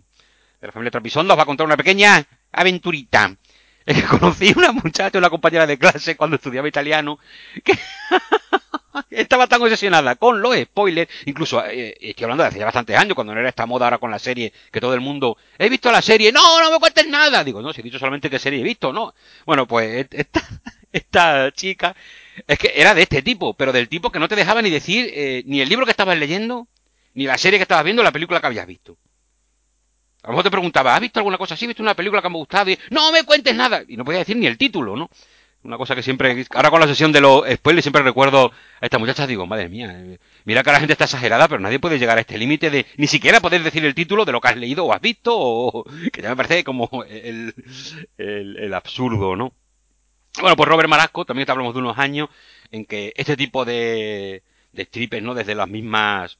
de la familia Trapisondo va a contar una pequeña aventurita. Es que conocí una muchacha, una compañera de clase cuando estudiaba italiano, que estaba tan obsesionada con los spoilers, incluso eh, estoy hablando de hace ya bastantes años, cuando no era esta moda ahora con la serie, que todo el mundo, he visto la serie, no, no me cuentes nada. Digo, no, si he dicho solamente qué serie he visto, no. Bueno, pues esta, esta chica, es que era de este tipo, pero del tipo que no te dejaba ni decir eh, ni el libro que estabas leyendo, ni la serie que estabas viendo, la película que habías visto. A lo mejor te preguntaba, ¿has visto alguna cosa así? ¿Has visto una película que me ha gustado? Y, no me cuentes nada. Y no podía decir ni el título, ¿no? Una cosa que siempre, ahora con la sesión de los spoilers, siempre recuerdo a esta muchacha, digo, madre mía, eh, mira que la gente está exagerada, pero nadie puede llegar a este límite de ni siquiera poder decir el título de lo que has leído o has visto, o que ya me parece como el, el, el absurdo, ¿no? Bueno, pues Robert Marasco, también te hablamos de unos años en que este tipo de, de strippers, ¿no? Desde las mismas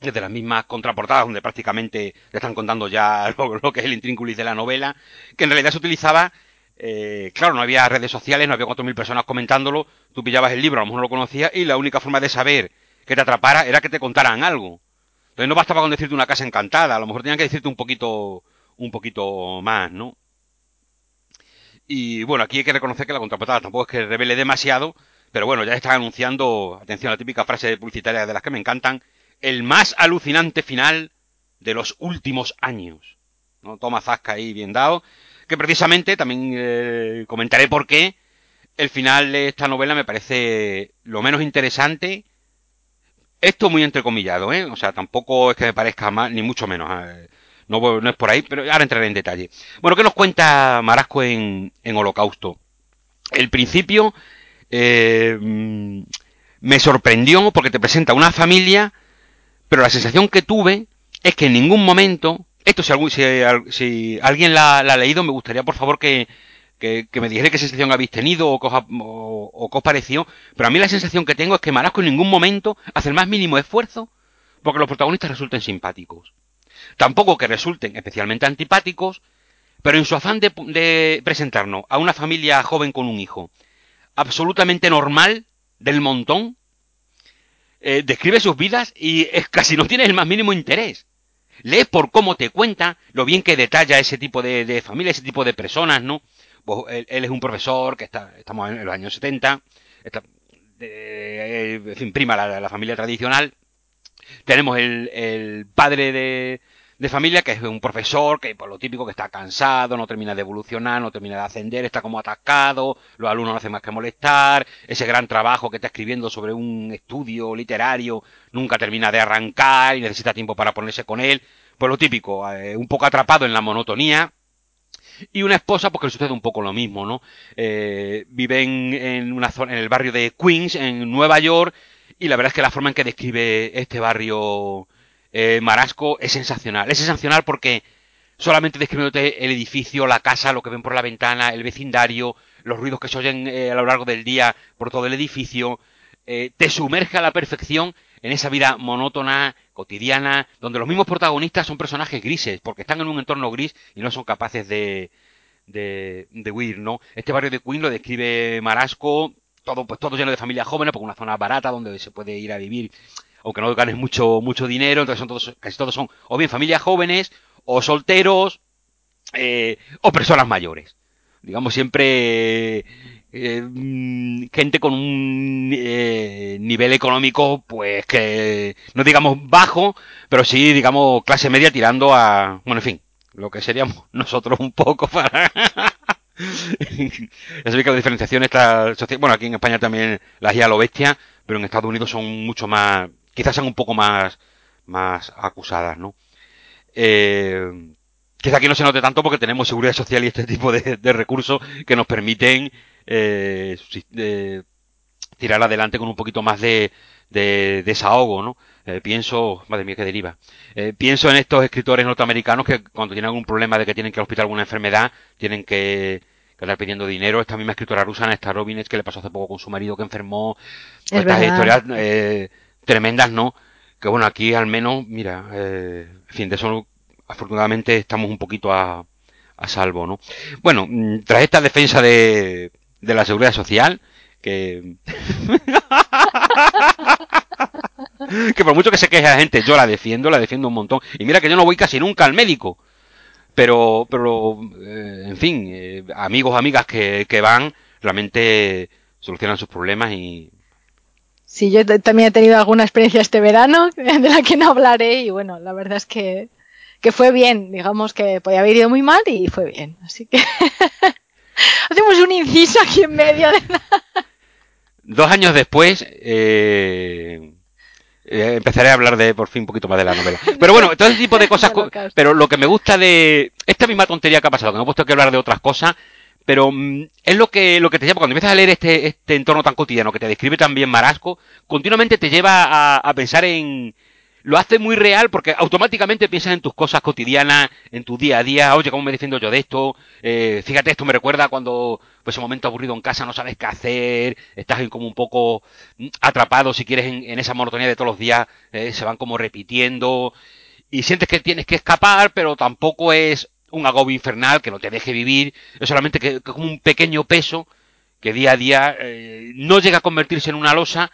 desde las mismas contraportadas donde prácticamente le están contando ya lo, que es el intrínculis de la novela, que en realidad se utilizaba, eh, claro, no había redes sociales, no había cuatro mil personas comentándolo, tú pillabas el libro, a lo mejor no lo conocías, y la única forma de saber que te atrapara era que te contaran algo. Entonces no bastaba con decirte una casa encantada, a lo mejor tenían que decirte un poquito, un poquito más, ¿no? Y bueno, aquí hay que reconocer que la contraportada tampoco es que revele demasiado, pero bueno, ya están anunciando, atención a la típica frase publicitaria de las que me encantan, el más alucinante final de los últimos años. ¿no? Toma Zasca ahí bien dado, que precisamente también eh, comentaré por qué el final de esta novela me parece lo menos interesante. Esto muy entrecomillado, ¿eh? O sea, tampoco es que me parezca más, ni mucho menos. ¿eh? No, no, es por ahí, pero ahora entraré en detalle. Bueno, ¿qué nos cuenta Marasco en, en Holocausto? El principio eh, me sorprendió porque te presenta una familia, pero la sensación que tuve es que en ningún momento, esto si, si, alguien la, ha leído, me gustaría por favor que, que, me dijera qué sensación habéis tenido o qué, os, o, os pareció, pero a mí la sensación que tengo es que Marasco en ningún momento hace el más mínimo esfuerzo porque los protagonistas resulten simpáticos. Tampoco que resulten especialmente antipáticos, pero en su afán de, presentarnos a una familia joven con un hijo absolutamente normal, del montón, eh, describe sus vidas y es, casi no tiene el más mínimo interés. Lees por cómo te cuenta, lo bien que detalla ese tipo de, familia, ese tipo de personas, ¿no? Pues él, es un profesor que está, estamos en los años 70, está, en fin, prima la, familia tradicional. Tenemos el padre de, de familia que es un profesor que por lo típico que está cansado, no termina de evolucionar, no termina de ascender, está como atascado, los alumnos no hacen más que molestar, ese gran trabajo que está escribiendo sobre un estudio literario nunca termina de arrancar y necesita tiempo para ponerse con él, pues lo típico, eh, un poco atrapado en la monotonía, y una esposa, porque le sucede un poco lo mismo, ¿no? Eh, viven en una zona, en el barrio de Queens, en Nueva York, y la verdad es que la forma en que describe este barrio eh, Marasco es sensacional. Es sensacional porque solamente describiéndote el edificio, la casa, lo que ven por la ventana, el vecindario, los ruidos que se oyen eh, a lo largo del día por todo el edificio, eh, te sumerge a la perfección en esa vida monótona, cotidiana, donde los mismos protagonistas son personajes grises, porque están en un entorno gris y no son capaces de, de, de huir, ¿no? Este barrio de Queen lo describe Marasco, todo, pues todo lleno de familias jóvenes, porque una zona barata donde se puede ir a vivir aunque no ganes mucho, mucho dinero, entonces son todos, casi todos son o bien familias jóvenes, o solteros, eh, o personas mayores. Digamos siempre eh, mm, gente con un eh, nivel económico, pues que no digamos bajo, pero sí digamos clase media tirando a, bueno, en fin, lo que seríamos nosotros un poco para... ya sabéis que la diferenciación está... Bueno, aquí en España también las ya lo bestia, pero en Estados Unidos son mucho más quizás sean un poco más, más acusadas, ¿no? Eh, quizá aquí no se note tanto porque tenemos seguridad social y este tipo de, recursos que nos permiten eh, tirar adelante con un poquito más de, desahogo, ¿no? Eh, pienso, madre mía, que deriva. Eh, pienso en estos escritores norteamericanos que cuando tienen algún problema de que tienen que hospital alguna enfermedad, tienen que, andar pidiendo dinero. Esta misma escritora rusa, esta Robinets, que le pasó hace poco con su marido que enfermó. estas historias tremendas, ¿no? Que bueno, aquí al menos, mira, eh, en fin, de eso afortunadamente estamos un poquito a, a salvo, ¿no? Bueno, mm, tras esta defensa de, de la seguridad social, que... que por mucho que se queje la gente, yo la defiendo, la defiendo un montón. Y mira que yo no voy casi nunca al médico. Pero, pero, eh, en fin, eh, amigos, amigas que, que van, realmente solucionan sus problemas y
Sí, yo también he tenido alguna experiencia este verano de la que no hablaré y bueno, la verdad es que, que fue bien, digamos que podía haber ido muy mal y fue bien, así que hacemos un inciso aquí en medio de
Dos años después eh, eh, empezaré a hablar de por fin un poquito más de la novela. Pero bueno, todo ese tipo de cosas, pero lo que me gusta de esta misma tontería que ha pasado, que me he puesto que hablar de otras cosas, pero mm, es lo que, lo que te lleva, cuando empiezas a leer este, este entorno tan cotidiano que te describe también Marasco, continuamente te lleva a, a pensar en, lo hace muy real porque automáticamente piensas en tus cosas cotidianas, en tu día a día, oye, ¿cómo me defiendo yo de esto? Eh, fíjate, esto me recuerda cuando, pues, un momento aburrido en casa, no sabes qué hacer, estás como un poco atrapado, si quieres, en, esa monotonía de todos los días, eh, se van como repitiendo, y sientes que tienes que escapar, pero tampoco es un agobio infernal que no te deje vivir, es solamente que, como un pequeño peso que día a día eh, no llega a convertirse en una losa,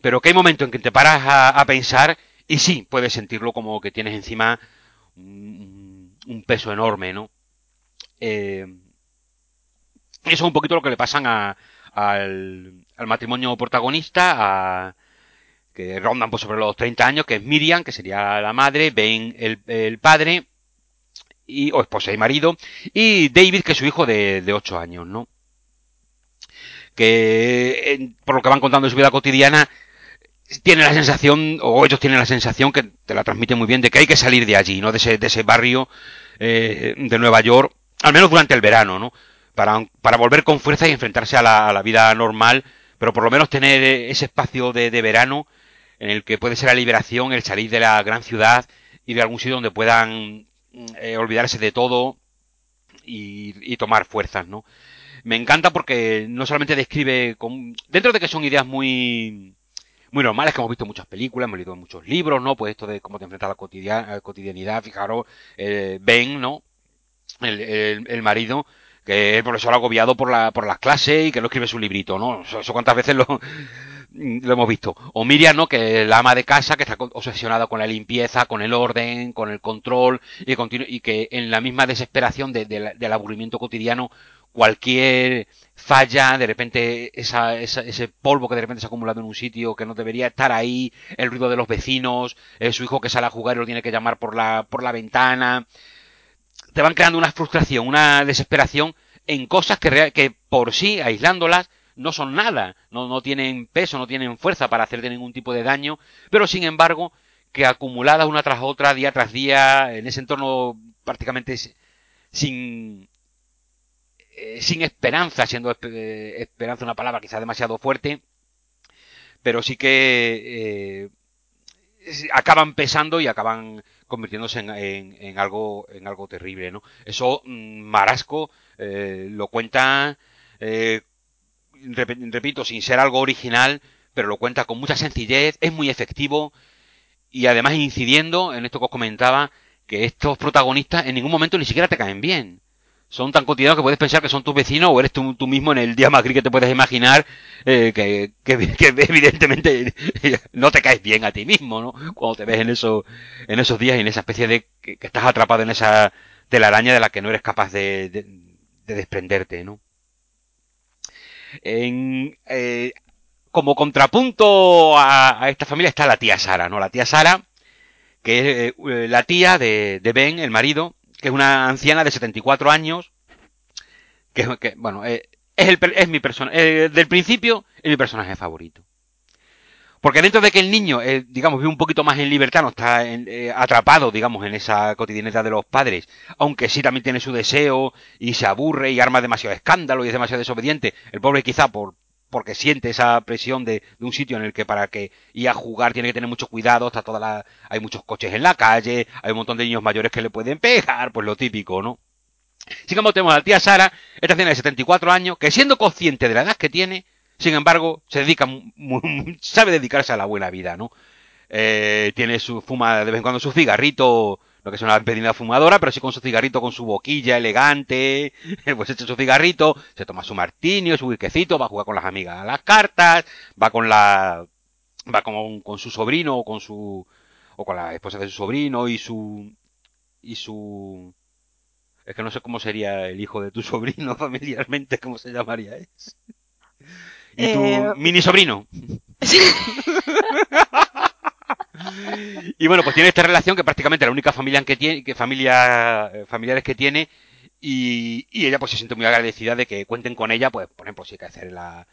pero que hay momentos en que te paras a, pensar y sí, puedes sentirlo como que tienes encima un, peso enorme, ¿no? Eh, eso es un poquito lo que le pasan a, al, matrimonio protagonista, a, que rondan pues, sobre los 30 años, que es Miriam, que sería la madre, Ben el, padre, y, o esposa y marido, y David, que es su hijo de, de 8 años, ¿no? que por lo que van contando de su vida cotidiana, tiene la sensación, o ellos tienen la sensación que te la transmiten muy bien, de que hay que salir de allí, ¿no? De ese, de ese barrio eh, de Nueva York, al menos durante el verano, ¿no? Para, para volver con fuerza y enfrentarse a la, a la, vida normal, pero por lo menos tener ese espacio de, de, verano en el que puede ser la liberación, el salir de la gran ciudad, ir a algún sitio donde puedan eh, olvidarse de todo y, y, tomar fuerzas, ¿no? Me encanta porque no solamente describe, con, dentro de que son ideas muy muy normales que hemos visto muchas películas, hemos leído muchos libros, ¿no? Pues esto de cómo te enfrentas a la, cotidianidad, fijaros, eh, Ben, ¿no? El, el, el, marido, que es el profesor agobiado por, la, por las clases y que no escribe su librito, ¿no? Eso, cuántas veces lo, lo hemos visto. O Miriam, ¿no? Que es la ama de casa, que está obsesionada con la limpieza, con el orden, con el control, y, que en la misma desesperación de, de, del aburrimiento cotidiano, cualquier falla, de repente esa, esa, ese polvo que de repente se ha acumulado en un sitio que no debería estar ahí, el ruido de los vecinos, eh, su hijo que sale a jugar y lo tiene que llamar por la, por la ventana, te van creando una frustración, una desesperación en cosas que, que por sí, aislándolas, no son nada, no, no tienen peso, no tienen fuerza para hacerte ningún tipo de daño, pero sin embargo, que acumuladas una tras otra, día tras día, en ese entorno prácticamente sin, eh, sin esperanza, siendo eh, esperanza una palabra quizá demasiado fuerte, pero sí que eh, acaban pesando y acaban convirtiéndose en, en, algo en algo terrible, ¿no? Eso mmm, Marasco eh, lo cuenta, eh, rep repito, sin ser algo original, pero lo cuenta con mucha sencillez, es muy efectivo y además incidiendo en esto que os comentaba, que estos protagonistas en ningún momento ni siquiera te caen bien son tan cotidianos que puedes pensar que son tus vecinos o eres tú, mismo en el día más gris que te puedes imaginar, eh, que, que, que, evidentemente no te caes bien a ti mismo, ¿no? Cuando te ves en, eso, en esos días y en esa especie de que, estás atrapado en esa telaraña de la que no eres capaz de, de, de desprenderte, ¿no? En, eh, como contrapunto a, a, esta familia está la tía Sara, ¿no? La tía Sara, que es eh, la tía de, de Ben, el marido, que es una anciana de 74 años, que, bueno, eh, es, el, es mi personaje, eh, del principio es mi personaje favorito. Porque dentro de que el niño, eh, digamos, vive un poquito más en libertad, no está atrapado, digamos, en esa cotidianidad de los padres, aunque sí también tiene su deseo y se aburre y arma demasiado escándalo y es demasiado desobediente, el pobre quizá por, porque siente esa presión de, de, un sitio en el que para que ir a jugar tiene que tener mucho cuidado, está toda la, hay muchos coches en la calle, hay un montón de niños mayores que le pueden pegar, pues lo típico, ¿no? Sin embargo, tenemos a la tía Sara, esta tiene de 74 años, que siendo consciente de la edad que tiene, sin embargo, se dedica, sabe dedicarse a la buena vida, ¿no? Eh, tiene su, fuma de vez en cuando su cigarrito, lo que es una empedina fumadora, pero sí con su cigarrito, con su boquilla elegante, pues echa su cigarrito, se toma su martini, su whiskycito, va a jugar con las amigas a las cartas, va con la, va con, con su sobrino o con su, o con la esposa de su sobrino y su, y su, es que no sé cómo sería el hijo de tu sobrino familiarmente, cómo se llamaría eso. Y tu eh... mini sobrino. y bueno, pues tiene esta relación que prácticamente la única familia que tiene, que familia, familiares que tiene, y, y, ella pues se siente muy agradecida de que cuenten con ella, pues por ejemplo, si hay que hacer la,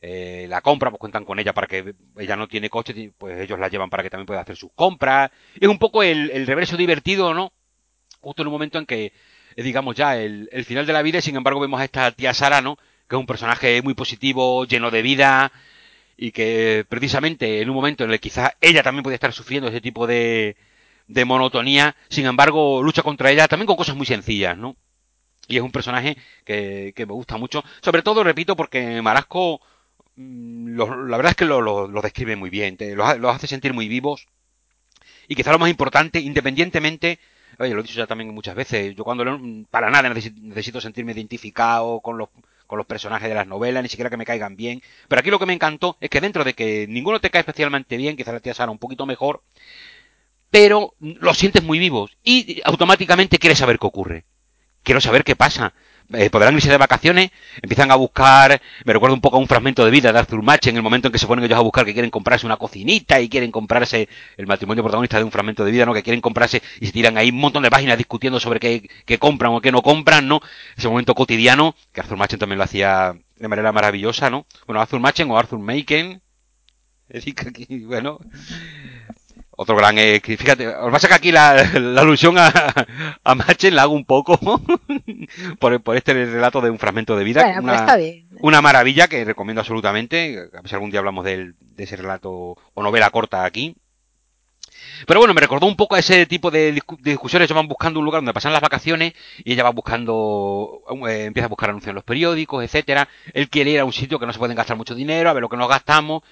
eh, la compra, pues cuentan con ella para que ella no tiene coche, pues ellos la llevan para que también pueda hacer sus compras. Es un poco el, el reverso divertido, ¿no? Justo en un momento en que, eh, digamos ya, el, el final de la vida, y sin embargo vemos a esta tía Sara, ¿no? Que es un personaje muy positivo, lleno de vida, y que precisamente en un momento en el que quizás ella también puede estar sufriendo ese tipo de, de monotonía, sin embargo lucha contra ella también con cosas muy sencillas, ¿no? Y es un personaje que, que me gusta mucho, sobre todo, repito, porque Marasco, lo, la verdad es que lo, lo, lo describe muy bien, te, los, los hace sentir muy vivos, y quizá lo más importante, independientemente Oye, lo he dicho ya también muchas veces. Yo cuando leo, para nada necesito sentirme identificado con los, con los personajes de las novelas, ni siquiera que me caigan bien. Pero aquí lo que me encantó es que dentro de que ninguno te cae especialmente bien, quizás la tía Sara un poquito mejor, pero los sientes muy vivos y automáticamente quieres saber qué ocurre. Quiero saber qué pasa eh, podrán irse de vacaciones, empiezan a buscar, me recuerdo un poco a un fragmento de vida de Arthur Match en el momento en que se ponen ellos a buscar que quieren comprarse una cocinita y quieren comprarse el matrimonio protagonista de un fragmento de vida, ¿no? Que quieren comprarse y se tiran ahí un montón de páginas discutiendo sobre qué, qué compran o qué no compran, ¿no? Ese momento cotidiano, que Arthur Machen también lo hacía de manera maravillosa, ¿no? Bueno, Arthur Machen o Arthur Maken. Bueno, otro gran eh, fíjate, os pasa que aquí la, alusión a, a Machen la hago un poco por, por, este relato de un fragmento de vida.
Bueno, una, está bien.
una maravilla que recomiendo absolutamente. A ver si algún día hablamos de, de ese relato o novela corta aquí. Pero bueno, me recordó un poco a ese tipo de, discusiones. Ellos van buscando un lugar donde pasan las vacaciones y ella va buscando, eh, empieza a buscar anuncios en los periódicos, etcétera. Él quiere ir a un sitio que no se pueden gastar mucho dinero, a ver lo que nos gastamos.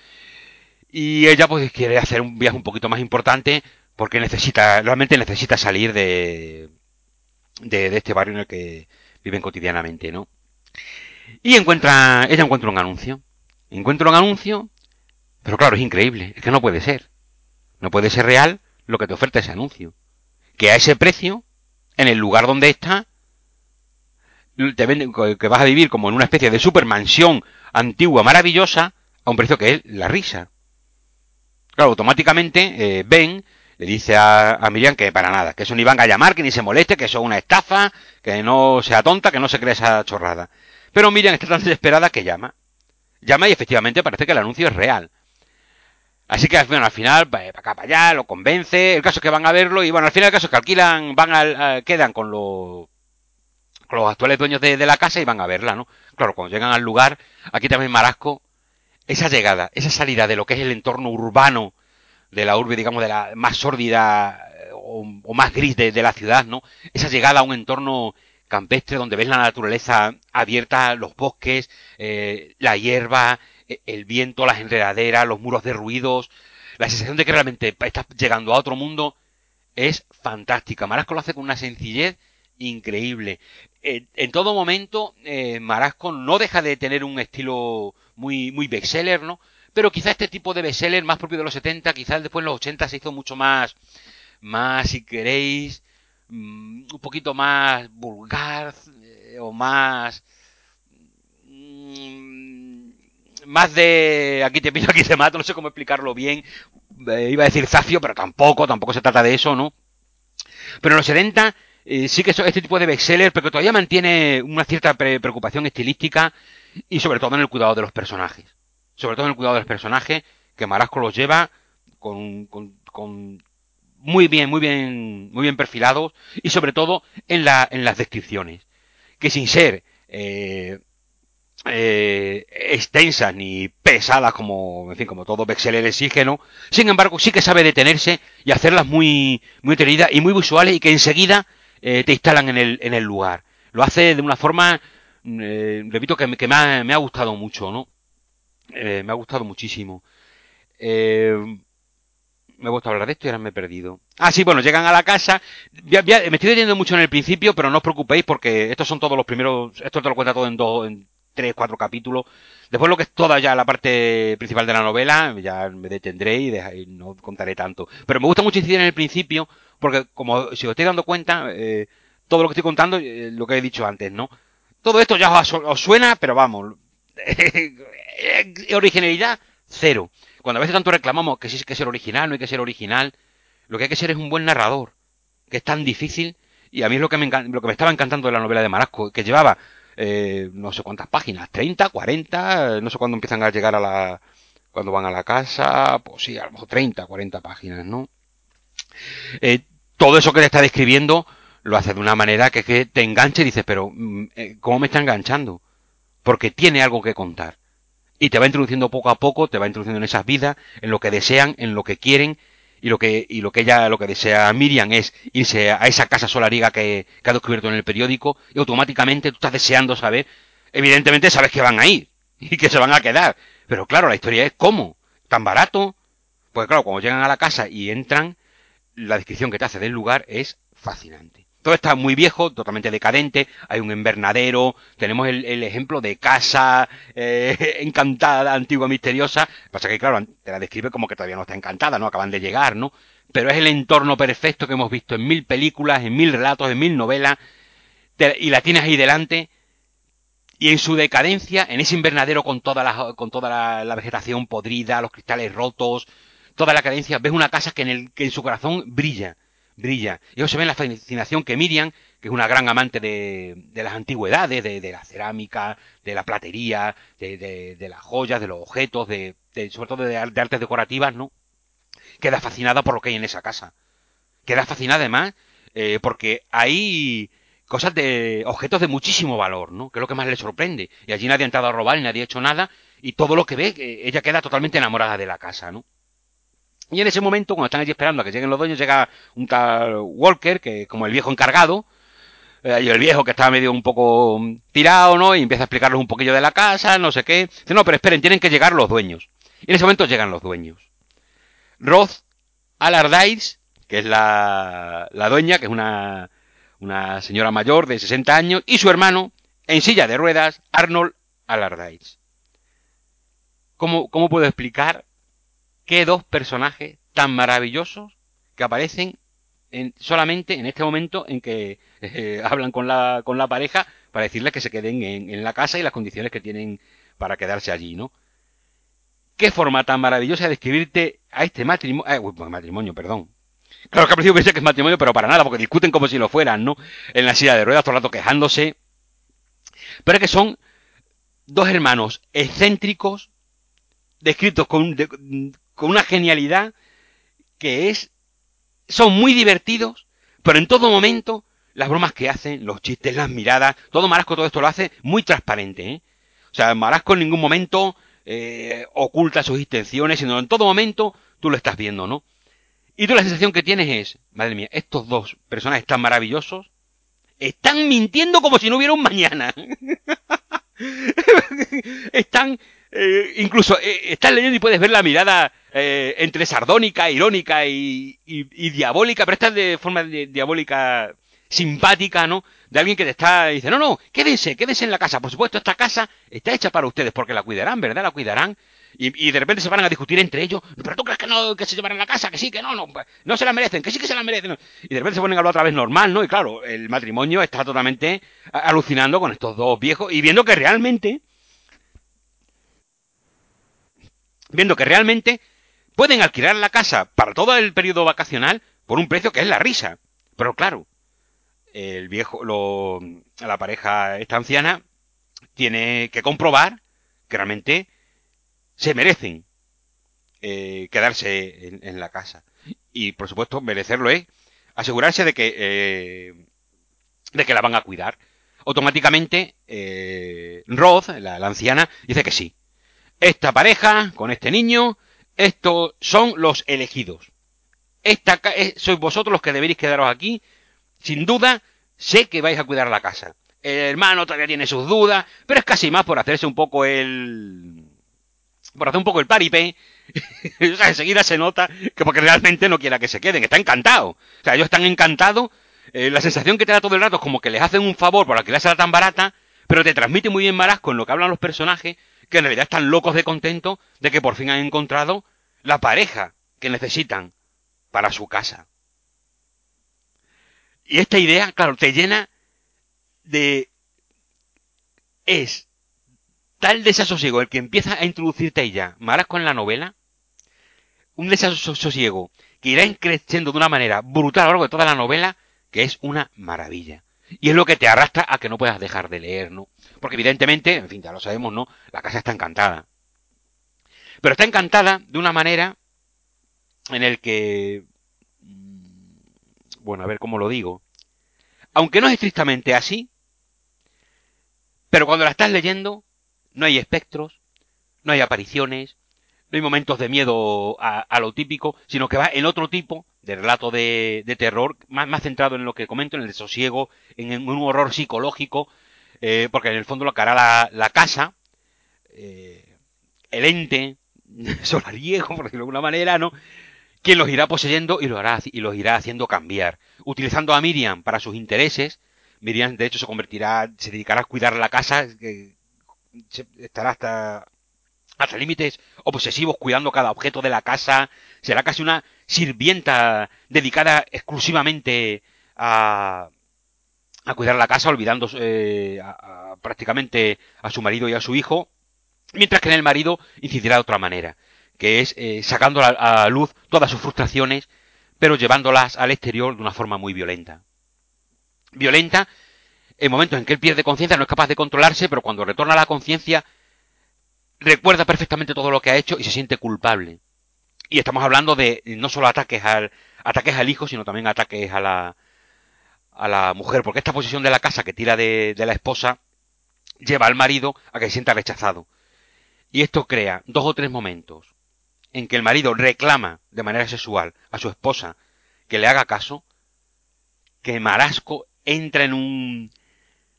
Y ella pues quiere hacer un viaje un poquito más importante porque necesita, realmente necesita salir de, de, de este barrio en el que viven cotidianamente, ¿no? Y encuentra, ella encuentra un anuncio. Encuentra un anuncio, pero claro, es increíble, es que no puede ser. No puede ser real lo que te oferta ese anuncio. Que a ese precio, en el lugar donde está, te venden que vas a vivir como en una especie de supermansión antigua, maravillosa, a un precio que es la risa. Claro, automáticamente eh, Ben le dice a, a, Miriam que para nada, que eso ni van a llamar, que ni se moleste, que eso es una estafa, que no sea tonta, que no se cree esa chorrada. Pero Miriam está tan desesperada que llama. Llama y efectivamente parece que el anuncio es real. Así que bueno, al final, para acá, para allá, lo convence. El caso es que van a verlo y bueno, al final el caso es que alquilan, van a, quedan con los, con los actuales dueños de, la casa y van a verla, ¿no? Claro, cuando llegan al lugar, aquí también Marasco, esa llegada, esa salida de lo que es el entorno urbano de la urbe, digamos, de la más sórdida eh, o, más gris de, la ciudad, ¿no? Esa llegada a un entorno campestre donde ves la naturaleza abierta, los bosques, eh, la hierba, e, el viento, las enredaderas, los muros derruidos, la sensación de que realmente estás llegando a otro mundo es fantástica. Marasco lo hace con una sencillez increíble. En, todo momento, eh, Marasco no deja de tener un estilo muy, muy bestseller, ¿no? Pero quizá este tipo de bestseller más propio de los 70, quizás después en los 80 se hizo mucho más, más, si queréis, mm, un poquito más vulgar eh, o más más de aquí te pillo, aquí te mato, no sé cómo explicarlo bien. Eh, iba a decir zafio, pero tampoco, tampoco se trata de eso, ¿no? Pero en los 70 eh, sí que es este tipo de bestseller, pero que todavía mantiene una cierta preocupación estilística y sobre todo en el cuidado de los personajes. Sobre todo en el cuidado de los personajes, que Marasco los lleva con, con, con muy bien, muy bien, muy bien perfilados y sobre todo en, la, en las descripciones. Que sin ser eh, eh, extensas ni pesadas como, en fin, como todo Bexeler exige, ¿no? Sin embargo, sí que sabe detenerse y hacerlas muy, muy tenidas y muy visuales y que enseguida eh, te instalan en el, en el lugar. Lo hace de una forma, eh, repito, que, que me, ha, me, ha, gustado mucho, ¿no? Eh, me ha gustado muchísimo. Me he vuelto hablar de esto y ahora me he perdido. Ah, sí, bueno, llegan a la casa. me estoy deteniendo mucho en el principio, pero no os preocupéis porque estos son todos los primeros. Esto te lo cuenta todo en dos, en tres, cuatro capítulos. Después lo que es toda ya la parte principal de la novela, ya me detendré y, no contaré tanto. Pero me gusta mucho incidir en el principio, porque como si os estoy dando cuenta, eh, todo lo que estoy contando, eh, lo que he dicho antes, ¿no? Todo esto ya os, suena, pero vamos, originalidad, cero. Cuando a veces tanto reclamamos que sí hay que ser original, no hay que ser original, lo que hay que ser es un buen narrador, que es tan difícil, y a mí es lo que me, lo que me estaba encantando de la novela de Marasco, que llevaba eh, no sé cuántas páginas, 30, 40, no sé cuándo empiezan a llegar a la, cuando van a la casa, pues sí, a lo mejor 30, 40 páginas, ¿no? Eh, todo eso que le está describiendo lo hace de una manera que, que te enganche y dices, pero mm, eh, ¿cómo me está enganchando? Porque tiene algo que contar. Y te va introduciendo poco a poco, te va introduciendo en esas vidas, en lo que desean, en lo que quieren, y lo que, y lo que ella, lo que desea Miriam es irse a esa casa solariega que, que ha descubierto en el periódico y automáticamente tú estás deseando saber, evidentemente sabes que van a ir y que se van a quedar. Pero claro, la historia es cómo, tan barato. Pues claro, cuando llegan a la casa y entran, la descripción que te hace del lugar es fascinante. Todo está muy viejo, totalmente decadente, hay un invernadero, tenemos el, ejemplo de casa eh, encantada, antigua, misteriosa. Pasa que, claro, te la describe como que todavía no está encantada, ¿no? Acaban de llegar, ¿no? Pero es el entorno perfecto que hemos visto en mil películas, en mil relatos, en mil novelas, y la tienes ahí delante, y en su decadencia, en ese invernadero con toda la, con toda la, vegetación podrida, los cristales rotos, toda la cadencia, ves una casa que en, el, que en su corazón brilla brilla. Y eso se ve la fascinación que Miriam, que es una gran amante de, de las antigüedades, de, de, la cerámica, de la platería, de, de las joyas, de los objetos, de, sobre todo de, artes decorativas, ¿no? Queda fascinada por lo que hay en esa casa. Queda fascinada además eh, porque hay cosas de objetos de muchísimo valor, ¿no? Que es lo que más le sorprende. Y allí nadie ha entrado a robar, nadie ha hecho nada, y todo lo que ve, ella queda totalmente enamorada de la casa, ¿no? Y en ese momento, cuando están allí esperando a que lleguen los dueños, llega un tal Walker, que como el viejo encargado, eh, y el viejo que estaba medio un poco tirado, ¿no? Y empieza a explicarles un poquillo de la casa, no sé qué. Dice, no, pero esperen, tienen que llegar los dueños. Y en ese momento llegan los dueños. Roth Alardais, que es la, la dueña, que es una, una señora mayor de 60 años, y su hermano, en silla de ruedas, Arnold Alardais. ¿Cómo, cómo puedo explicar qué dos personajes tan maravillosos que aparecen en, solamente en este momento en que eh, hablan con la, con la pareja para decirles que se queden en, en, la casa y las condiciones que tienen para quedarse allí, ¿no? Qué forma tan maravillosa de describirte a este matrimonio, eh, matrimonio, perdón, Claro que al principio pensé que es matrimonio, pero para nada, porque discuten como si lo fueran, ¿no? En la silla de ruedas, todo el rato quejándose. Pero es que son dos hermanos excéntricos, descritos con, con una genialidad que es... Son muy divertidos, pero en todo momento las bromas que hacen, los chistes, las miradas, todo Marasco todo esto lo hace muy transparente, ¿eh? O sea, Marasco en ningún momento eh, oculta sus intenciones, sino en todo momento tú lo estás viendo, ¿no? Y tú la sensación que tienes es, madre mía, estos dos personajes tan maravillosos están mintiendo como si no hubiera un mañana. están, eh, incluso, eh, estás leyendo y puedes ver la mirada eh, entre sardónica, irónica y, y, diabólica, pero esta de forma diabólica simpática, ¿no? De alguien que te está, dice, no, no, quédense, quédense en la casa. Por supuesto, esta casa está hecha para ustedes, porque la cuidarán, ¿verdad? La cuidarán. Y, de repente se van a discutir entre ellos, pero tú crees que no, que se llevarán la casa, que sí, que no, no, pues, no se la merecen, que sí que se la merecen. Y de repente se ponen a hablar otra vez normal, ¿no? Y claro, el matrimonio está totalmente alucinando con estos dos viejos y viendo que realmente, viendo que realmente pueden alquilar la casa para todo el periodo vacacional por un precio que es la risa. Pero claro, el viejo, lo, la pareja esta anciana tiene que comprobar que realmente se merecen eh, quedarse en, la casa. Y por supuesto, merecerlo es asegurarse de que, eh, de que la van a cuidar. Automáticamente, eh, Roth, la, anciana, dice que sí. Esta pareja, con este niño, estos son los elegidos. Esta, eh, sois vosotros los que deberéis quedaros aquí. Sin duda, sé que vais a cuidar la casa. El hermano todavía tiene sus dudas, pero es casi más por hacerse un poco el por hacer un poco el paripé, o sea, enseguida se nota que porque realmente no quiera que se queden, está encantado. O sea, ellos están encantados, eh, la sensación que te da todo el rato es como que les hacen un favor por alquilársela tan barata, pero te transmite muy bien Marasco en lo que hablan los personajes, que en realidad están locos de contento de que por fin han encontrado la pareja que necesitan para su casa. Y esta idea, claro, te llena de... es tal desasosiego el que empieza a introducirte ya Marasco en la novela, un desasosiego que irá creciendo de una manera brutal a lo largo de toda la novela, que es una maravilla. Y es lo que te arrastra a que no puedas dejar de leer, ¿no? Porque evidentemente, en fin, ya lo sabemos, ¿no? La casa está encantada. Pero está encantada de una manera en el que... Mm, bueno, a ver cómo lo digo. Aunque no es estrictamente así, pero cuando la estás leyendo, no hay espectros, no hay apariciones, no hay momentos de miedo a, lo típico, sino que va en otro tipo de relato de, terror, más, más, centrado en lo que comento, en el desosiego, en, un horror psicológico, eh, porque en el fondo lo que hará la, casa, eh, el ente solariego, por decirlo de alguna manera, ¿no? Quien los irá poseyendo y, lo hará, y los irá haciendo cambiar. Utilizando a Miriam para sus intereses, Miriam de hecho se convertirá, se dedicará a cuidar la casa, estará hasta hasta límites obsesivos cuidando cada objeto de la casa, será casi una sirvienta dedicada exclusivamente a, a cuidar la casa, olvidando eh, prácticamente a su marido y a su hijo, mientras que en el marido incidirá de otra manera, que es eh, sacando a, a, luz todas sus frustraciones pero llevándolas al exterior de una forma muy violenta. Violenta en momentos en que él pierde conciencia, no es capaz de controlarse, pero cuando retorna a la conciencia, recuerda perfectamente todo lo que ha hecho y se siente culpable. Y estamos hablando de no solo ataques al, ataques al hijo, sino también ataques a la, a la mujer, porque esta posición de la casa que tira de, la esposa lleva al marido a que se sienta rechazado. Y esto crea dos o tres momentos en que el marido reclama de manera sexual a su esposa que le haga caso, que Marasco entra en un...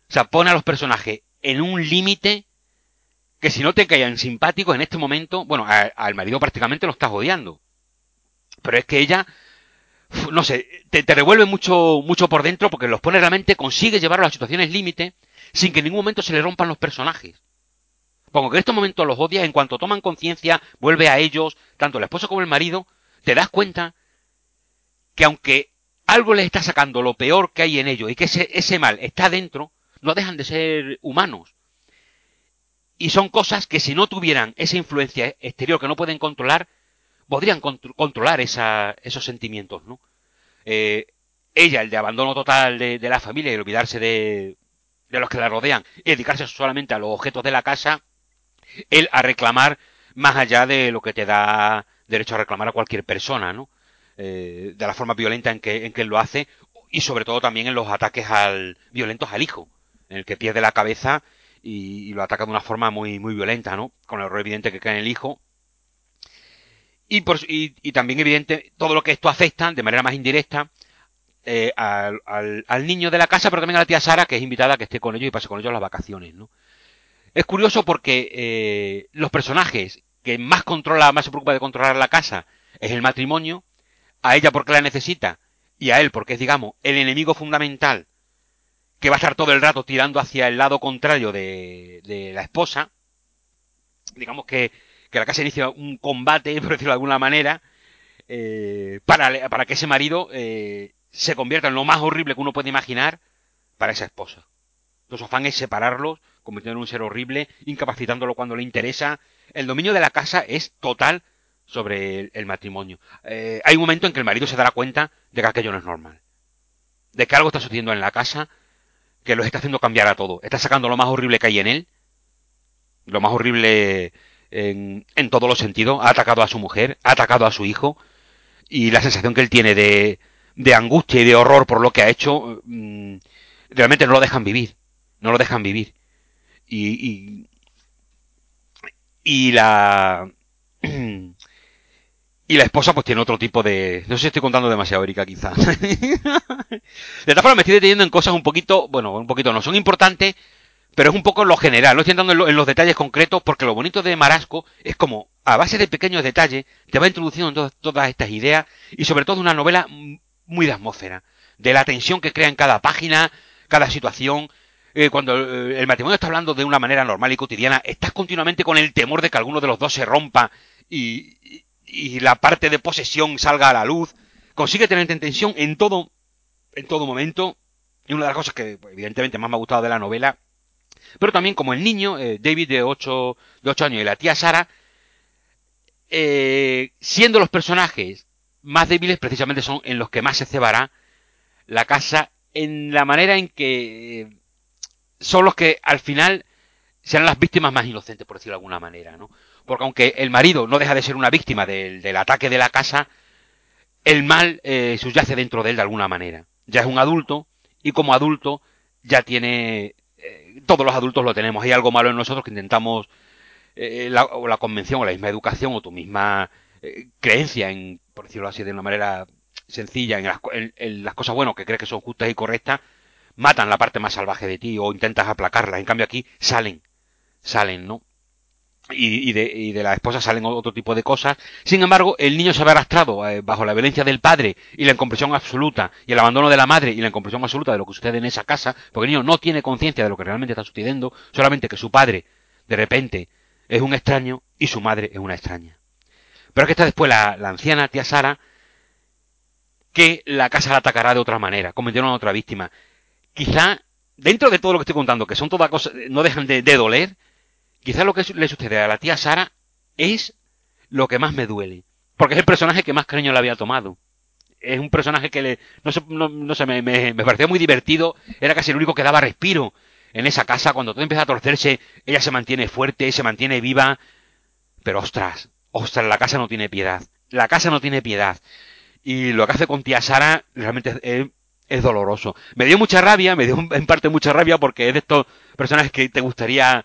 O sea, pone a los personajes en un límite que si no te caían simpáticos en este momento, bueno, al marido prácticamente lo estás odiando. Pero es que ella, no sé, te, revuelve mucho, mucho por dentro porque los pone realmente, consigue llevarlo a las situaciones límite sin que en ningún momento se le rompan los personajes. Pongo que en estos momentos los odias, en cuanto toman conciencia, vuelve a ellos, tanto la esposa como el marido, te das cuenta que aunque algo les está sacando lo peor que hay en ellos y que ese, ese mal está dentro, no dejan de ser humanos. Y son cosas que si no tuvieran esa influencia exterior que no pueden controlar, podrían controlar esa, esos sentimientos, ¿no? Eh, ella, el de abandono total de, la familia y olvidarse de, de los que la rodean y dedicarse solamente a los objetos de la casa, él a reclamar más allá de lo que te da derecho a reclamar a cualquier persona, ¿no? Eh, de la forma violenta en que, en que él lo hace y sobre todo también en los ataques al, violentos al hijo, en el que pierde la cabeza y, lo ataca de una forma muy, muy violenta, ¿no? Con el error evidente que cae en el hijo. Y, por, y, también evidente todo lo que esto afecta de manera más indirecta eh, al, al, niño de la casa, pero también a la tía Sara, que es invitada a que esté con ellos y pase con ellos las vacaciones, ¿no? Es curioso porque eh, los personajes que más controla, más se preocupa de controlar la casa es el matrimonio, a ella porque la necesita y a él porque es, digamos, el enemigo fundamental que va a estar todo el rato tirando hacia el lado contrario de, de la esposa. Digamos que, que, la casa inicia un combate, por decirlo de alguna manera, eh, para, para, que ese marido eh, se convierta en lo más horrible que uno puede imaginar para esa esposa. Los afán es separarlos, convirtiéndolo en un ser horrible, incapacitándolo cuando le interesa. El dominio de la casa es total sobre el, matrimonio. Eh, hay un momento en que el marido se dará cuenta de que aquello no es normal. De que algo está sucediendo en la casa que los está haciendo cambiar a todo. Está sacando lo más horrible que hay en él. Lo más horrible en, en todos los sentidos. Ha atacado a su mujer, ha atacado a su hijo. Y la sensación que él tiene de, de angustia y de horror por lo que ha hecho, mm, realmente no lo dejan vivir. No lo dejan vivir. Y, y, la... Y la esposa pues tiene otro tipo de... No sé si estoy contando demasiado, Erika, quizá. de esta forma me estoy deteniendo en cosas un poquito... Bueno, un poquito no son importantes, pero es un poco lo general. No estoy entrando en, los detalles concretos porque lo bonito de Marasco es como, a base de pequeños detalles, te va introduciendo todas, estas ideas y sobre todo una novela muy de atmósfera. De la tensión que crea en cada página, cada situación. Eh, cuando eh, el matrimonio está hablando de una manera normal y cotidiana, estás continuamente con el temor de que alguno de los dos se rompa y, y la parte de posesión salga a la luz. Consigue tener tensión en todo, en todo momento. Y una de las cosas que, pues, evidentemente, más me ha gustado de la novela. Pero también como el niño, eh, David de 8, de 8 años y la tía Sara, eh, siendo los personajes más débiles, precisamente son en los que más se cebará la casa, en la manera en que eh, son los que al final serán las víctimas más inocentes, por decirlo de alguna manera, ¿no? porque aunque el marido no deja de ser una víctima del, del ataque de la casa, el mal eh, subyace dentro de él de alguna manera. Ya es un adulto y como adulto ya tiene... Eh, todos los adultos lo tenemos. Hay algo malo en nosotros que intentamos... Eh, la, o la convención o la misma educación o tu misma eh, creencia en, por decirlo así de una manera sencilla, en las, en, en las cosas buenas que crees que son justas y correctas, matan la parte más salvaje de ti o intentas aplacarla. En cambio aquí salen, salen, ¿no? Y, de, y, de, la esposa salen otro tipo de cosas. Sin embargo, el niño se ve arrastrado eh, bajo la violencia del padre y la incompresión absoluta, y el abandono de la madre y la incompresión absoluta de lo que sucede en esa casa, porque el niño no tiene conciencia de lo que realmente está sucediendo, solamente que su padre, de repente, es un extraño y su madre es una extraña. Pero es que está después la, la anciana tía Sara, que la casa la atacará de otra manera, cometiendo a otra víctima. Quizá, dentro de todo lo que estoy contando, que son todas cosas, no dejan de, de doler, Quizá lo que le sucede a la tía Sara es lo que más me duele. Porque es el personaje que más cariño le había tomado. es un personaje que le, no sé, no, sé me, me, parecía muy divertido, era casi el único que daba respiro en esa casa, cuando todo empieza a torcerse, ella se mantiene fuerte, se mantiene viva, pero ostras, ostras, la casa no tiene piedad, la casa no tiene piedad. Y lo que hace con tía Sara realmente es, es doloroso. Me dio mucha rabia, me dio en parte mucha rabia porque es de estos personajes que te gustaría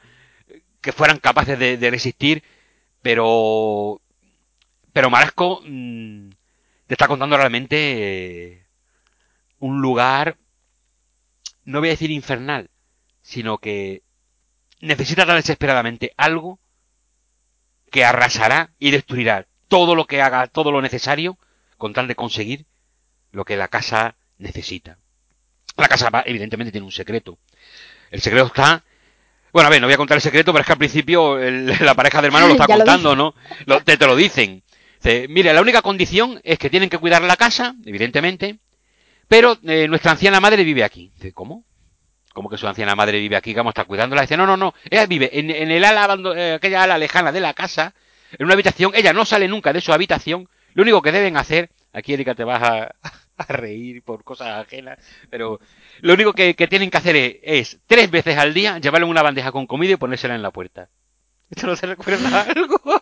que fueran capaces de, resistir, pero pero Marasco mm, te está contando realmente eh, un lugar, no voy a decir infernal, sino que necesita tan desesperadamente algo que arrasará y destruirá todo lo que haga, todo lo necesario, con tal de conseguir lo que la casa necesita. La casa, evidentemente, tiene un secreto. El secreto está. Bueno, a ver, no voy a contar el secreto, pero es que al principio la pareja de hermanos lo está contando, ¿no? te, te, lo dicen. Dice, mire, la única condición es que tienen que cuidar la casa, evidentemente, pero eh, nuestra anciana madre vive aquí. Dice, ¿cómo? ¿Cómo que su anciana madre vive aquí? ¿Cómo está cuidándola? Dice, no, no, no. Ella vive en, el ala, eh, aquella ala lejana de la casa, en una habitación. Ella no sale nunca de su habitación. Lo único que deben hacer, aquí Erika te vas a, a reír por cosas ajenas, pero lo único que, tienen que hacer es, tres veces al día llevarle una bandeja con comida y ponérsela en la puerta. ¿Esto no se recuerda algo?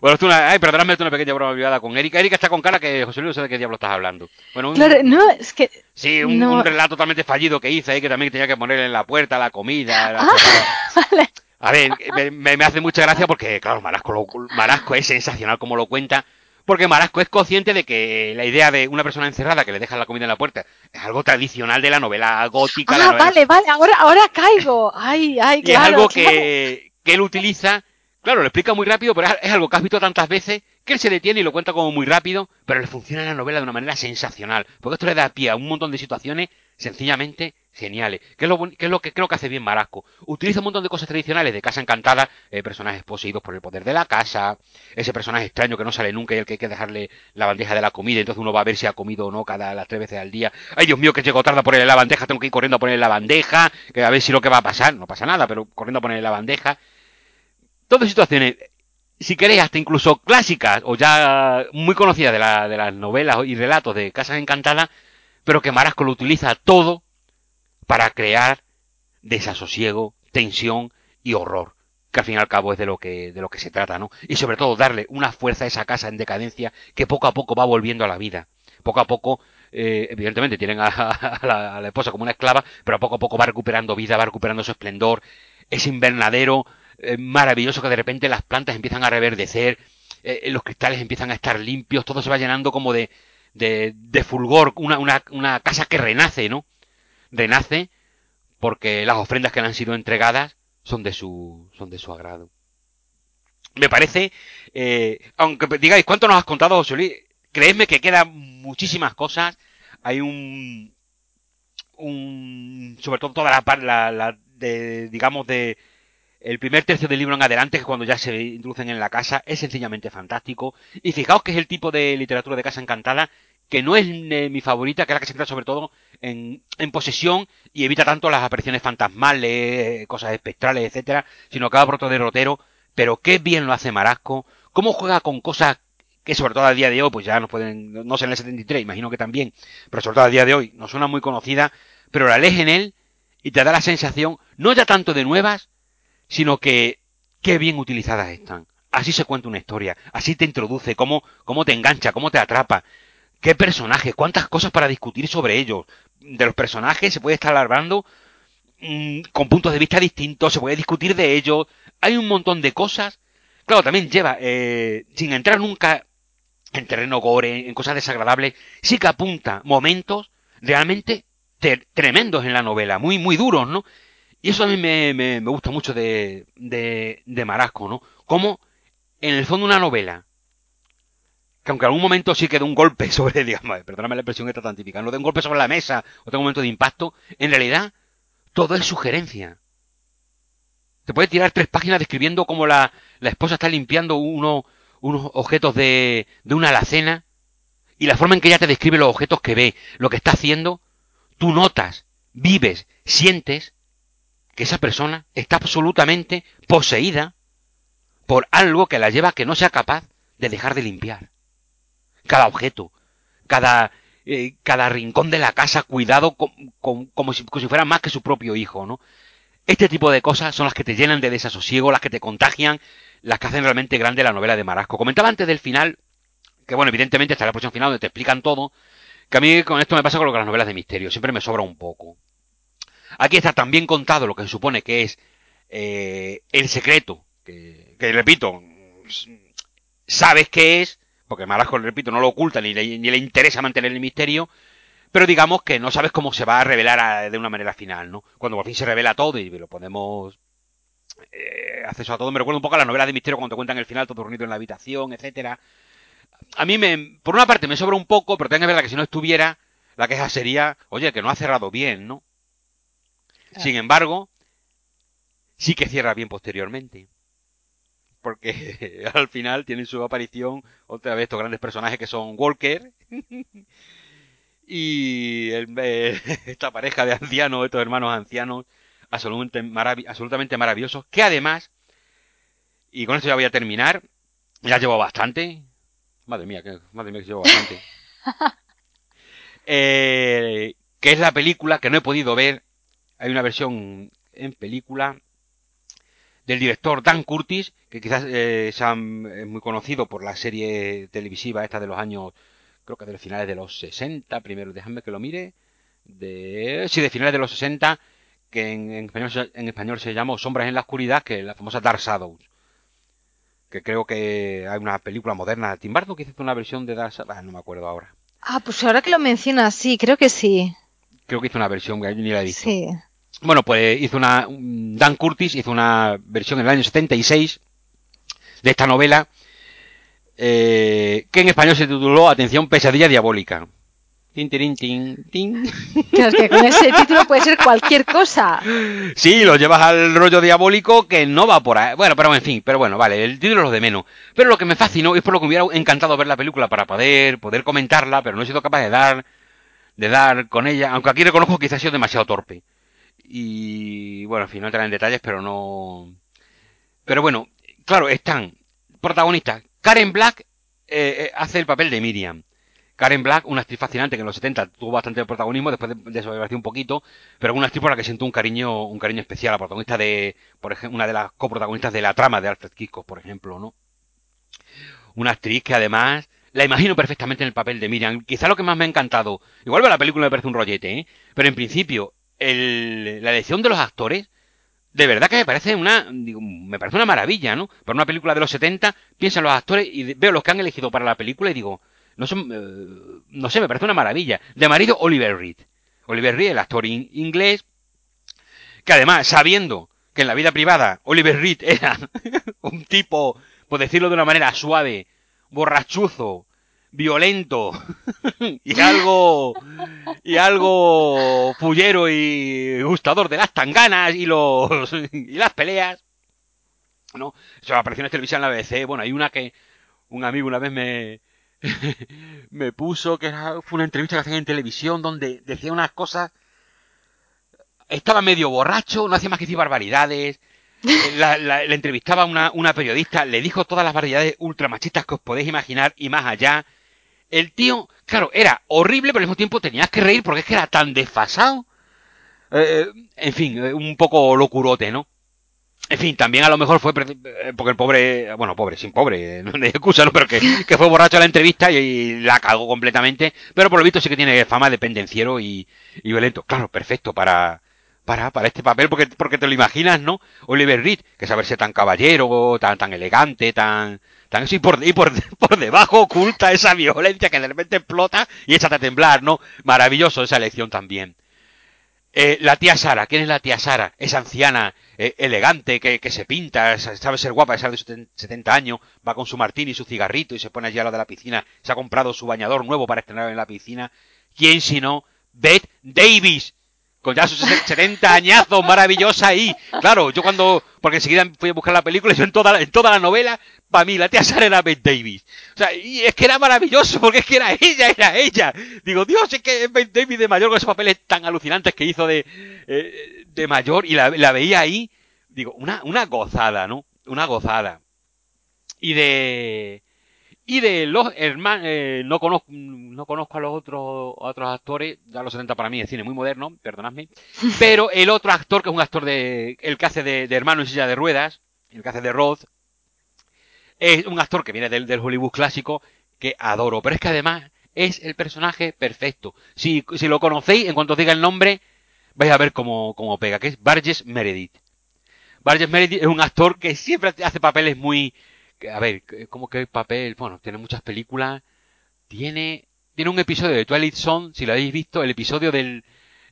Bueno, esto una, ay, perdóname, esto una pequeña broma privada con Erika. Erika está con cara que José Luis no sé de qué diablo estás hablando.
Bueno, claro, no, es que...
Sí, un, relato totalmente fallido que hice ahí, que también tenía que ponerle en la puerta la comida. La
ah, vale.
A ver, me, hace mucha gracia porque, claro, Marasco, Marasco es sensacional como lo cuenta, porque Marasco es consciente de que la idea de una persona encerrada que le deja la comida en la puerta es algo tradicional de la novela gótica.
Ah, vale, vale, ahora, ahora caigo. Ay, ay,
y es algo que, que él utiliza, claro, lo explica muy rápido, pero es algo que has visto tantas veces que él se detiene y lo cuenta como muy rápido, pero le funciona en la novela de una manera sensacional, porque esto le da pie a un montón de situaciones sencillamente geniales. ¿Qué es, lo, lo que creo que hace bien Marasco? Utiliza un montón de cosas tradicionales de Casa Encantada, eh, personajes poseídos por el poder de la casa, ese personaje extraño que no sale nunca y el que hay que dejarle la bandeja de la comida, entonces uno va a ver si ha comido o no cada las tres veces al día. Ay, Dios mío, que llego tarde a ponerle la bandeja, tengo que ir corriendo a ponerle la bandeja, que a ver si lo que va a pasar, no pasa nada, pero corriendo a ponerle la bandeja. Todas situaciones, si queréis, hasta incluso clásicas o ya muy conocidas de, la, de las novelas y relatos de Casas Encantadas, pero que Marasco lo utiliza todo para crear desasosiego, tensión y horror, que al fin y al cabo es de lo que, de lo que se trata, ¿no? Y sobre todo darle una fuerza a esa casa en decadencia que poco a poco va volviendo a la vida. Poco a poco, eh, evidentemente tienen a, la, esposa como una esclava, pero poco a poco va recuperando vida, va recuperando su esplendor, ese invernadero eh, maravilloso que de repente las plantas empiezan a reverdecer, eh, los cristales empiezan a estar limpios, todo se va llenando como de, de, de fulgor, una, una, una casa que renace, ¿no? Renace porque las ofrendas que le han sido entregadas son de su, son de su agrado. Me parece, eh, aunque digáis, ¿cuánto nos has contado, José Luis? Creedme que quedan muchísimas cosas. Hay un, un, sobre todo toda la, la, la de, digamos, de, el primer tercio del libro en adelante, que cuando ya se introducen en la casa, es sencillamente fantástico. Y fijaos que es el tipo de literatura de casa encantada que no es eh, mi favorita, que es la que se trata sobre todo en, en, posesión y evita tanto las apariciones fantasmales, cosas espectrales, etcétera, sino por otro derrotero. Pero qué bien lo hace Marasco, cómo juega con cosas que sobre todo a día de hoy, pues ya no pueden, no sé en el 73, imagino que también, pero sobre todo a día de hoy, no suena muy conocida, pero la lees en él y te da la sensación, no ya tanto de nuevas, sino que qué bien utilizadas están. Así se cuenta una historia, así te introduce, cómo, cómo te engancha, cómo te atrapa. ¿Qué personajes? ¿Cuántas cosas para discutir sobre ellos? De los personajes se puede estar hablando mm, con puntos de vista distintos, se puede discutir de ellos. Hay un montón de cosas. Claro, también lleva, eh, sin entrar nunca en terreno gore, en cosas desagradables, sí que apunta momentos realmente tremendos en la novela, muy, muy duros, ¿no? Y eso a mí me, me, gusta mucho de, de, de Marasco, ¿no? Como, en el fondo, una novela que aunque en algún momento sí que de un golpe sobre, digamos, perdóname la expresión esta tan típica, no de un golpe sobre la mesa o de un momento de impacto, en realidad todo es sugerencia. Te puede tirar tres páginas describiendo cómo la, la esposa está limpiando uno, unos objetos de, de una alacena y la forma en que ella te describe los objetos que ve, lo que está haciendo, tú notas, vives, sientes que esa persona está absolutamente poseída por algo que la lleva a que no sea capaz de dejar de limpiar. Cada objeto, cada, eh, cada rincón de la casa cuidado como, si, como si fuera más que su propio hijo, ¿no? Este tipo de cosas son las que te llenan de desasosiego, las que te contagian, las que hacen realmente grande la novela de Marasco. Comentaba antes del final, que bueno, evidentemente está la porción final donde te explican todo, que a mí con esto me pasa con lo que las novelas de misterio, siempre me sobra un poco. Aquí está tan bien contado lo que se supone que es eh, el secreto, que, repito, sabes qué es, porque Marasco, repito, no lo oculta ni le, interesa mantener el misterio, pero digamos que no sabes cómo se va a revelar de una manera final, ¿no? Cuando por fin se revela todo y lo podemos eh, acceso a todo. Me recuerda un poco a la novela de misterio cuando te cuentan el final todo reunido en la habitación, etcétera. A mí me, por una parte me sobra un poco, pero tengo que verdad que si no estuviera, la queja sería, oye, que no ha cerrado bien, ¿no? Sin embargo, sí que cierra bien posteriormente. Porque al final tienen su aparición otra vez estos grandes personajes que son Walker y esta pareja de ancianos, estos hermanos ancianos, absolutamente, absolutamente maravillosos, que además, y con esto ya voy a terminar, ya llevo bastante, madre mía, que, madre mía que llevo bastante, eh, que es la película que no he podido ver, hay una versión en película del director Dan Curtis, que quizás eh, es muy conocido por la serie televisiva esta de los años creo que de los finales de los 60, primero déjame que lo mire, de, sí, de finales de los 60, que en, español, en español se llamó Sombras en la Oscuridad, que es la famosa Dark Shadows. Que creo que hay una película moderna. Tim Burton que hizo una versión de Dark Shadows, ah, no me acuerdo ahora.
Ah, pues ahora que lo mencionas, sí, creo que sí.
Creo que hizo una versión, que ni la he visto. Sí. Bueno, pues hizo una. Dan Curtis hizo una versión en el año 76 de esta novela eh, que en español se tituló Atención, pesadilla diabólica. Tin, tin, tin, tin.
Claro, es que con ese título puede ser cualquier cosa.
Sí, lo llevas al rollo diabólico que no va por ahí. Bueno, pero en fin, pero bueno, vale, el título es lo de menos. Pero lo que me fascinó es por lo que me hubiera encantado ver la película para poder, poder comentarla, pero no he sido capaz de dar, de dar con ella, aunque aquí reconozco que quizás ha sido demasiado torpe. Y bueno, en fin, no entraré en detalles, pero no. Pero bueno, claro, están protagonistas Karen Black eh, eh, hace el papel de Miriam. Karen Black, una actriz fascinante que en los 70 tuvo bastante protagonismo, después de, desapareció un poquito, pero una actriz por la que siento un cariño, un cariño especial, la protagonista de, por ejemplo, una de las coprotagonistas de la trama de Alfred Hitchcock, por ejemplo, ¿no? Una actriz que además la imagino perfectamente en el papel de Miriam. Quizá lo que más me ha encantado, igual la película me parece un rollete, ¿eh? Pero en principio, la elección de los actores de verdad que me parece una me parece una maravilla, ¿no? Para una película de los 70, pienso en los actores y veo los que han elegido para la película y digo, no son, eh, no sé, me parece una maravilla. De marido Oliver Reed. Oliver Reed, el actor inglés, que además, sabiendo que en la vida privada Oliver Reed era un tipo, por decirlo de una manera suave, borrachuzo, violento y algo y algo fullero y gustador de las tanganas y los y las peleas no eso apareció en televisión en la BBC bueno hay una que un amigo una vez me me puso que era, fue una entrevista que hacían en televisión donde decía unas cosas. Estaba medio borracho no hacía más que decir barbaridades la, la, entrevistaba una, una periodista, le dijo todas las barbaridades ultramachistas que os podéis imaginar y más allá el tío, claro, era horrible, pero al mismo tiempo tenías que reír porque es que era tan desfasado. Eh, en fin, eh, un poco locurote, ¿no? En fin, también a lo mejor fue eh, porque el pobre, bueno, pobre, sin pobre, no hay excusa, ¿no? Pero que, fue borracho a la entrevista y, la cagó completamente. Pero por lo visto sí que tiene fama de pendenciero y, y violento. Claro, perfecto para, para, para este papel, porque, porque te lo imaginas, ¿no? Oliver Reed, que saberse tan caballero, tan, tan elegante, tan, tan y por, y por, por debajo oculta esa violencia que de repente explota y échate a temblar, ¿no? Maravilloso esa elección también. Eh, la tía Sara, ¿quién es la tía Sara? Esa anciana, eh, elegante, que, que, se pinta, sabe ser guapa, sabe de 70 años, va con su martini y su cigarrito y se pone allí a la de la piscina, se ha comprado su bañador nuevo para estrenar en la piscina. ¿Quién si no? Beth Davis, con ya sus 70 añazos, maravillosa ahí. Claro, yo cuando, porque enseguida fui a buscar la película y yo en toda, en toda la novela, para mí la tía Sara era Beth Davis. O sea, y es que era maravilloso, porque es que era ella, era ella. Digo, Dios, es que es Davis de mayor con esos papeles tan alucinantes que hizo de, eh, de mayor y la, la, veía ahí. Digo, una, una gozada, ¿no? Una gozada. Y de, Y de los hermanos, eh, no, conozco, no conozco a los otros, otros actores, ya los 70 para mí es cine muy moderno, perdonadme, pero el otro actor, que es un actor de, el que hace de, hermano en silla de ruedas, el que hace de Roth, es un actor que viene del, del Hollywood clásico, que adoro, pero es que además es el personaje perfecto. Si, si lo conocéis, en cuanto os diga el nombre, vais a ver cómo, cómo pega, que es Burgess Meredith. Burgess Meredith es un actor que siempre hace papeles muy, a ver, ¿cómo que papel? Bueno, tiene muchas películas. Tiene, tiene un episodio de Twilight Zone, si lo habéis visto, el episodio del,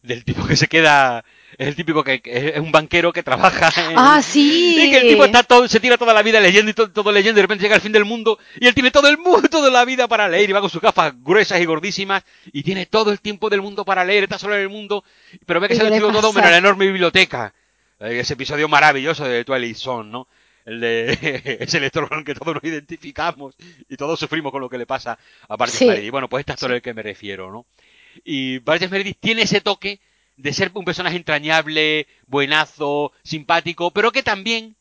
del tipo que se queda, es el típico que, es un banquero que trabaja
en, Ah, sí.
Y que el tipo está todo, se tira toda la vida leyendo y todo, leyendo y de repente llega el fin del mundo y él tiene todo el mundo, toda la vida para leer y va con sus gafas gruesas y gordísimas y tiene todo el tiempo del mundo para leer, está solo en el mundo, pero ve que se ha hecho todo menos la enorme biblioteca. Eh, ese episodio maravilloso de Twilight Zone, ¿no? El de ese lector con el que todos nos identificamos y todos sufrimos con lo que le pasa a Burgess Meredith. Bueno, pues este actor es el que me refiero, ¿no? Y Burgess Meredith tiene ese toque de ser un personaje entrañable, buenazo, simpático, pero que también,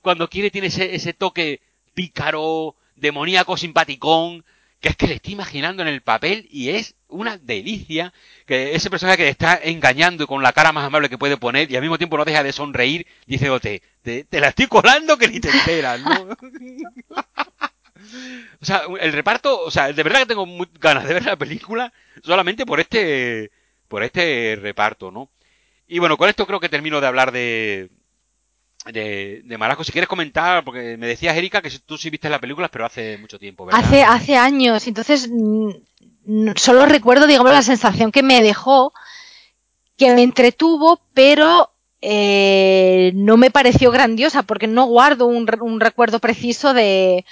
cuando quiere, tiene ese, ese toque pícaro, demoníaco, simpaticón, que es que le estoy imaginando en el papel y es una delicia que ese personaje que te está engañando con la cara más amable que puede poner y al mismo tiempo no deja de sonreír diciéndote, te, te la estoy colando que ni te enteras, ¿no? o sea, el reparto, o sea, de verdad que tengo ganas de ver la película solamente por este, por este reparto, ¿no? Y bueno, con esto creo que termino de hablar de, de, de Marasco. Si quieres comentar, porque me decías, Erika, que tú sí viste la película, pero hace mucho tiempo, ¿verdad?
Hace, hace años, entonces mm, solo recuerdo, digamos, la sensación que me dejó, que me entretuvo, pero eh, no me pareció grandiosa, porque no guardo un, un recuerdo preciso de,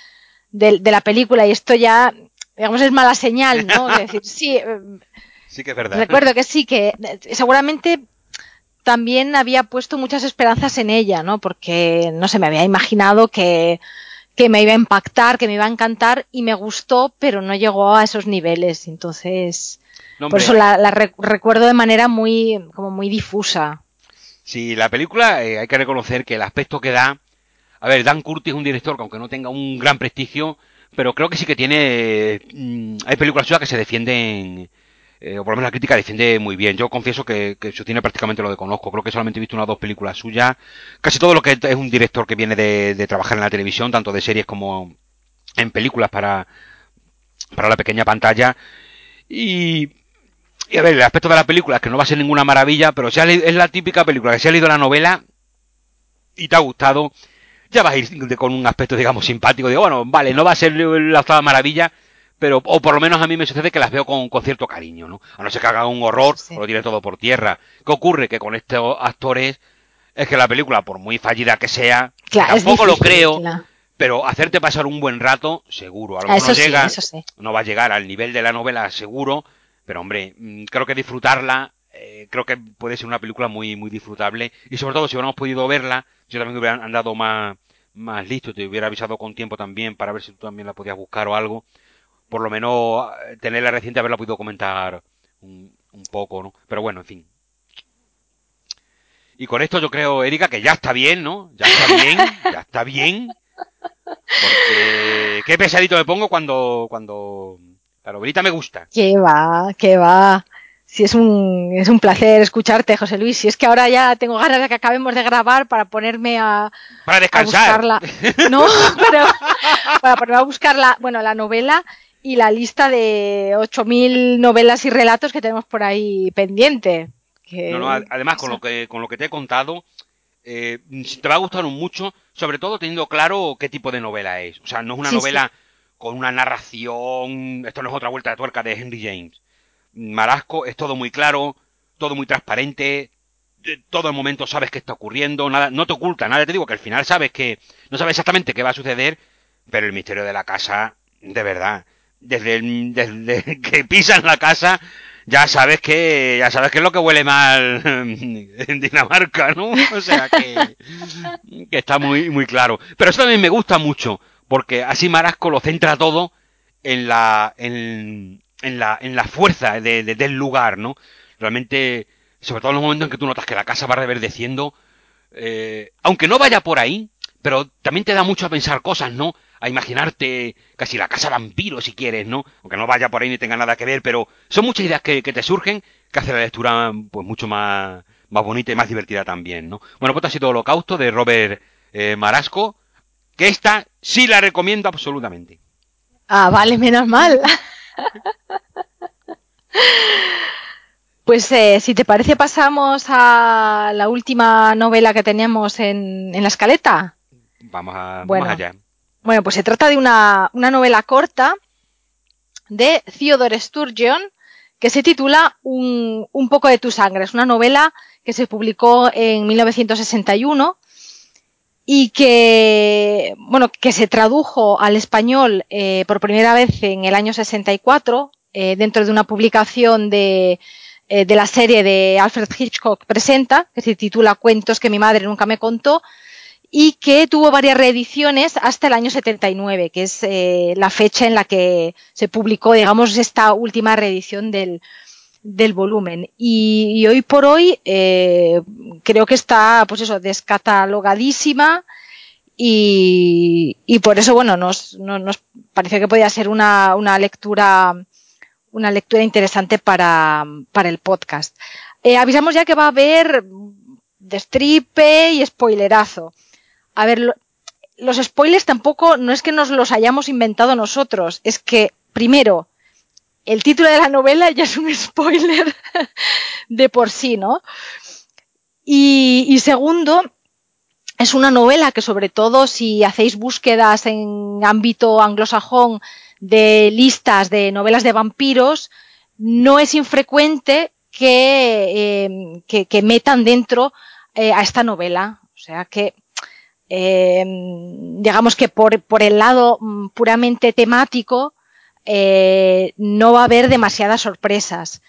de, de, la película, y esto ya, digamos, es mala señal, ¿no? Es decir, sí. Eh,
sí que es verdad.
Recuerdo que sí, que seguramente también había puesto muchas esperanzas en ella, ¿no? Porque, no sé, me había imaginado que, que me iba a impactar, que me iba a encantar y me gustó, pero no llegó a esos niveles. Entonces, por eso la, la recuerdo de manera muy, como muy difusa.
Sí, la película eh, hay que reconocer que el aspecto que da, a ver, Dan Curtis es un director que aunque no tenga un gran prestigio, pero creo que sí que tiene, mm, hay películas suyas que se defienden eh, o por lo menos la crítica defiende muy bien. Yo confieso que, que su cine prácticamente lo desconozco. Creo que solamente he visto una o dos películas suyas. Casi todo lo que es un director que viene de, de trabajar en la televisión, tanto de series como en películas para, para la pequeña pantalla. Y, y a ver, el aspecto de la película que no va a ser ninguna maravilla, pero si es la típica película que si has leído la novela y te ha gustado, ya vas a ir con un aspecto, digamos, simpático. Digo, bueno, vale, no va a ser la octava maravilla, pero o por lo menos a mí me sucede que las veo con, con cierto cariño, ¿no? A no ser que haga un horror o lo tiene todo por tierra. ¿Qué ocurre? Que con estos actores es que la película, por muy fallida que sea, tampoco lo creo, pero hacerte pasar un buen rato, seguro. A lo mejor no llega, no va a llegar al nivel de la novela, seguro, pero hombre, mm, creo que disfrutarla, eh, creo que puede ser una película muy, muy disfrutable. Y sobre todo, si hubiéramos podido verla, yo también hubiera andado más, más listo, te hubiera avisado con tiempo también para ver si tú también la podías buscar o algo por lo menos tenerla reciente haberla podido comentar un, poco, ¿no? Pero bueno, en fin. Y con esto yo creo, Erika, que ya está bien, ¿no? Ya está bien, ya está bien. Porque qué pesadito me pongo cuando, cuando la novelita me gusta.
Que va, que va. Si es un, es un placer escucharte, José Luis. Si es que ahora ya tengo ganas de que acabemos de grabar para ponerme a,
para descansar.
buscarla. No, pero para ponerme a buscar la, bueno, la novela y la lista de 8.000 novelas y relatos que tenemos por ahí pendiente.
además, con lo, que, con lo que te he contado, eh, te va a gustar mucho, sobre todo teniendo claro qué tipo de novela es. O sea, no es una novela con una narración, esto no es otra vuelta de tuerca de Henry James. Marasco es todo muy claro, todo muy transparente, todo el momento sabes qué está ocurriendo, nada, no te oculta nada, te digo que al final sabes que no sabes exactamente qué va a suceder, pero el misterio de la casa, de verdad, desde, desde que pisan la casa ya sabes que ya sabes que es lo que huele mal en Dinamarca, ¿no? O sea que, que está muy muy claro. Pero eso también me gusta mucho porque así Marasco lo centra todo en la en, en la en la fuerza de, del lugar, ¿no? Realmente, sobre todo en los momentos en que tú notas que la casa va reverdeciendo, eh, aunque no vaya por ahí, pero también te da mucho a pensar cosas, ¿no? A imaginarte casi la casa vampiro si quieres, ¿no? Aunque no vaya por ahí ni tenga nada que ver, pero son muchas ideas que, te surgen que hace la lectura pues mucho más, más bonita y más divertida también, ¿no? Bueno, pues ha sido Holocausto de Robert eh, Marasco, que esta sí la recomiendo absolutamente.
Ah, vale, menos mal. Pues eh, si te parece pasamos a la última novela que teníamos en, la escaleta.
Vamos, a, bueno, allá.
Bueno, pues se trata de una, novela corta de Theodore Sturgeon que se titula un, un, poco de tu sangre. Es una novela que se publicó en 1961 y que, bueno, que se tradujo al español eh, por primera vez en el año 64 eh, dentro de una publicación de, eh, de la serie de Alfred Hitchcock Presenta, que se titula Cuentos que mi madre nunca me contó, y que tuvo varias reediciones hasta el año 79, que es eh, la fecha en la que se publicó, digamos, esta última reedición del, del volumen. Y, hoy por hoy eh, creo que está, pues eso, descatalogadísima y, y por eso, bueno, nos, nos, parece que podía ser una, una lectura una lectura interesante para, para el podcast. Eh, avisamos ya que va a haber destripe y spoilerazo. A ver, los spoilers tampoco no es que nos los hayamos inventado nosotros, es que, primero, el título de la novela ya es un spoiler de por sí, ¿no? Y, segundo, es una novela que sobre todo si hacéis búsquedas en ámbito anglosajón de listas de novelas de vampiros, no es infrecuente que, que, metan dentro eh, a esta novela. O sea que, em, digamos que por, por, el lado mm, puramente temático, eh, no va a haber demasiadas sorpresas.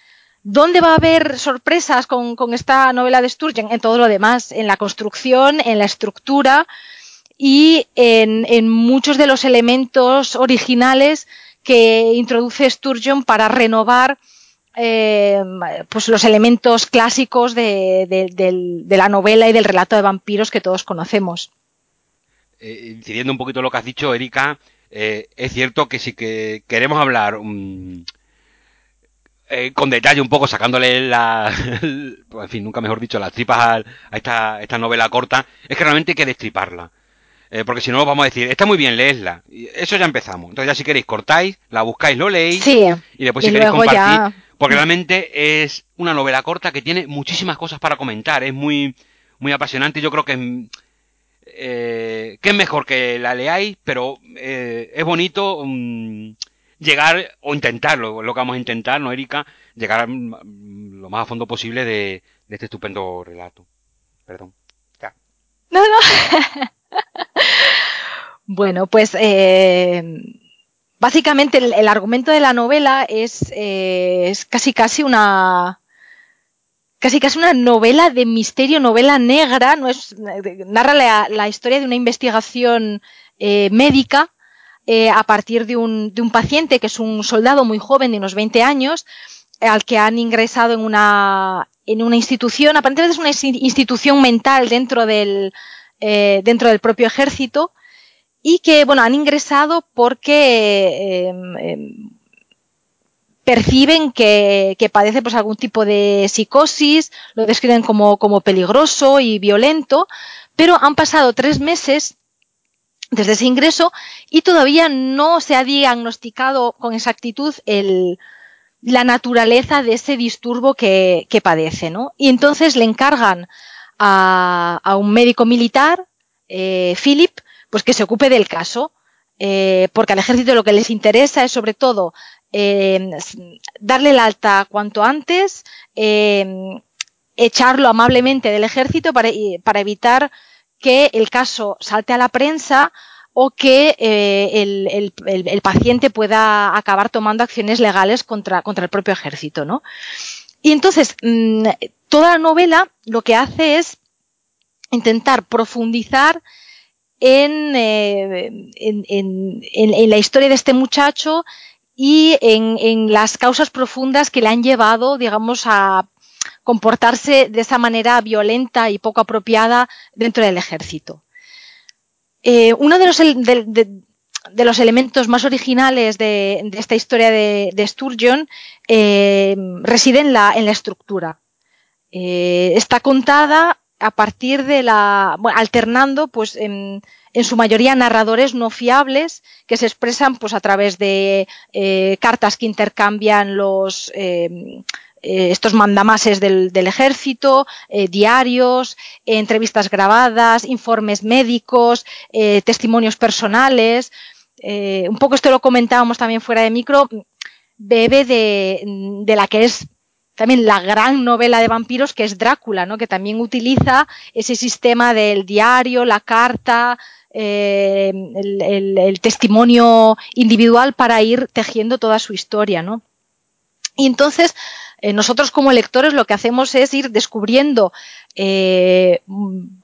¿Dónde va a haber sorpresas con, con, esta novela de Sturgeon? En todo lo demás, en la construcción, en la estructura, y en, muchos de los elementos originales que introduce Sturgeon para renovar eh, pues los elementos clásicos de, la novela y del relato de vampiros que todos conocemos.
Eh, incidiendo un poquito lo que has dicho, Erika, eh, es cierto que si que queremos hablar mm, con detalle un poco, sacándole la, en fin, nunca mejor dicho, las tripas a, esta, esta novela corta, es que realmente hay que destriparla. Eh, porque si no, vamos a decir, está muy bien, leesla. Eso ya empezamos. Entonces ya si queréis, cortáis, la buscáis, lo leéis. Y después si queréis compartir. Porque realmente es una novela corta que tiene muchísimas cosas para comentar. Es muy, muy apasionante. Yo creo que, eh, que es mejor que la leáis, pero eh, es bonito mm, llegar o intentarlo. Lo que vamos a intentar, ¿no, Erika? Llegar lo más a fondo posible de, de este estupendo relato. Perdón. Ya.
No, no. bueno, pues eh, básicamente el, argumento de la novela es, eh, es, casi casi una casi casi una novela de misterio, novela negra, no es narra la, historia de una investigación eh, médica a partir de un, de un paciente que es un soldado muy joven de unos 20 años al que han ingresado en una, en una institución, aparentemente es una institución mental dentro del, eh, dentro del propio ejército y que, bueno, han ingresado porque em, em, perciben que, padece pues algún tipo de psicosis, lo describen como, como peligroso y violento, pero han pasado tres meses desde ese ingreso y todavía no se ha diagnosticado con exactitud el, la naturaleza de ese disturbo que, que padece, ¿no? Y entonces le encargan a, un médico militar, eh, Philip, pues que se ocupe del caso, eh, porque al ejército lo que les interesa es sobre todo eh, darle el alta cuanto antes, echarlo amablemente del ejército para, para, evitar que el caso salte a la prensa o que el, el, paciente pueda acabar tomando acciones legales contra, contra el propio ejército, ¿no? Y entonces, mm, toda la novela lo que hace es intentar profundizar en, eh, en, la historia de este muchacho y en, las causas profundas que le han llevado, digamos, a comportarse de esa manera violenta y poco apropiada dentro del ejército. Eh, uno de los, de los elementos más originales de, esta historia de, Sturgeon eh, reside en la, en la estructura. Eh, está contada a partir de la, alternando, pues, en, su mayoría narradores no fiables que se expresan, pues, a través de eh, cartas que intercambian los estos mandamases del, ejército, diarios, entrevistas grabadas, informes médicos, testimonios personales. Eh, un poco esto lo comentábamos también fuera de micro, bebe de, la que es también la gran novela de vampiros que es Drácula, ¿no? que también utiliza ese sistema del diario, la carta, eh, el, testimonio individual para ir tejiendo toda su historia. ¿no? Y entonces, eh, nosotros como lectores lo que hacemos es ir descubriendo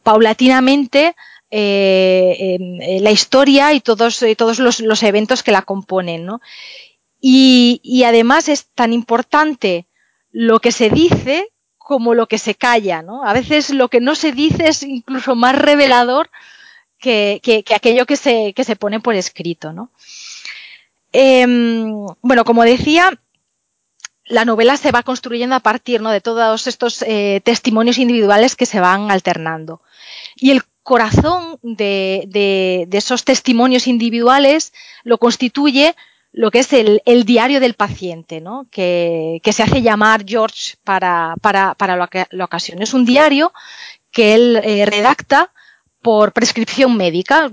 paulatinamente eh, eh, la historia y todos, todos los, eventos que la componen. ¿no? Y, además es tan importante lo que se dice como lo que se calla. ¿no? A veces lo que no se dice es incluso más revelador que, aquello que se, que se, pone por escrito. ¿no? Em, bueno, como decía, la novela se va construyendo a partir ¿no? de todos estos testimonios individuales que se van alternando. Y el corazón de, esos testimonios individuales lo constituye lo que es el, diario del paciente, ¿no? que, se hace llamar George para, la, ocasión. Es un diario que él eh, redacta por prescripción médica.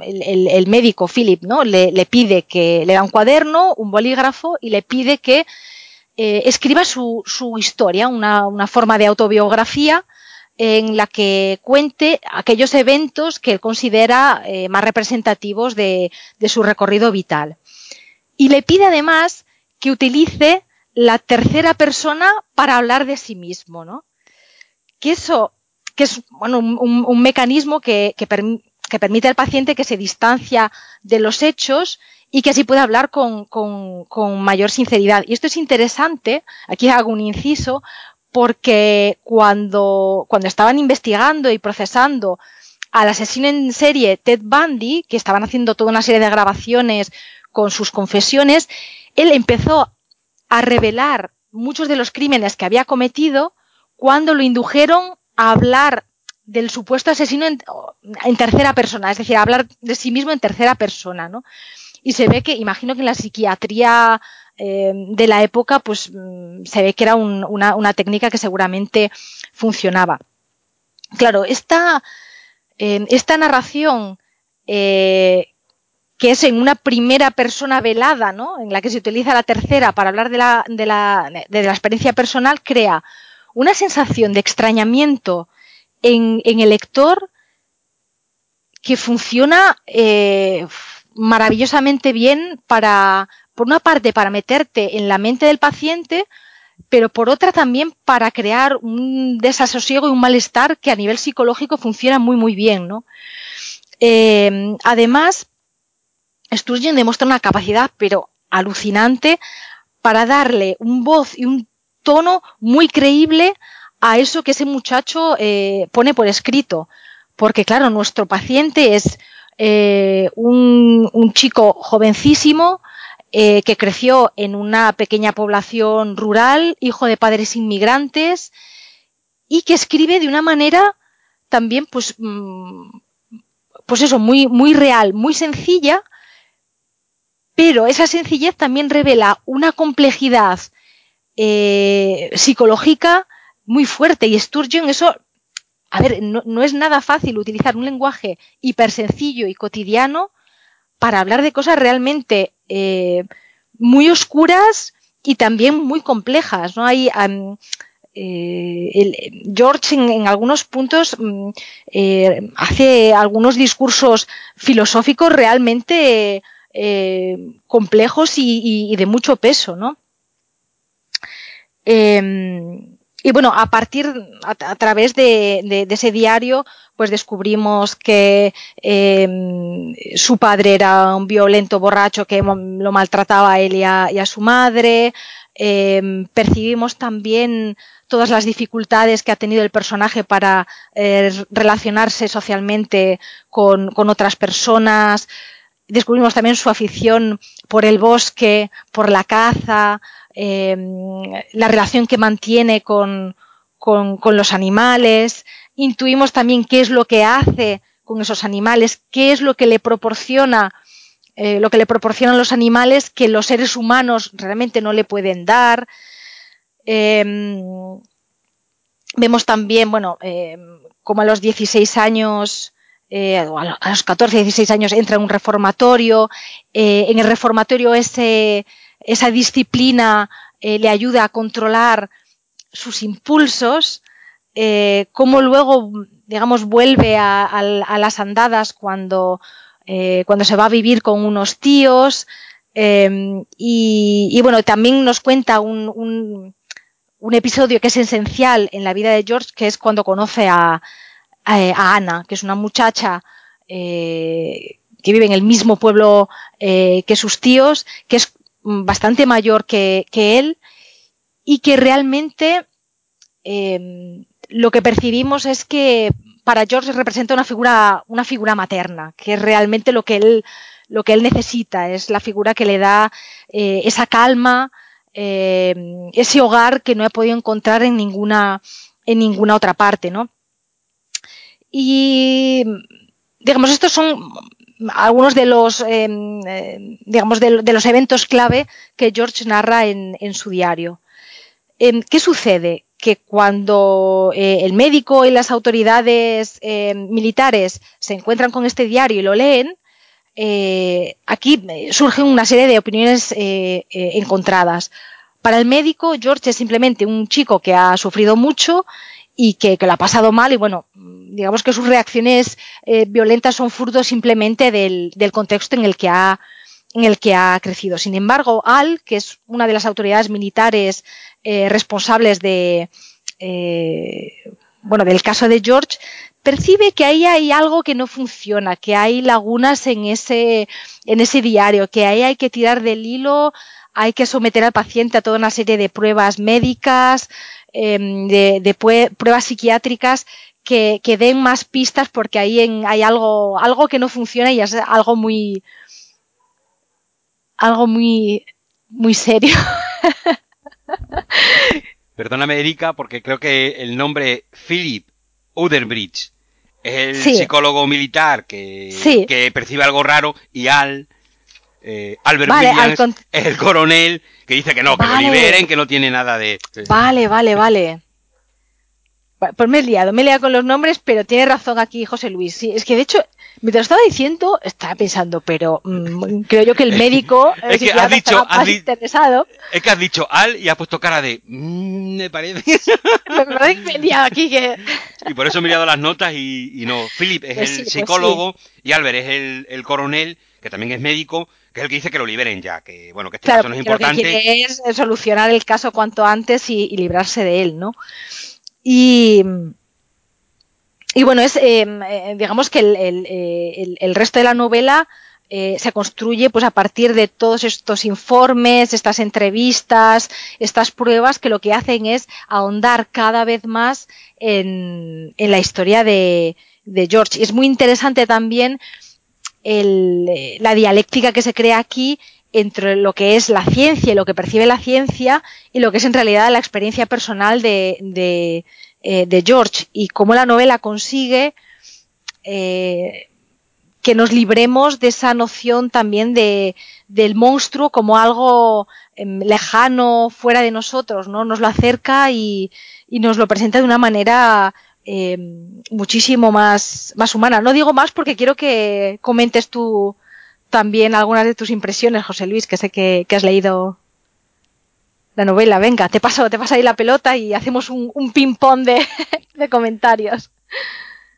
el, médico Philip ¿no? Le, pide que le da un cuaderno, un bolígrafo y le pide que eh, escriba su, historia, una, una, forma de autobiografía en la que cuente aquellos eventos que él considera eh, más representativos de, su recorrido vital. Y le pide además que utilice la tercera persona para hablar de sí mismo, ¿no? Que eso, que es bueno, un, mecanismo que, permite al paciente que se distancia de los hechos y que así puede hablar con, con, mayor sinceridad. Y esto es interesante, aquí hago un inciso, porque cuando, cuando estaban investigando y procesando al asesino en serie Ted Bundy, que estaban haciendo toda una serie de grabaciones con sus confesiones, él empezó a revelar muchos de los crímenes que había cometido cuando lo indujeron hablar del supuesto asesino en, tercera persona, es decir, hablar de sí mismo en tercera persona, ¿no? Y se ve que, imagino que en la psiquiatría eh, de la época, pues mm, se ve que era una, técnica que seguramente funcionaba. Claro, esta, eh, esta narración eh, que es en una primera persona velada, ¿no? en la que se utiliza la tercera para hablar de la, de la, de la experiencia personal, crea una sensación de extrañamiento en, en el lector que funciona maravillosamente bien para, por una parte para meterte en la mente del paciente, pero por otra también para crear un desasosiego y un malestar que a nivel psicológico funciona muy muy bien, ¿no? Eh, además, Sturgeon demuestra una capacidad, pero alucinante, para darle un voz y un tono muy creíble a eso que ese muchacho eh, pone por escrito. Porque, claro, nuestro paciente es eh, un, chico jovencísimo, eh, que creció en una pequeña población rural, hijo de padres inmigrantes, y que escribe de una manera también, pues, mm, pues eso, muy, muy real, muy sencilla, pero esa sencillez también revela una complejidad eh, psicológica muy fuerte. Y Sturgeon, eso, a ver, no, no, es nada fácil utilizar un lenguaje hiper sencillo y cotidiano para hablar de cosas realmente eh, muy oscuras y también muy complejas. ¿no? Hay, eh, George en, algunos puntos mm, hace algunos discursos filosóficos realmente complejos y, de mucho peso. ¿no? Em, y bueno, a partir, a, través de, ese diario, pues descubrimos que em, su padre era un violento borracho que lo maltrataba a él y a, su madre. Em, percibimos también todas las dificultades que ha tenido el personaje para eh, relacionarse socialmente con, otras personas. descubrimos también su afición por el bosque, por la caza, em, la relación que mantiene con, los animales. Intuimos también qué es lo que hace con esos animales, qué es lo que le proporciona, eh, lo que le proporcionan los animales que los seres humanos realmente no le pueden dar. Em, vemos también, bueno, em, como a los 16 años eh, a los 14, 16 años entra en un reformatorio, eh, en el reformatorio ese, esa disciplina eh, le ayuda a controlar sus impulsos, cómo luego, digamos, vuelve a, las andadas cuando, cuando se va a vivir con unos tíos, y, bueno, también nos cuenta un, un episodio que es esencial en la vida de George, que es cuando conoce a, a, Ana, que es una muchacha eh, que vive en el mismo pueblo eh, que sus tíos, que es bastante mayor que, él y que realmente em, lo que percibimos es que para George representa una figura, una figura materna, que es realmente lo que él, lo que él necesita, es la figura que le da eh, esa calma, em, ese hogar que no he podido encontrar en ninguna, en ninguna otra parte, ¿no? Y digamos, estos son algunos de los, em, eh, digamos, de, los eventos clave que George narra en, su diario. Em, ¿Qué sucede? Que cuando eh, el médico y las autoridades militares se encuentran con este diario y lo leen, eh, aquí surgen una serie de opiniones encontradas. Para el médico, George es simplemente un chico que ha sufrido mucho y que, que, lo ha pasado mal y bueno, digamos que sus reacciones eh, violentas son fruto simplemente del, del, contexto en el que ha en el que ha crecido. Sin embargo, Al, que es una de las autoridades militares eh, responsables de eh, bueno del caso de George, percibe que ahí hay algo que no funciona, que hay lagunas en ese en ese diario, que ahí hay que tirar del hilo, hay que someter al paciente a toda una serie de pruebas médicas, Em, de, pruebas psiquiátricas que, den más pistas porque ahí hay algo, algo que no funciona y es algo muy, algo muy, muy serio.
Perdóname, Erika, porque creo que el nombre Philip Uderbridge es el psicólogo militar que, que percibe algo raro y Al eh, Albert Williams es el coronel que dice que no, que lo liberen, que no tiene nada de...
Vale, vale, vale. Pues me he liado, me he liado con los nombres, pero tiene razón aquí José Luis. Sí, es que de hecho, mientras estaba diciendo, estaba pensando, pero mm, creo yo que el médico
es que has dicho, has interesado. Es que has dicho al y has puesto cara de mm, me parece.
me parece que me he liado aquí que.
Y por eso me he liado las notas y, no. Philip es pues el pues psicólogo y Albert es el, el coronel, que también es médico, que es el que dice que lo liberen ya, que bueno, que este caso no es importante.
Lo que quiere es solucionar el caso cuanto antes y, librarse de él, ¿no? Y, y bueno, es em, eh, digamos que eh, el, resto de la novela eh, se construye pues a partir de todos estos informes, estas entrevistas, estas pruebas que lo que hacen es ahondar cada vez más en, en la historia de, de George. Y es muy interesante también eh, la dialéctica que se crea aquí entre lo que es la ciencia y lo que percibe la ciencia y lo que es en realidad la experiencia personal de, eh, George y cómo la novela consigue eh, que nos libremos de esa noción también de, del monstruo como algo em, lejano, fuera de nosotros, ¿no? Nos lo acerca y nos lo presenta de una manera eh, muchísimo más, más humana. No digo más porque quiero que comentes tú también algunas de tus impresiones, José Luis, que sé que, has leído la novela. Venga, te paso, te paso ahí la pelota y hacemos un, ping-pong de, comentarios.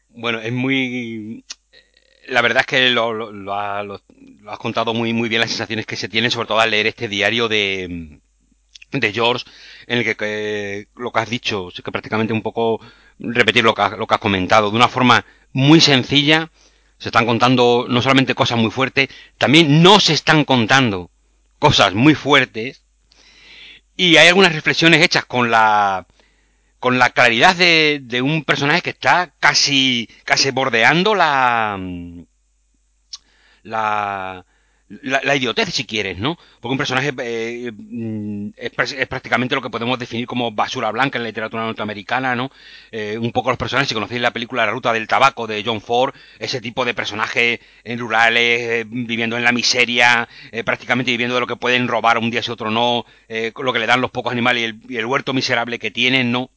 Bueno, es muy. La verdad es que lo, has contado muy, muy bien las sensaciones que se tienen, sobre todo al leer este diario de, de George, en el que, lo que has dicho, que prácticamente un poco repetir lo que, lo que has comentado, de una forma muy sencilla, se están contando no solamente cosas muy fuertes, también no se están contando cosas muy fuertes, y hay algunas reflexiones hechas con la con la claridad de, de un personaje que está casi casi bordeando la la, la, idiotez, si quieres, ¿no? Porque un personaje eh, mm, es, prácticamente lo que podemos definir como basura blanca en la literatura norteamericana, ¿no? Eh, un poco los personajes, si conocéis la película La Ruta del Tabaco de John Ford, ese tipo de personajes en rurales, eh, viviendo en la miseria, prácticamente viviendo de lo que pueden robar un día si otro no, lo que le dan los pocos animales y el, huerto miserable que tienen, ¿no?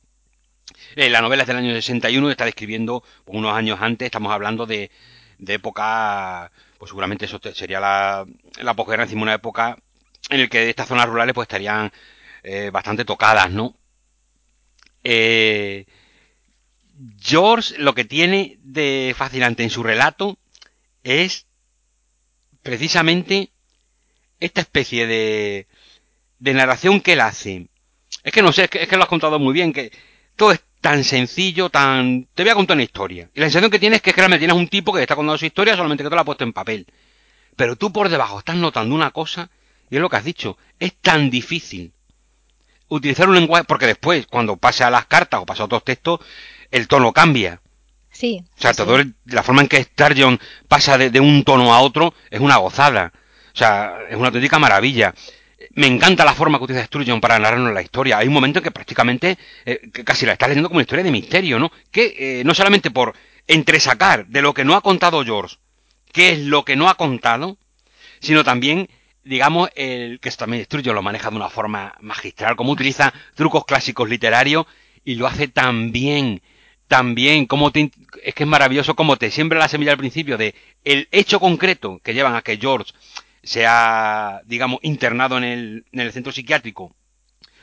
la novela es del año 61, está describiendo unos años antes, estamos hablando de, de época pues seguramente eso sería la, la posguerra, encima una época en la que estas zonas rurales pues estarían eh, bastante tocadas, ¿no? Eh, George lo que tiene de fascinante en su relato es precisamente esta especie de, de narración que él hace. Es que no sé, es que, es que lo has contado muy bien, que todo es tan sencillo, tan... Te voy a contar una historia. Y la sensación que tienes es que realmente tienes un tipo que te está contando su historia, solamente que te la ha puesto en papel. Pero tú por debajo estás notando una cosa, y es lo que has dicho, es tan difícil utilizar un lenguaje, porque después, cuando pase a las cartas o pasa a otros textos, el tono cambia.
Sí.
O sea, todo la forma en que Sturgeon pasa de, de, un tono a otro es una gozada. O sea, es una auténtica maravilla me encanta la forma que utiliza Sturgeon para narrarnos la historia. Hay un momento en que prácticamente eh, casi la estás leyendo como una historia de misterio, ¿no? Que eh, no solamente por entresacar de lo que no ha contado George, qué es lo que no ha contado, sino también, digamos, el que también Sturgeon lo maneja de una forma magistral, como utiliza trucos clásicos literarios y lo hace tan bien, tan bien, como es que es maravilloso como te siembra la semilla al principio de el hecho concreto que llevan a que George se ha, digamos, internado en el, en el centro psiquiátrico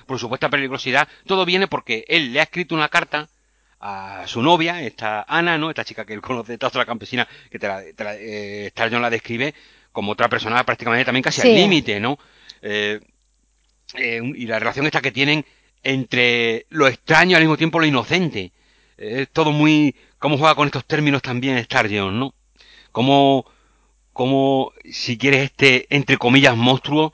por supuesta peligrosidad, todo viene porque él le ha escrito una carta a su novia, esta Ana, ¿no? Esta chica que él conoce, esta otra campesina que te la, te la, eh, la describe como otra persona prácticamente también casi al límite, ¿no? Eh, eh, y la relación esta que tienen entre lo extraño y al mismo tiempo lo inocente. Es todo muy... cómo juega con estos términos también Stargion, ¿no? Cómo como, si quieres, este, entre comillas, monstruo,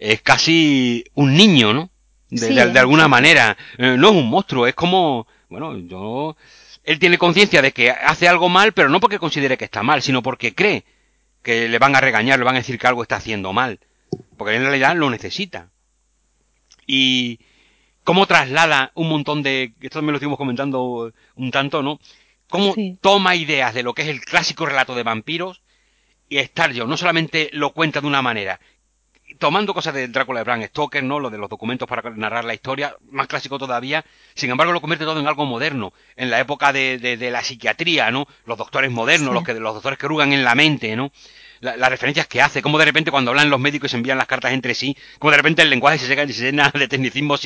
es casi un niño, ¿no? De, alguna manera. Eh, no es un monstruo, es como, bueno, yo... Él tiene conciencia de que hace algo mal, pero no porque considere que está mal, sino porque cree que le van a regañar, le van a decir que algo está haciendo mal. Porque en realidad lo necesita. Y cómo traslada un montón de... Esto me lo estuvimos comentando un tanto, ¿no? Cómo toma ideas de lo que es el clásico relato de vampiros y yo no solamente lo cuenta de una manera, tomando cosas del Drácula de Bram Stoker, ¿no? Lo de los documentos para narrar la historia, más clásico todavía, sin embargo lo convierte todo en algo moderno, en la época de, de, la psiquiatría, ¿no? Los doctores modernos, los que los doctores que rugan en la mente, ¿no? las referencias que hace, como de repente cuando hablan los médicos y se envían las cartas entre sí, como de repente el lenguaje se, llega, se llena de tecnicismo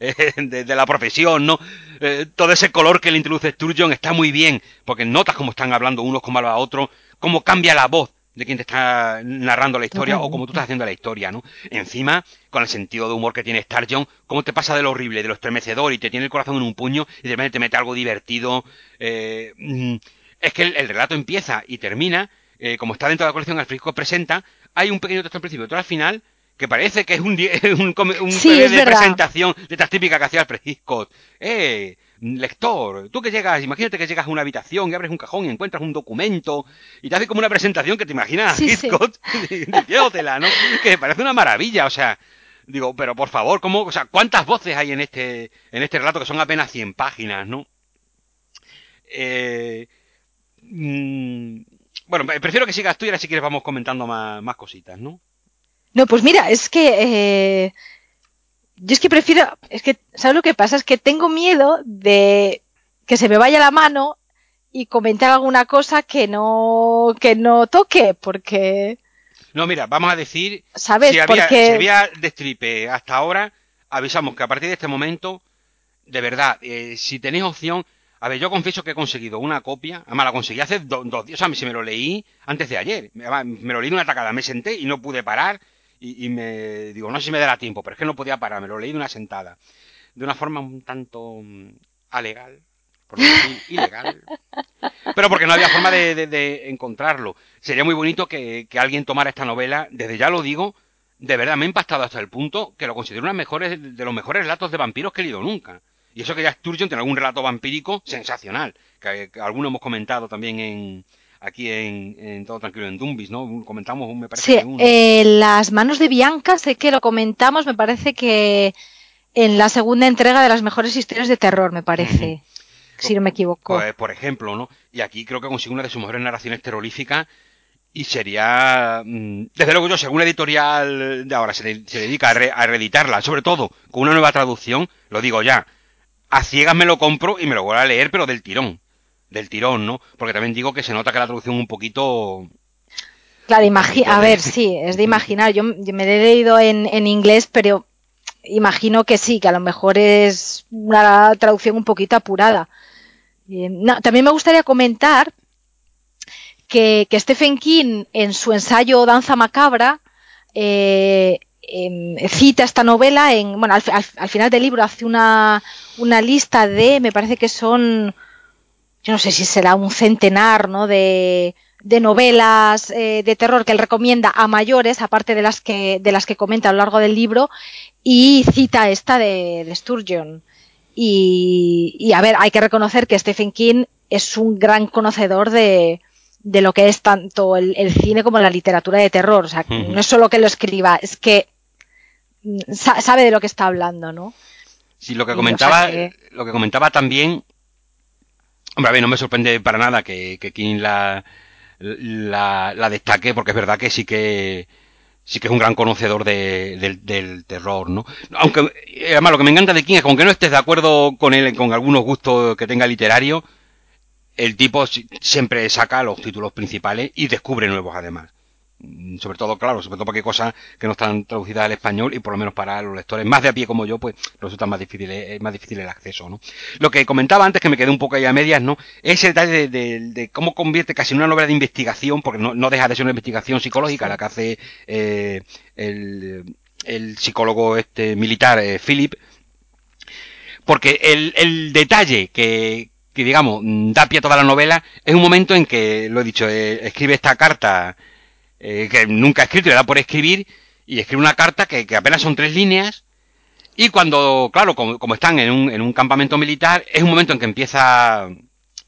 eh, de, la profesión, ¿no? Eh, todo ese color que le introduce Sturgeon está muy bien, porque notas cómo están hablando unos como a otros, cómo cambia la voz, de quien te está narrando la historia o como tú estás haciendo la historia, ¿no? Encima, con el sentido de humor que tiene Star John, cómo te pasa de lo horrible, de lo estremecedor y te tiene el corazón en un puño y de repente te mete algo divertido. Eh, mm, es que el, relato empieza y termina, eh, como está dentro de la colección, Alfresco presenta, hay un pequeño texto al principio, otro al final, que parece que es un, un, un, de presentación de estas típicas que hacía Alfred Hitchcock. Eh, lector, tú que llegas, imagínate que llegas a una habitación y abres un cajón y encuentras un documento y te hace como una presentación que te imaginas a Hitchcock diciéndotela, ¿no? Que parece una maravilla, o sea, digo, pero por favor, ¿cómo, o sea, cuántas voces hay en este, en este relato que son apenas 100 páginas, ¿no? Eh, mm, bueno, prefiero que sigas tú y ahora si quieres vamos comentando más, más cositas, ¿no?
No, pues mira, es que eh, yo es que prefiero, es que, ¿sabes lo que pasa? Es que tengo miedo de que se me vaya la mano y comentar alguna cosa que no, que no toque, porque...
No, mira, vamos a decir,
¿sabes?
Si había, si había destripe hasta ahora, avisamos que a partir de este momento, de verdad, eh, si tenéis opción, a ver, yo confieso que he conseguido una copia, además la conseguí hace dos días, o sea, si me lo leí antes de ayer, me, me lo leí en una tacada, me senté y no pude parar, y, me digo, no sé si me dará tiempo, pero es que no podía parar, me lo leí de una sentada, de una forma un tanto mm, alegal, por decir ilegal, pero porque no había forma de, encontrarlo. Sería muy bonito que, alguien tomara esta novela, desde ya lo digo, de verdad me ha impactado hasta el punto que lo considero una mejores, de los mejores relatos de vampiros que he leído nunca. Y eso que ya Sturgeon tiene algún relato vampírico sensacional, que, algunos hemos comentado también en, aquí en, Todo Tranquilo en Dumbis, ¿no? Comentamos, me
parece. Sí, eh, Las manos de Bianca, sé que lo comentamos, me parece que en la segunda entrega de las mejores historias de terror, me parece. Si no me equivoco.
Pues, por ejemplo, ¿no? Y aquí creo que consigue una de sus mejores narraciones terroríficas y sería, mm, desde luego yo, según la editorial de ahora se, dedica a, reeditarla, sobre todo con una nueva traducción, lo digo ya, a ciegas me lo compro y me lo voy a leer, pero del tirón, del tirón, ¿no? Porque también digo que se nota que la traducción un poquito...
Claro, a ver, sí, es de imaginar, yo, me he leído en, en inglés, pero imagino que sí, que a lo mejor es una traducción un poquito apurada. Eh, también me gustaría comentar que, Stephen King en su ensayo Danza Macabra eh, em, cita esta novela en, bueno, al, final del libro hace una, una, lista de, me parece que son, yo no sé si será un centenar, ¿no? De, de novelas eh, de terror que él recomienda a mayores, aparte de las que, de las que comenta a lo largo del libro, y cita esta de, de Sturgeon. Y, y, a ver, hay que reconocer que Stephen King es un gran conocedor de, de lo que es tanto el, cine como la literatura de terror. O sea, no es solo que lo escriba, es que mm, sabe de lo que está hablando, ¿no?
Sí, lo que comentaba, lo que comentaba también, hombre, a ver, no me sorprende para nada que, que King la, la, destaque, porque es verdad que sí que sí que es un gran conocedor del, del, terror, ¿no? Aunque, además, lo que me encanta de King es que aunque no estés de acuerdo con él, con algunos gustos que tenga literario, el tipo siempre saca los títulos principales y descubre nuevos además. Mm, sobre todo, claro, sobre todo porque hay cosas que no están traducidas al español y por lo menos para los lectores más de a pie como yo, pues resulta más difícil, es más difícil el acceso, ¿no? Lo que comentaba antes, que me quedé un poco ahí a medias, ¿no? Es el detalle de, cómo convierte casi en una novela de investigación, porque no, deja de ser una investigación psicológica la que hace eh, el, el, psicólogo este militar, eh, Philip, porque el, el detalle que, que digamos, da pie a toda la novela, es un momento en que, lo he dicho, eh, escribe esta carta eh, que nunca ha escrito le da por escribir, y escribe una carta que, apenas son tres líneas, y cuando, claro, como, están en un, en un, campamento militar, es un momento en que empieza,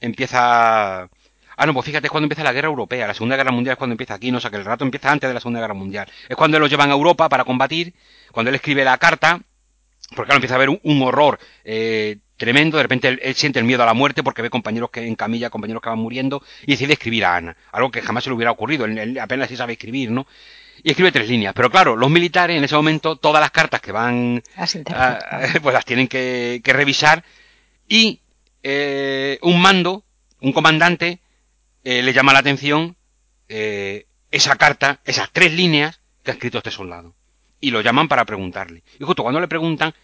empieza, ah no, pues fíjate, es cuando empieza la guerra europea, la segunda guerra mundial es cuando empieza aquí, no o sea que el rato empieza antes de la segunda guerra mundial, es cuando lo llevan a Europa para combatir, cuando él escribe la carta, porque claro, empieza a haber un, horror, eh, tremendo, de repente él, siente el miedo a la muerte porque ve compañeros que en camilla, compañeros que van muriendo, y decide escribir a Ana, algo que jamás se le hubiera ocurrido, él, apenas sí sabe escribir, ¿no? Y escribe tres líneas, pero claro, los militares en ese momento, todas las cartas que van, pues las tienen que, revisar, y eh, un mando, un comandante, eh, le llama la atención eh, esa carta, esas tres líneas que ha escrito este soldado. Y lo llaman para preguntarle. Y justo cuando le preguntan,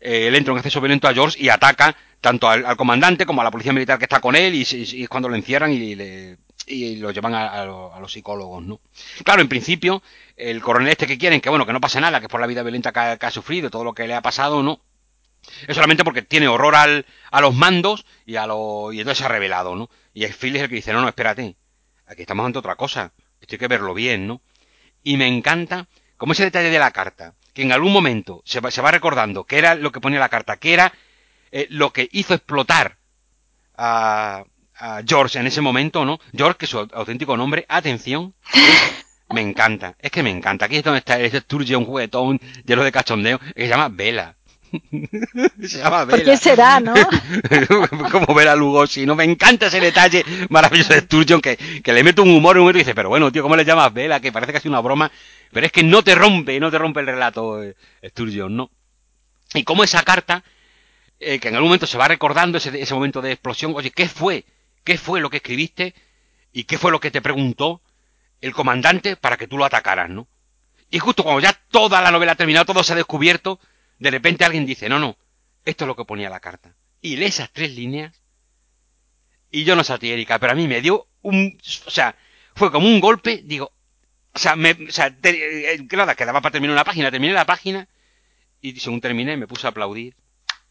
eh, él entra en acceso violento a George y ataca tanto al, comandante como a la policía militar que está con él y, es cuando lo encierran y, lo llevan a, los psicólogos, ¿no? Claro, en principio, el coronel este que quieren, que bueno, que no pasa nada, que es por la vida violenta que ha, sufrido, todo lo que le ha pasado, ¿no? Es solamente porque tiene horror al, a los mandos y a lo, y entonces se ha revelado, ¿no? Y es Phil el que dice, no, no, espérate, aquí estamos ante otra cosa, esto hay que verlo bien, ¿no? Y me encanta como ese detalle de la carta, que en algún momento se va, se va recordando que era lo que ponía la carta, que era eh, lo que hizo explotar a, George en ese momento, ¿no? George, que es su auténtico nombre, atención, me encanta, es que me encanta. Aquí es donde está ese Sturgeon juguetón lleno de cachondeo, que se llama Vela.
se llama Vela. ¿Por qué será, no?
Como Vela Lugosi, ¿no? Me encanta ese detalle maravilloso de Sturgeon que, que le mete un humor un momento y dice, pero bueno, tío, ¿cómo le llamas Vela? Que parece casi una broma pero es que no te rompe, no te rompe el relato eh, Sturgeon, ¿no? Y como esa carta, eh, que en algún momento se va recordando ese, ese momento de explosión, oye, ¿qué fue? ¿Qué fue lo que escribiste? ¿Y qué fue lo que te preguntó el comandante para que tú lo atacaras, ¿no? Y justo cuando ya toda la novela ha terminado, todo se ha descubierto, de repente alguien dice, no, no, esto es lo que ponía la carta. Y lee esas tres líneas. Y yo no sé a ti, Erika, pero a mí me dio un... O sea, fue como un golpe, digo, o sea, me, o sea eh, nada, quedaba para terminar una página. Terminé la página y según terminé me puse a aplaudir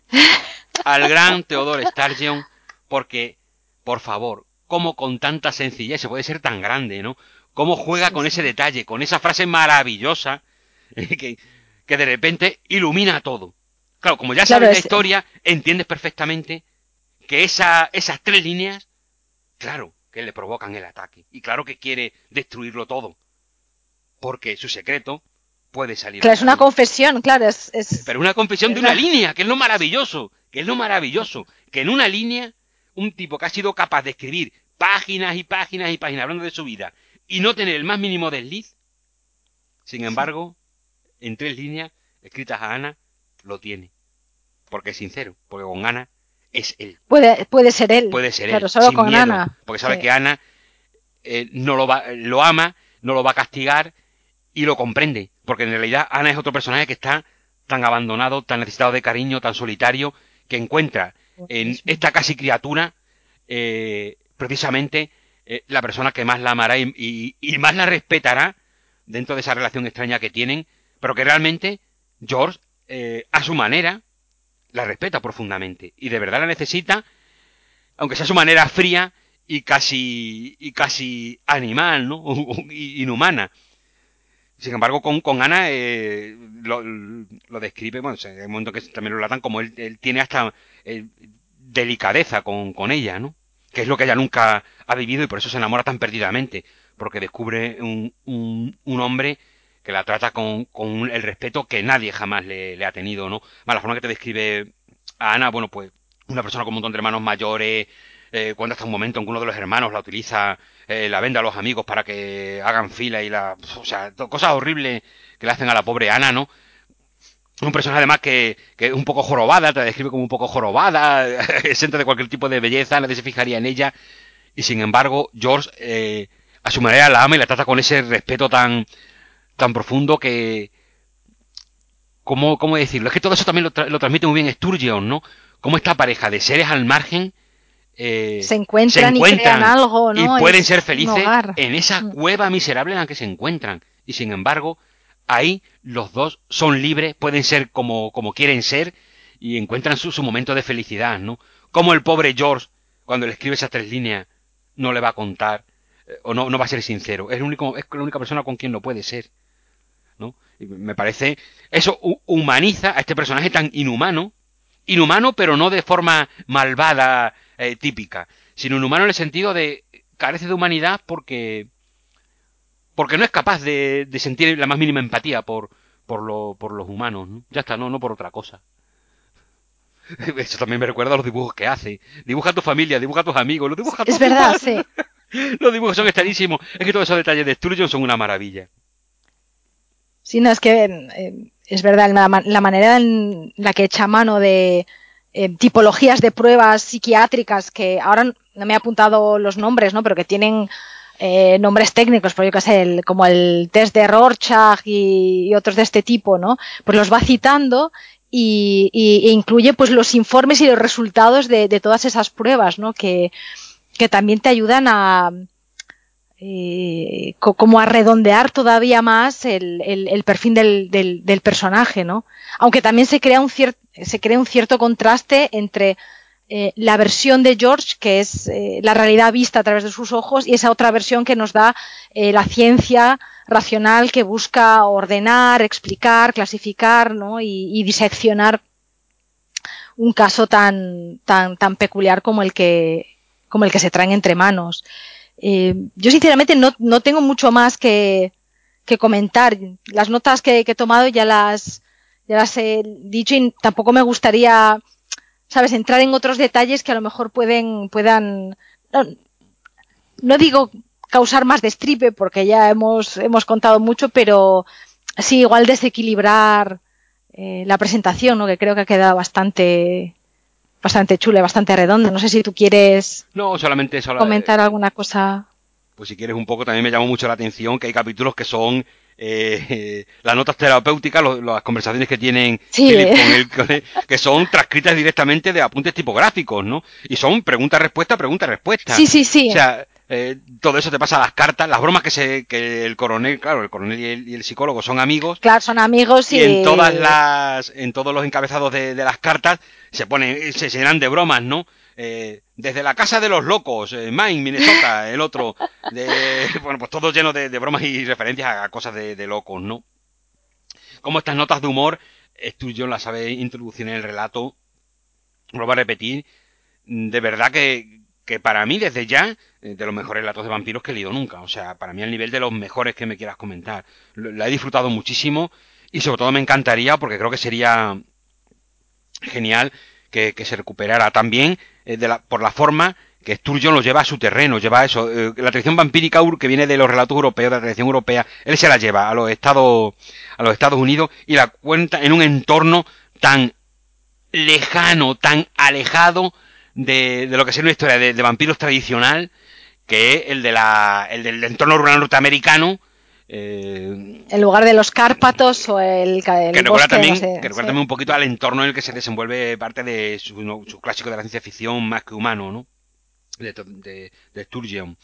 al gran Teodoro Sturgeon porque, por favor, cómo con tanta sencillez se puede ser tan grande, ¿no? Cómo juega con ese detalle, con esa frase maravillosa que, que de repente ilumina todo. Claro, como ya sabes la historia, entiendes perfectamente que esa, esas tres líneas, claro, que le provocan el ataque. Y claro que quiere destruirlo todo. Porque su secreto puede salir.
Claro, es una confesión, claro. Es,
Pero una confesión de una línea, que es lo maravilloso. Que es lo maravilloso. Que en una línea, un tipo que ha sido capaz de escribir páginas y páginas y páginas hablando de su vida y no tener el más mínimo desliz, sin embargo, en tres líneas escritas a Ana, lo tiene. Porque es sincero, porque con Ana es él.
Puede, puede ser él.
Puede ser
él. solo con Ana.
Porque sabe que Ana eh, no lo, va, lo ama, no lo va a castigar y lo comprende. Porque en realidad Ana es otro personaje que está tan abandonado, tan necesitado de cariño, tan solitario, que encuentra en esta casi criatura eh, precisamente eh, la persona que más la amará y, más la respetará dentro de esa relación extraña que tienen, pero que realmente George, a su manera, la respeta profundamente y de verdad la necesita, aunque sea su manera fría y casi, y casi animal, ¿no? Inhumana. Sin embargo, con, con Ana eh, lo, lo, describe, bueno, en el momento que también lo relatan, como él, tiene hasta eh, delicadeza con, con, ella, ¿no? Que es lo que ella nunca ha vivido y por eso se enamora tan perdidamente, porque descubre un, un, un hombre que la trata con, con el respeto que nadie jamás le, ha tenido, ¿no? la forma que te describe a Ana, bueno, pues una persona con un montón de hermanos mayores, eh, cuando hasta un momento en que uno de los hermanos la utiliza, eh, la vende a los amigos para que hagan fila y la... O sea, cosas horribles que le hacen a la pobre Ana, ¿no? Un personaje además que, que es un poco jorobada, te describe como un poco jorobada, exenta de cualquier tipo de belleza, nadie se fijaría en ella. Y sin embargo, George eh, a su manera la ama y la trata con ese respeto tan, tan profundo que... ¿Cómo, cómo decirlo? Es que todo eso también lo, transmite muy bien Sturgeon, ¿no? Cómo esta pareja de seres al margen
eh, se, encuentran y crean algo,
¿no? Y pueden ser felices en esa mm. cueva miserable en la que se encuentran. Y sin embargo, ahí los dos son libres, pueden ser como, como quieren ser y encuentran su, su momento de felicidad, ¿no? Como el pobre George, cuando le escribe esas tres líneas, no le va a contar eh, o no, no va a ser sincero. Es, el único, es la única persona con quien no puede ser me parece, eso humaniza a este personaje tan inhumano, inhumano pero no de forma malvada eh, típica, sino inhumano en el sentido de carece de humanidad porque porque no es capaz de, sentir la más mínima empatía por por, lo, por los humanos, ya está, no, no por otra cosa. Eso también me recuerda a los dibujos que hace. Dibuja a tu familia, dibuja a tus amigos, los dibuja a
Es verdad, sí.
Los dibujos son extrañísimos. Es que todos esos detalles de Sturgeon son una maravilla.
Sí, no, es que eh, es verdad, la, manera en la que echa mano de tipologías de pruebas psiquiátricas que ahora no me he apuntado los nombres, ¿no? Pero que tienen eh, nombres técnicos, por yo que sé, como el test de Rorschach y, otros de este tipo, ¿no? Pues los va citando y, e incluye pues los informes y los resultados de, todas esas pruebas, ¿no? Que, que también te ayudan a, eh, como a redondear todavía más el, el, perfil del, del, personaje, ¿no? Aunque también se crea un, se crea un cierto contraste entre eh, la versión de George, que es eh, la realidad vista a través de sus ojos, y esa otra versión que nos da eh, la ciencia racional que busca ordenar, explicar, clasificar ¿no? y, y, diseccionar un caso tan, tan, tan peculiar como el que, como el que se traen entre manos. Yo sinceramente no, no, tengo mucho más que, que comentar. Las notas que, he tomado ya las, ya las he dicho y tampoco me gustaría, sabes, entrar en otros detalles que a lo mejor pueden, puedan, no, no digo causar más destripe porque ya hemos, hemos contado mucho, pero sí igual desequilibrar eh, la presentación, ¿no? que creo que ha quedado bastante, bastante chula, bastante redonda. No sé si tú quieres
no, solamente,
comentar alguna cosa.
Pues si quieres un poco, también me llamó mucho la atención que hay capítulos que son eh, las notas terapéuticas, las conversaciones que tienen con él, que son transcritas directamente de apuntes tipográficos, ¿no? Y son pregunta-respuesta, pregunta-respuesta.
Sí, sí, sí.
O sea, eh, todo eso te pasa a las cartas, las bromas que se, que el coronel, claro, el coronel y el, psicólogo son amigos.
Claro, son amigos y...
en todas las, en todos los encabezados de, las cartas se ponen, se, llenan de bromas, ¿no? Eh, desde la casa de los locos, eh, Maine, Minnesota, el otro, de, bueno, pues todo lleno de, bromas y referencias a cosas de, locos, ¿no? Como estas notas de humor, yo las sabe introducir en el relato, lo va a repetir, de verdad que, que para mí desde ya de los mejores relatos de vampiros que he leído nunca. O sea, para mí al nivel de los mejores que me quieras comentar. La he disfrutado muchísimo y sobre todo me encantaría porque creo que sería genial que, se recuperara también eh, de la, por la forma que Sturgeon lo lleva a su terreno, lleva eso, eh, la tradición vampírica que viene de los relatos europeos, de la tradición europea, él se la lleva a los Estados, a los Estados Unidos y la cuenta en un entorno tan lejano, tan alejado de, lo que es una historia de, vampiros tradicional, que es el de la, el del entorno rural norteamericano,
eh, en lugar de los Cárpatos o el,
que recuerda también, que recuerda también un poquito al entorno en el que se desenvuelve parte de su, clásico de la ciencia ficción más que humano, ¿no? De, de, Sturgeon.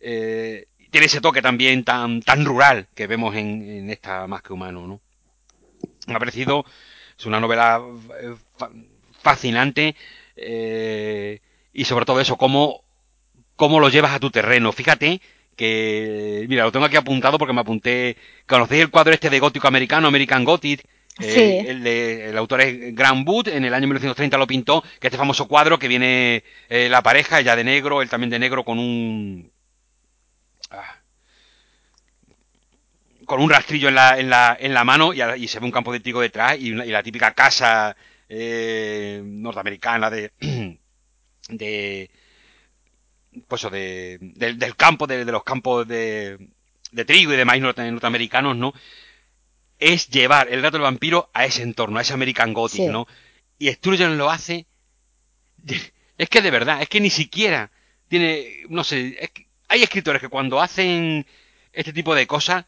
Eh, tiene ese toque también tan, tan rural que vemos en, esta más que humano, ¿no? Me ha parecido, es una novela eh, fascinante y sobre todo eso, cómo, cómo lo llevas a tu terreno. Fíjate que, mira, lo tengo aquí apuntado porque me apunté, ¿conocéis el cuadro este de gótico americano, American Gothic?
Eh,
el, el, autor es Grant Wood, en el año 1930 lo pintó, que este famoso cuadro que viene eh, la pareja, ella de negro, él también de negro, con un... Ah, con un rastrillo en la, en la, en la mano y, se ve un campo de trigo detrás y, la típica casa eh, norteamericana de, de, pues de, del campo, de, los campos de, de, trigo y de maíz norteamericanos, ¿no? Es llevar el gato del vampiro a ese entorno, a ese American Gothic, ¿no? Y Sturgeon lo hace. Es que de verdad, es que ni siquiera tiene. No sé, hay escritores que cuando hacen este tipo de cosas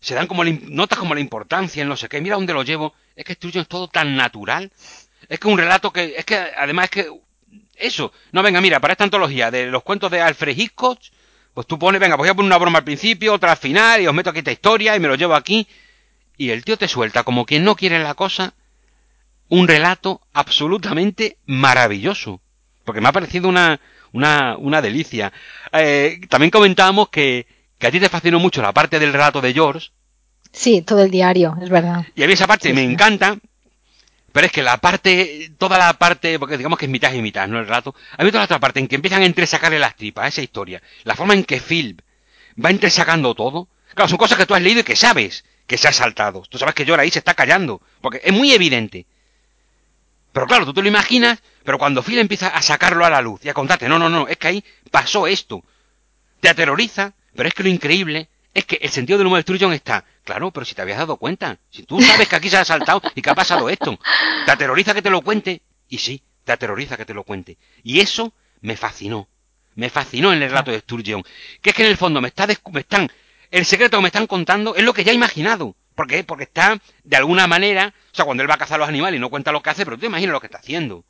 se dan como notas como la importancia en no sé qué. Mira dónde lo llevo. Es que Sturgeon es todo tan natural. Es que un relato que. Es que además es que eso. No, venga, mira, para esta antología de los cuentos de Alfred Hitchcock, pues tú pones, venga, voy a poner una broma al principio, otra al final, y os meto aquí esta historia y me lo llevo aquí. Y el tío te suelta, como quien no quiere la cosa, un relato absolutamente maravilloso. Porque me ha parecido una, una, una delicia. Eh, también comentábamos que, que a ti te fascinó mucho la parte del relato de George.
Sí, todo el diario, es verdad.
Y a mí esa parte me encanta, pero es que la parte, toda la parte, porque digamos que es mitad y mitad, ¿no? El rato. Hay toda la otra parte en que empiezan a entresacarle las tripas a esa historia. La forma en que Phil va entresacando todo. Claro, son cosas que tú has leído y que sabes que se ha saltado. Tú sabes que Yor ahí se está callando. Porque es muy evidente. Pero claro, tú te lo imaginas, pero cuando Phil empieza a sacarlo a la luz y a contarte, no, no, no, es que ahí pasó esto. Te aterroriza, pero es que lo increíble es que el sentido del humor de Sturgeon está, claro, pero si te habías dado cuenta, si tú sabes que aquí se ha saltado y que ha pasado esto, te aterroriza que te lo cuente, y sí, te aterroriza que te lo cuente. Y eso me fascinó, me fascinó en el relato de Sturgeon, que es que en el fondo me, está me están, el secreto que me están contando es lo que ya he imaginado. ¿Por qué? Porque está, de alguna manera, o sea, cuando él va a cazar a los animales y no cuenta lo que hace, pero tú imaginas lo que está haciendo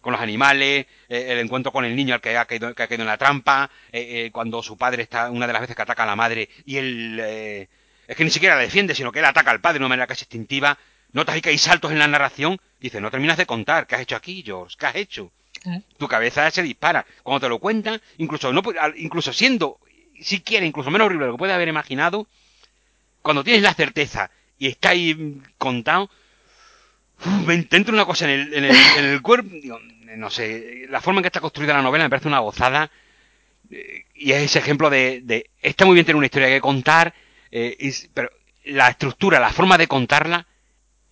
con los animales, eh, el encuentro con el niño al que ha caído, que ha caído en la trampa, eh, eh, cuando su padre está, una de las veces que ataca a la madre y él es que ni siquiera la defiende, sino que él ataca al padre de una manera casi instintiva. Notas ahí que hay saltos en la narración. Dice, no terminas de contar. ¿Qué has hecho aquí, George? ¿Qué has hecho? Tu cabeza se dispara. Cuando te lo cuentan, incluso, no, incluso siendo siquiera incluso menos horrible de lo que puede haber imaginado, cuando tienes la certeza y está ahí contado, me entra una cosa en el, en el, en el cuerpo, no sé, la forma en que está construida la novela me parece una gozada. Eh, y es ese ejemplo de, está muy bien tener una historia que contar, eh, pero la estructura, la forma de contarla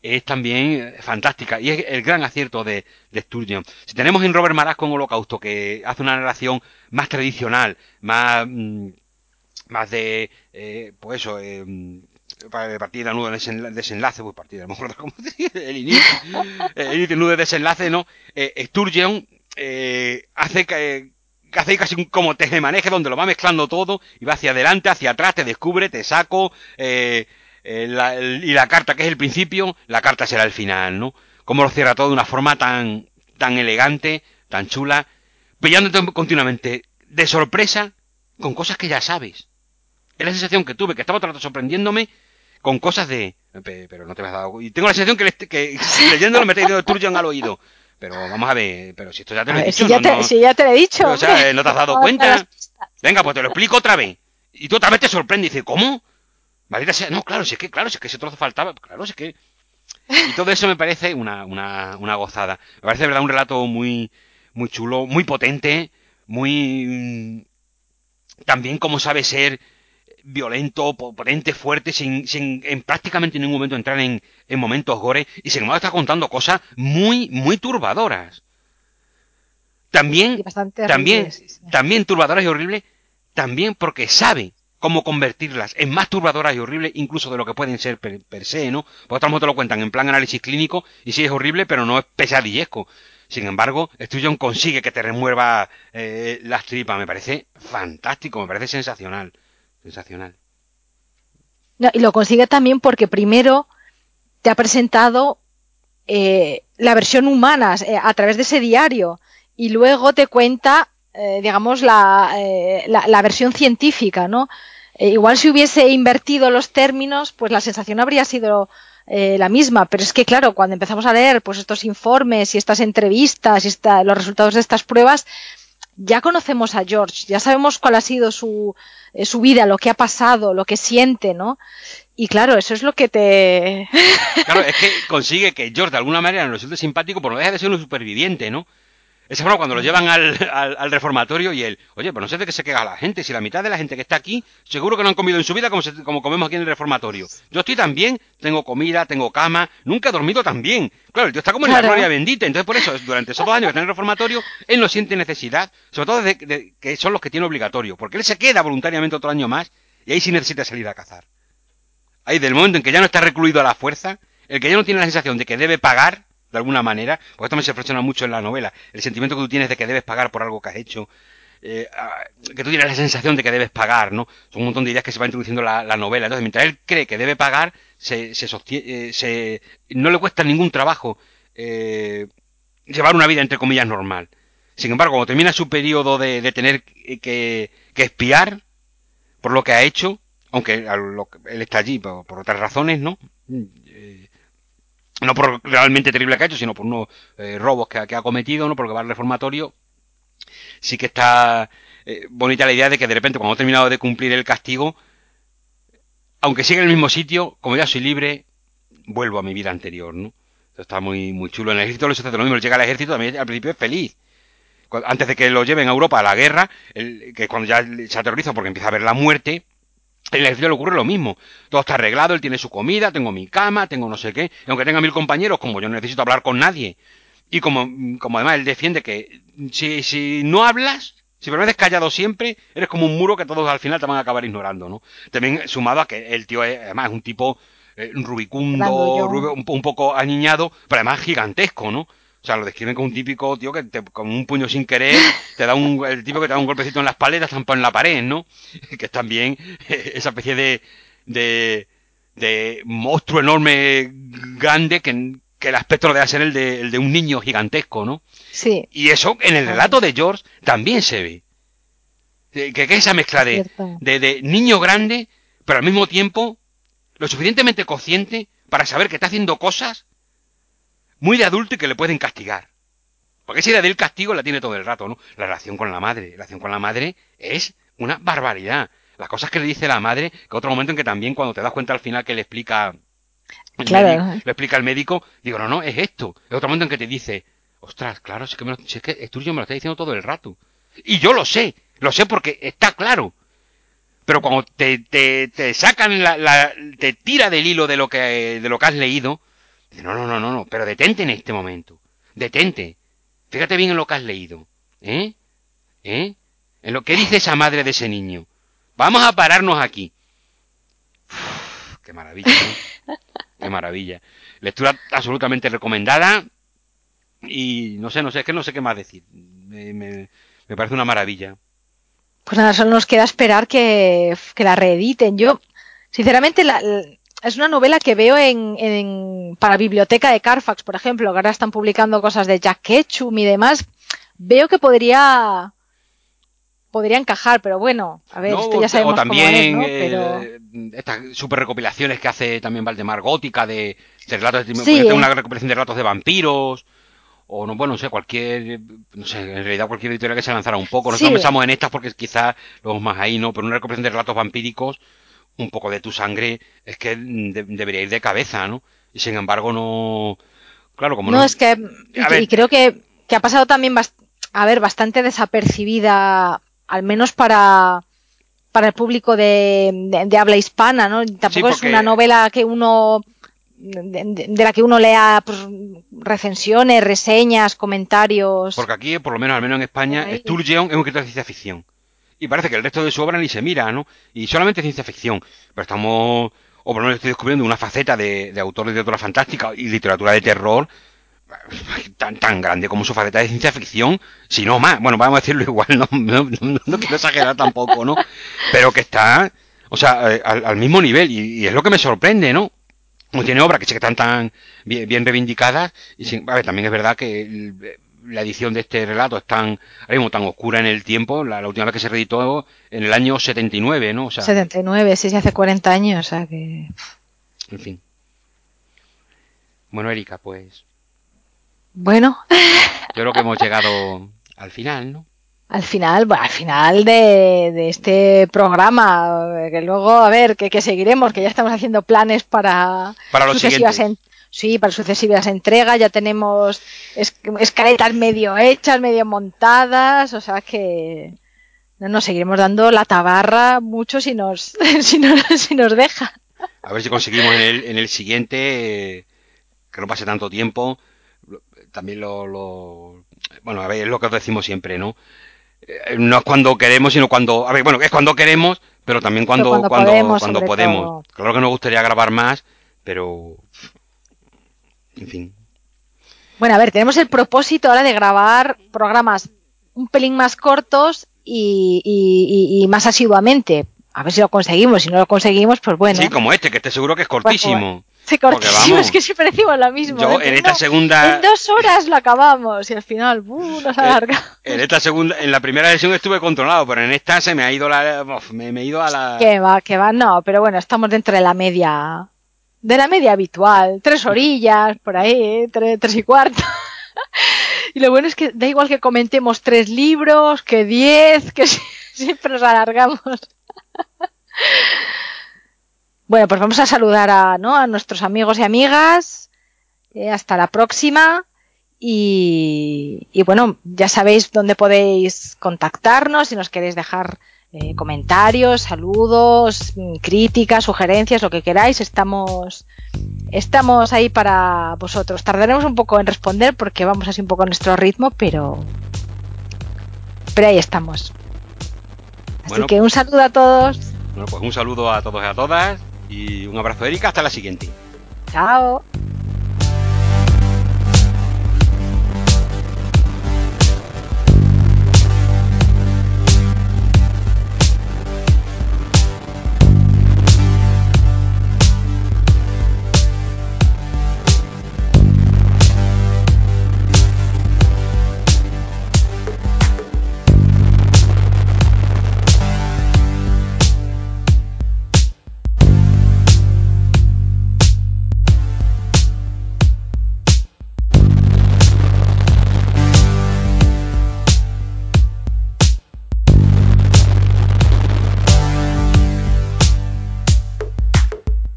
es también fantástica y es el gran acierto de, de Sturgeon. Si tenemos en Robert Marasco en Holocausto que hace una narración más tradicional, más, mm, más de, eh, pues eso, eh, partida, nudo, desenlace, pues partida, a lo mejor como el inicio, el inicio, nudo, desenlace, ¿no? Eh, Sturgeon eh, hace que hace casi un como maneje donde lo va mezclando todo y va hacia adelante, hacia atrás, te descubre, te saco, eh, eh y la carta que es el principio, la carta será el final, ¿no? Como lo cierra todo de una forma tan, tan elegante, tan chula, pillándote continuamente de sorpresa con cosas que ya sabes. Es la sensación que tuve, que estaba todo sorprendiéndome con cosas de... Pero no te has dado... Y tengo la sensación que, que leyéndolo me está diciendo Turgeon al oído. Pero vamos a ver, pero si esto ya te lo he dicho.
Si ya, te, si ya te lo he dicho.
o sea, ¿no te has dado cuenta? Venga, pues te lo explico otra vez. Y tú otra vez te sorprende y dices, ¿cómo? Maldita sea, no, claro, si es que, claro, si es que ese trozo faltaba, claro, si es que... Y todo eso me parece una, una, una gozada. Me parece, de verdad, un relato muy, muy chulo, muy potente, muy... Mm, también como sabe ser violento, potente, fuerte, sin, sin en prácticamente ningún momento entrar en, en momentos gore, y sin embargo está contando cosas muy, muy turbadoras. También, también, también turbadoras y horribles, también porque sabe cómo convertirlas en más turbadoras y horribles incluso de lo que pueden ser per, se, ¿no? Por otro te lo cuentan en plan análisis clínico y sí es horrible, pero no es pesadillesco. Sin embargo, Sturgeon consigue que te remueva eh, las tripas. Me parece fantástico, me parece sensacional. Sensacional.
y lo consigue también porque primero te ha presentado eh, la versión humana eh, a través de ese diario y luego te cuenta, digamos, la, la, versión científica, ¿no? igual si hubiese invertido los términos, pues la sensación habría sido eh, la misma, pero es que claro, cuando empezamos a leer pues estos informes y estas entrevistas y los resultados de estas pruebas, ya conocemos a George, ya sabemos cuál ha sido su, eh, su vida, lo que ha pasado, lo que siente, ¿no? Y claro, eso es lo que te...
claro, es que consigue que George de alguna manera nos resulte simpático, pero no deja de ser un superviviente, ¿no? Es bueno cuando lo llevan al, al, reformatorio y él, oye, pues no sé de qué se queda la gente, si la mitad de la gente que está aquí, seguro que no han comido en su vida como, como comemos aquí en el reformatorio. Yo estoy tan bien, tengo comida, tengo cama, nunca he dormido tan bien. Claro, el tío está como en la gloria bendita, entonces por eso, durante esos dos años que está en el reformatorio, él no siente necesidad, sobre todo de, que son los que tiene obligatorio, porque él se queda voluntariamente otro año más y ahí sí necesita salir a cazar. Ahí del momento en que ya no está recluido a la fuerza, el que ya no tiene la sensación de que debe pagar, de alguna manera, porque esto me se reflexiona mucho en la novela, el sentimiento que tú tienes de que debes pagar por algo que has hecho, eh, que tú tienes la sensación de que debes pagar, ¿no? Son un montón de ideas que se va introduciendo la, la novela. Entonces, mientras él cree que debe pagar, se, se sostiene, eh, se, no le cuesta ningún trabajo eh, llevar una vida, entre comillas, normal. Sin embargo, cuando termina su periodo de, de tener que, que, espiar por lo que ha hecho, aunque él está allí por, por otras razones, ¿no? No por realmente terrible que ha hecho, sino por unos eh, robos que, ha cometido, no porque va al reformatorio, sí que está eh, bonita la idea de que de repente cuando ha terminado de cumplir el castigo, aunque siga en el mismo sitio, como ya soy libre, vuelvo a mi vida anterior, ¿no? está muy, muy chulo. En el ejército le sucede lo mismo, llega al ejército también al principio es feliz. Antes de que lo lleven a Europa a la guerra, que cuando ya se aterroriza porque empieza a ver la muerte, en el ejército le ocurre lo mismo. Todo está arreglado, él tiene su comida, tengo mi cama, tengo no sé qué. Y aunque tenga mil compañeros, como yo no necesito hablar con nadie, y como, como además él defiende que si, si no hablas, si permaneces callado siempre, eres como un muro que todos al final te van a acabar ignorando, ¿no? También sumado a que el tío es, además es un tipo eh, rubicundo, un, un, poco aniñado, pero además gigantesco, ¿no? O sea, lo describen como un típico tío que te, con un puño sin querer te da un, el tipo que te da un golpecito en la espalda y te en la pared, ¿no? Que es también esa especie de, de, de monstruo enorme, grande, que, que el aspecto debe ser el de, el de un niño gigantesco, ¿no?
Sí.
Y eso en el relato de George también se ve. Que, que esa mezcla de, de, de niño grande, pero al mismo tiempo lo suficientemente consciente para saber que está haciendo cosas muy de adulto y que le pueden castigar. Porque esa idea del castigo la tiene todo el rato, ¿no? La relación con la madre. La relación con la madre es una barbaridad. Las cosas que le dice la madre, que otro momento en que también cuando te das cuenta al final que le explica
claro.
le explica el médico, digo, no, no, es esto. Es otro momento en que te dice, ostras, claro, es que, me lo, es que me lo está diciendo todo el rato. Y yo lo sé, lo sé porque está claro. Pero cuando te, te, te sacan la, la, te tira del hilo de lo que, de lo que has leído, no, no, no, no, no, pero detente en este momento. Detente. Fíjate bien en lo que has leído. ¿Eh? ¿Eh? En lo que dice esa madre de ese niño. Vamos a pararnos aquí. qué maravilla, Qué maravilla. Lectura absolutamente recomendada. Y no sé, no sé, es que no sé qué más decir. Me, me, me parece una maravilla.
Pues nada, solo nos queda esperar que, que la reediten. Yo, sinceramente, la, es una novela que veo en, en, para biblioteca de Carfax, por ejemplo, que ahora están publicando cosas de Jack Ketchum y demás. Veo que podría podría encajar, pero bueno, a ver, esto ya sabemos
o también, cómo
es, ¿no?
Eh, estas super recopilaciones que hace también Valdemar Gótica de, de relatos, de, sí, una recopilación de relatos de vampiros, o no, bueno, no sé, cualquier, no sé, en realidad cualquier editorial que se lanzara un poco. Nosotros sí. pensamos en estas porque quizás lo más ahí, ¿no? Pero una recopilación de relatos vampíricos un poco de tu sangre es que debería ir de cabeza, ¿no? Y sin embargo no... Claro, como
no... No, es que... Y, creo que, que, ha pasado también bastante a ver, bastante desapercibida, al menos para, para el público de, habla hispana, ¿no? Tampoco es una novela que uno de, la que uno lea pues, recensiones, reseñas, comentarios.
Porque aquí, por lo menos, al menos en España, Sturgeon es un escritor de ciencia ficción. Y parece que el resto de su obra ni se mira, ¿no? Y solamente ciencia ficción. Pero estamos, o por lo menos estoy descubriendo una faceta de, de autores de literatura fantástica y literatura de terror tan, tan grande como su faceta de ciencia ficción, si no más. Bueno, vamos a decirlo igual, no, no, quiero exagerar tampoco, ¿no? Pero que está, o sea, eh, al, mismo nivel, y, es lo que me sorprende, ¿no? tiene obras que sí que están tan bien, reivindicadas, y sin, a ver, también es verdad que la edición de este relato es tan, mismo, tan oscura en el tiempo, la, última vez que se reeditó en el año 79, ¿no? O sea,
79, sí, sí, hace 40 años, o sea que...
En fin. Bueno, Erika, pues
bueno.
Yo creo que hemos llegado al final, ¿no?
Al final, bueno, al final de, este programa, que luego, a ver, que, seguiremos, que ya estamos haciendo planes para,
para los sucesivas
sí, para sucesivas entregas, ya tenemos escaletas medio hechas, medio montadas, o sea que no nos seguiremos dando la tabarra mucho si nos, si nos, si nos deja.
A ver si conseguimos en el, en el siguiente, que no pase tanto tiempo, también lo, bueno, a ver, es lo que os decimos siempre, ¿no? Eh, no es cuando queremos, sino cuando, a ver, bueno, es cuando queremos, pero también cuando, cuando, podemos. Cuando podemos. Claro que nos gustaría grabar más, pero, en fin.
Bueno, a ver, tenemos el propósito ahora de grabar programas un pelín más cortos y, y más asiduamente. A ver si lo conseguimos. Si no lo conseguimos, pues bueno.
Sí, como este, que estoy seguro que es cortísimo.
Sí, cortísimo, es que siempre decimos lo mismo.
Yo ¿eh? en esta segunda.
En dos horas lo acabamos y al final, ¡buh! Nos alarga.
En, esta segunda, en la primera sesión estuve controlado, pero en esta se me ha ido la. me, he ido a la.
Que va, que va, no, pero bueno, estamos dentro de la media. De la media habitual. Tres orillas, por ahí, tres, tres y cuarto. y lo bueno es que da igual que comentemos tres libros, que diez, que siempre nos alargamos. bueno, pues vamos a saludar a, ¿no? a nuestros amigos y amigas. Eh, hasta la próxima. Y, bueno, ya sabéis dónde podéis contactarnos si nos queréis dejar eh, comentarios, saludos, críticas, sugerencias, lo que queráis. Estamos, estamos ahí para vosotros. Tardaremos un poco en responder porque vamos así un poco a nuestro ritmo, pero, pero ahí estamos. Así que un saludo a todos.
Bueno, pues un saludo a todos y a todas y un abrazo, Erika. Hasta la siguiente.
Chao.